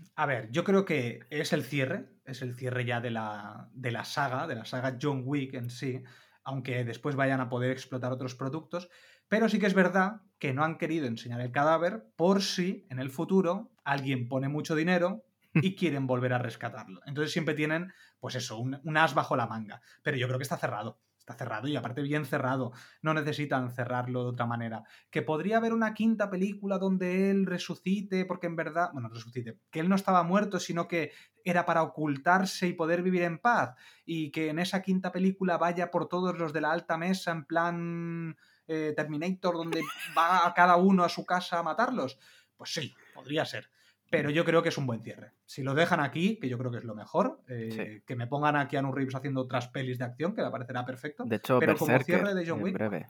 [LAUGHS] a ver, yo creo que es el cierre, es el cierre ya de la, de la saga, de la saga John Wick en sí, aunque después vayan a poder explotar otros productos. Pero sí que es verdad que no han querido enseñar el cadáver por si en el futuro alguien pone mucho dinero y [LAUGHS] quieren volver a rescatarlo. Entonces siempre tienen, pues eso, un, as bajo la manga. Pero yo creo que está cerrado. Está cerrado y aparte bien cerrado. No necesitan cerrarlo de otra manera. Que podría haber una quinta película donde él resucite, porque en verdad, bueno, resucite, que él no estaba muerto, sino que era para ocultarse y poder vivir en paz. Y que en esa quinta película vaya por todos los de la alta mesa en plan eh, Terminator, donde va a cada uno a su casa a matarlos. Pues sí, podría ser pero yo creo que es un buen cierre. Si lo dejan aquí, que yo creo que es lo mejor, eh, que me pongan a Keanu Reeves haciendo otras pelis de acción, que me parecerá perfecto. De hecho, pero como cierre de John Wick. Breve.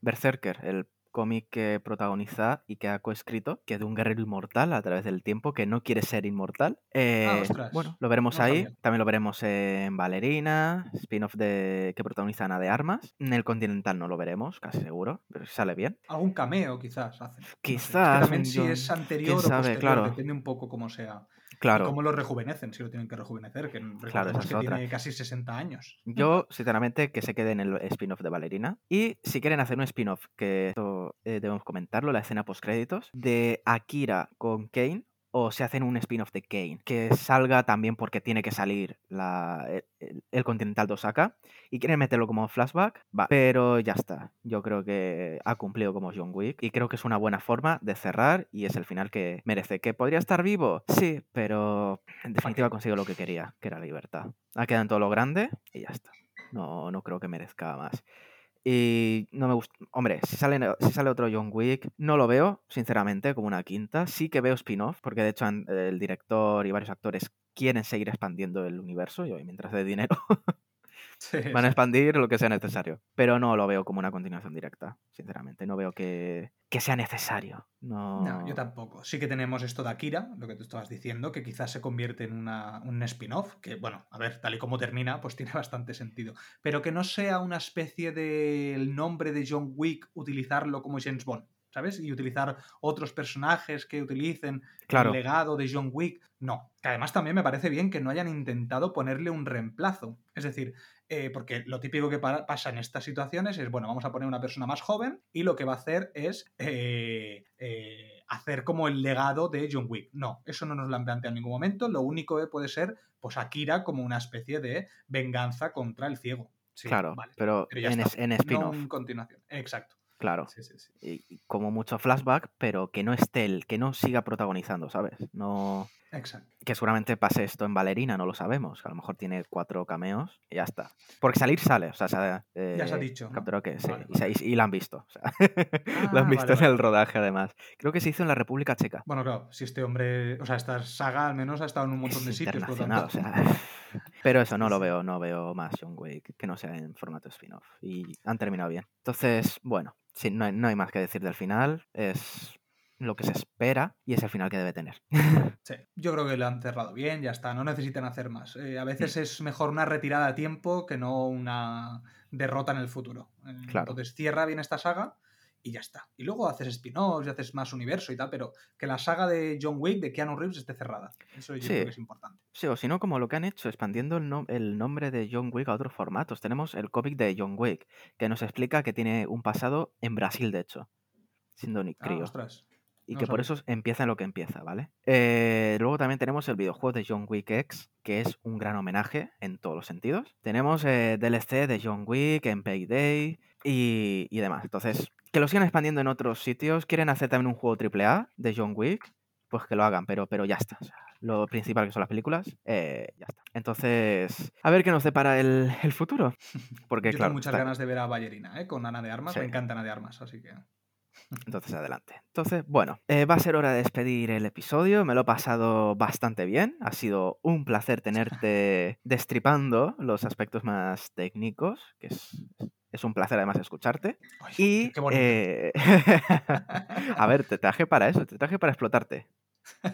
Berserker, el cómic que protagoniza y que ha coescrito, que es de un guerrero inmortal a través del tiempo que no quiere ser inmortal. Ah, eh, bueno, lo veremos ahí. También lo veremos en Valerina, spin-off de que protagoniza Ana de Armas. En el Continental no lo veremos, casi seguro, pero si sale bien. Algún cameo quizás hacen. Quizás. también si es anterior o posterior, claro. depende un poco cómo sea. Claro. ¿Cómo lo rejuvenecen? Si lo tienen que rejuvenecer, que claro, que tiene casi 60 años. Yo, sinceramente, que se quede en el spin-off de Valerina. Y si quieren hacer un spin-off, que esto eh, debemos comentarlo, la escena post-créditos, de Akira con Kane, o se hacen un spin-off de Kane, que salga también porque tiene que salir la, el, Continental de Osaka y quieren meterlo como flashback, va. Pero ya está. Yo creo que ha cumplido como John Wick y creo que es una buena forma de cerrar y es el final que merece. ¿Que podría estar vivo? Sí, pero en definitiva consigo lo que quería, que era la libertad. Ha quedado en todo lo grande y ya está. No, no creo que merezca más. Y no me gusta. Hombre, si sale, si sale otro John Wick, no lo veo, sinceramente, como una quinta. Sí que veo spin-off, porque de hecho el director y varios actores quieren seguir expandiendo el universo, y hoy, mientras de dinero, [LAUGHS] van a expandir lo que sea necesario. Pero no lo veo como una continuación directa, sinceramente. No veo que, que sea necesario. No... yo tampoco. Sí que tenemos esto de Akira, lo que tú estabas diciendo, que quizás se convierte en una, un spin-off, que bueno, a ver, tal y como termina, pues tiene [LAUGHS] bastante sentido. Pero que no sea una especie del nombre de John Wick utilizarlo como James Bond. ¿Sabes? Y utilizar otros personajes que utilicen el legado de John Wick. No, que además también me parece bien que no hayan intentado ponerle un reemplazo. Es decir, eh, porque lo típico que pasa en estas situaciones es, bueno, vamos a poner una persona más joven y lo que va a hacer es eh, eh, hacer como el legado de John Wick. No, eso no nos lo han planteado en ningún momento. Lo único que puede ser, pues Akira como una especie de venganza contra el ciego. claro, pero, en, en spin-off. en continuación. Exacto. Claro. Y como mucho flashback, pero que no esté él, que no siga protagonizando, ¿sabes? No. Exacto. Que seguramente pase esto en Valerina, no lo sabemos. A lo mejor tiene cuatro cameos y ya está. Porque salir sale, o sea, se ha, Ya se ha eh, dicho. ¿no? capturado que sí, Vale, y, se- vale. y- y la han visto. o sea, [LAUGHS] lo Ah, han visto vale, en el rodaje además. Creo que se hizo en la República Checa. Bueno, claro, si este hombre, o sea, esta saga al menos ha estado en un montón Es de sitios, por internacional, o tanto. sea. [LAUGHS] Pero eso, no lo veo, no veo más John Wick que no sea en formato spin-off. Y han terminado bien. Entonces, bueno, sí, no hay, no hay más que decir del final. Es lo que se espera y es el final que debe tener. [LAUGHS] Sí, yo creo que lo han cerrado bien, ya está, no necesitan hacer más. Eh, a veces Mm. es mejor una retirada a tiempo que no una derrota en el futuro. Eh, Claro. Entonces cierra bien esta saga y ya está. Y luego haces spin-offs y haces más universo y tal, pero que la saga de John Wick, de Keanu Reeves, esté cerrada. Eso yo Sí. creo que es importante. Sí, o si no, como lo que han hecho, expandiendo el, nom- el nombre de John Wick a otros formatos. Tenemos el cómic de John Wick, que nos explica que tiene un pasado en Brasil, de hecho, siendo ni Ah, ostras. Y no que por eso empieza en lo que empieza, ¿vale? Eh, luego también tenemos el videojuego de John Wick X, que es un gran homenaje en todos los sentidos. Tenemos eh, DLC de John Wick en Payday y, y demás. Entonces, que lo sigan expandiendo en otros sitios. ¿Quieren hacer también un juego AAA de John Wick? Pues que lo hagan, pero, pero ya está. o sea, lo principal que son las películas, eh, ya está. Entonces, a ver qué nos depara el, el futuro. [LAUGHS] Porque, Yo claro, tengo muchas está- ganas de ver a Ballerina, ¿eh? Con Ana de Armas. Sí. Me encanta Ana de Armas, así que. Entonces, adelante. Entonces, bueno, eh, va a ser hora de despedir el episodio. Me lo he pasado bastante bien. Ha sido un placer tenerte [LAUGHS] destripando los aspectos más técnicos, que es, es un placer además escucharte. Y, qué eh, [LAUGHS] a ver, te traje para eso, te traje para explotarte.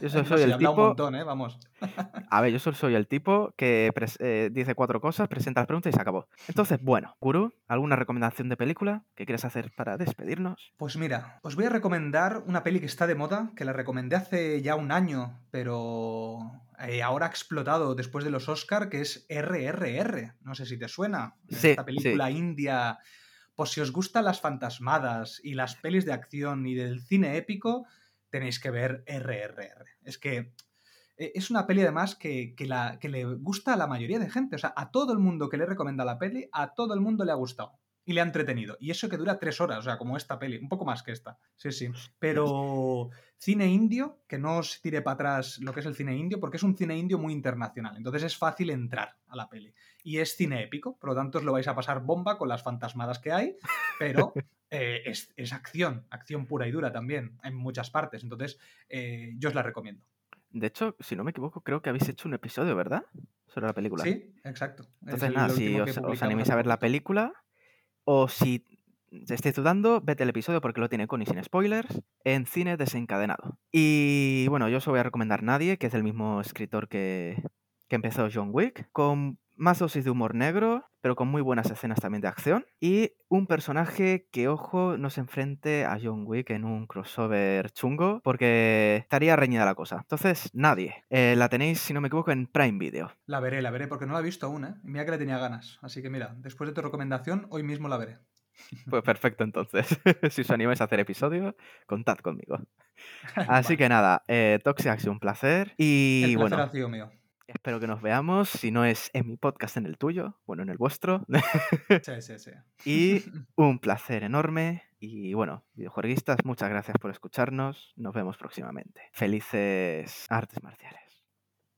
Yo soy [LAUGHS] sé, el habla un tipo, montón, ¿eh? Vamos. [LAUGHS] a ver, yo solo soy el tipo que eh, dice cuatro cosas, presenta las preguntas y se acabó. Entonces, bueno, Guru, ¿alguna recomendación de película que quieres hacer para despedirnos? Pues mira, os voy a recomendar una peli que está de moda, que la recomendé hace ya un año, pero eh, ahora ha explotado después de los Oscar, que es RRR. No sé si te suena. Sí, Esta película india. Pues si os gustan las fantasmadas y las pelis de acción y del cine épico, tenéis que ver RRR. Es que eh, es una peli además que, que la, que le gusta a la mayoría de gente. O sea, a todo el mundo que le recomienda la peli, a todo el mundo le ha gustado. Y le ha entretenido. Y eso que dura tres horas, o sea, como esta peli, un poco más que esta. Sí, sí. Pero cine indio, que no os tire para atrás lo que es el cine indio, porque es un cine indio muy internacional. Entonces es fácil entrar a la peli. Y es cine épico, por lo tanto os lo vais a pasar bomba con las fantasmadas que hay, pero [LAUGHS] eh, es, es acción, acción pura y dura también, en muchas partes. Entonces, eh, yo os la recomiendo. De hecho, si no me equivoco, creo que habéis hecho un episodio, ¿verdad? Sobre la película. Sí, exacto. Es Entonces, el nada, si os, os animéis a ver la película, o si estáis dudando, vete el episodio porque lo tiene con y sin spoilers en cine desencadenado. Y bueno, yo os voy a recomendar Nadie, que es del mismo escritor que, que empezó John Wick, con más dosis de humor negro, pero con muy buenas escenas también de acción. Y un personaje que, ojo, no se enfrente a John Wick en un crossover chungo, porque estaría reñida la cosa. Entonces, Nadie. Eh, la tenéis, si no me equivoco, en Prime Video. La veré, la veré, porque no la he visto aún, ¿eh? Mira que le tenía ganas. Así que mira, después de tu recomendación, hoy mismo la veré. [LAUGHS] Pues perfecto, entonces. [LAUGHS] si os animáis a hacer episodio, contad conmigo. [LAUGHS] Así que nada, eh, sido un placer. Y El placer bueno, ha sido mío. Espero que nos veamos. Si no es en mi podcast, en el tuyo, bueno, en el vuestro. Sí, sí, sí. [LAUGHS] y [LAUGHS] un placer enorme. Y bueno, videojueguistas, muchas gracias por escucharnos. Nos vemos próximamente. Felices artes marciales.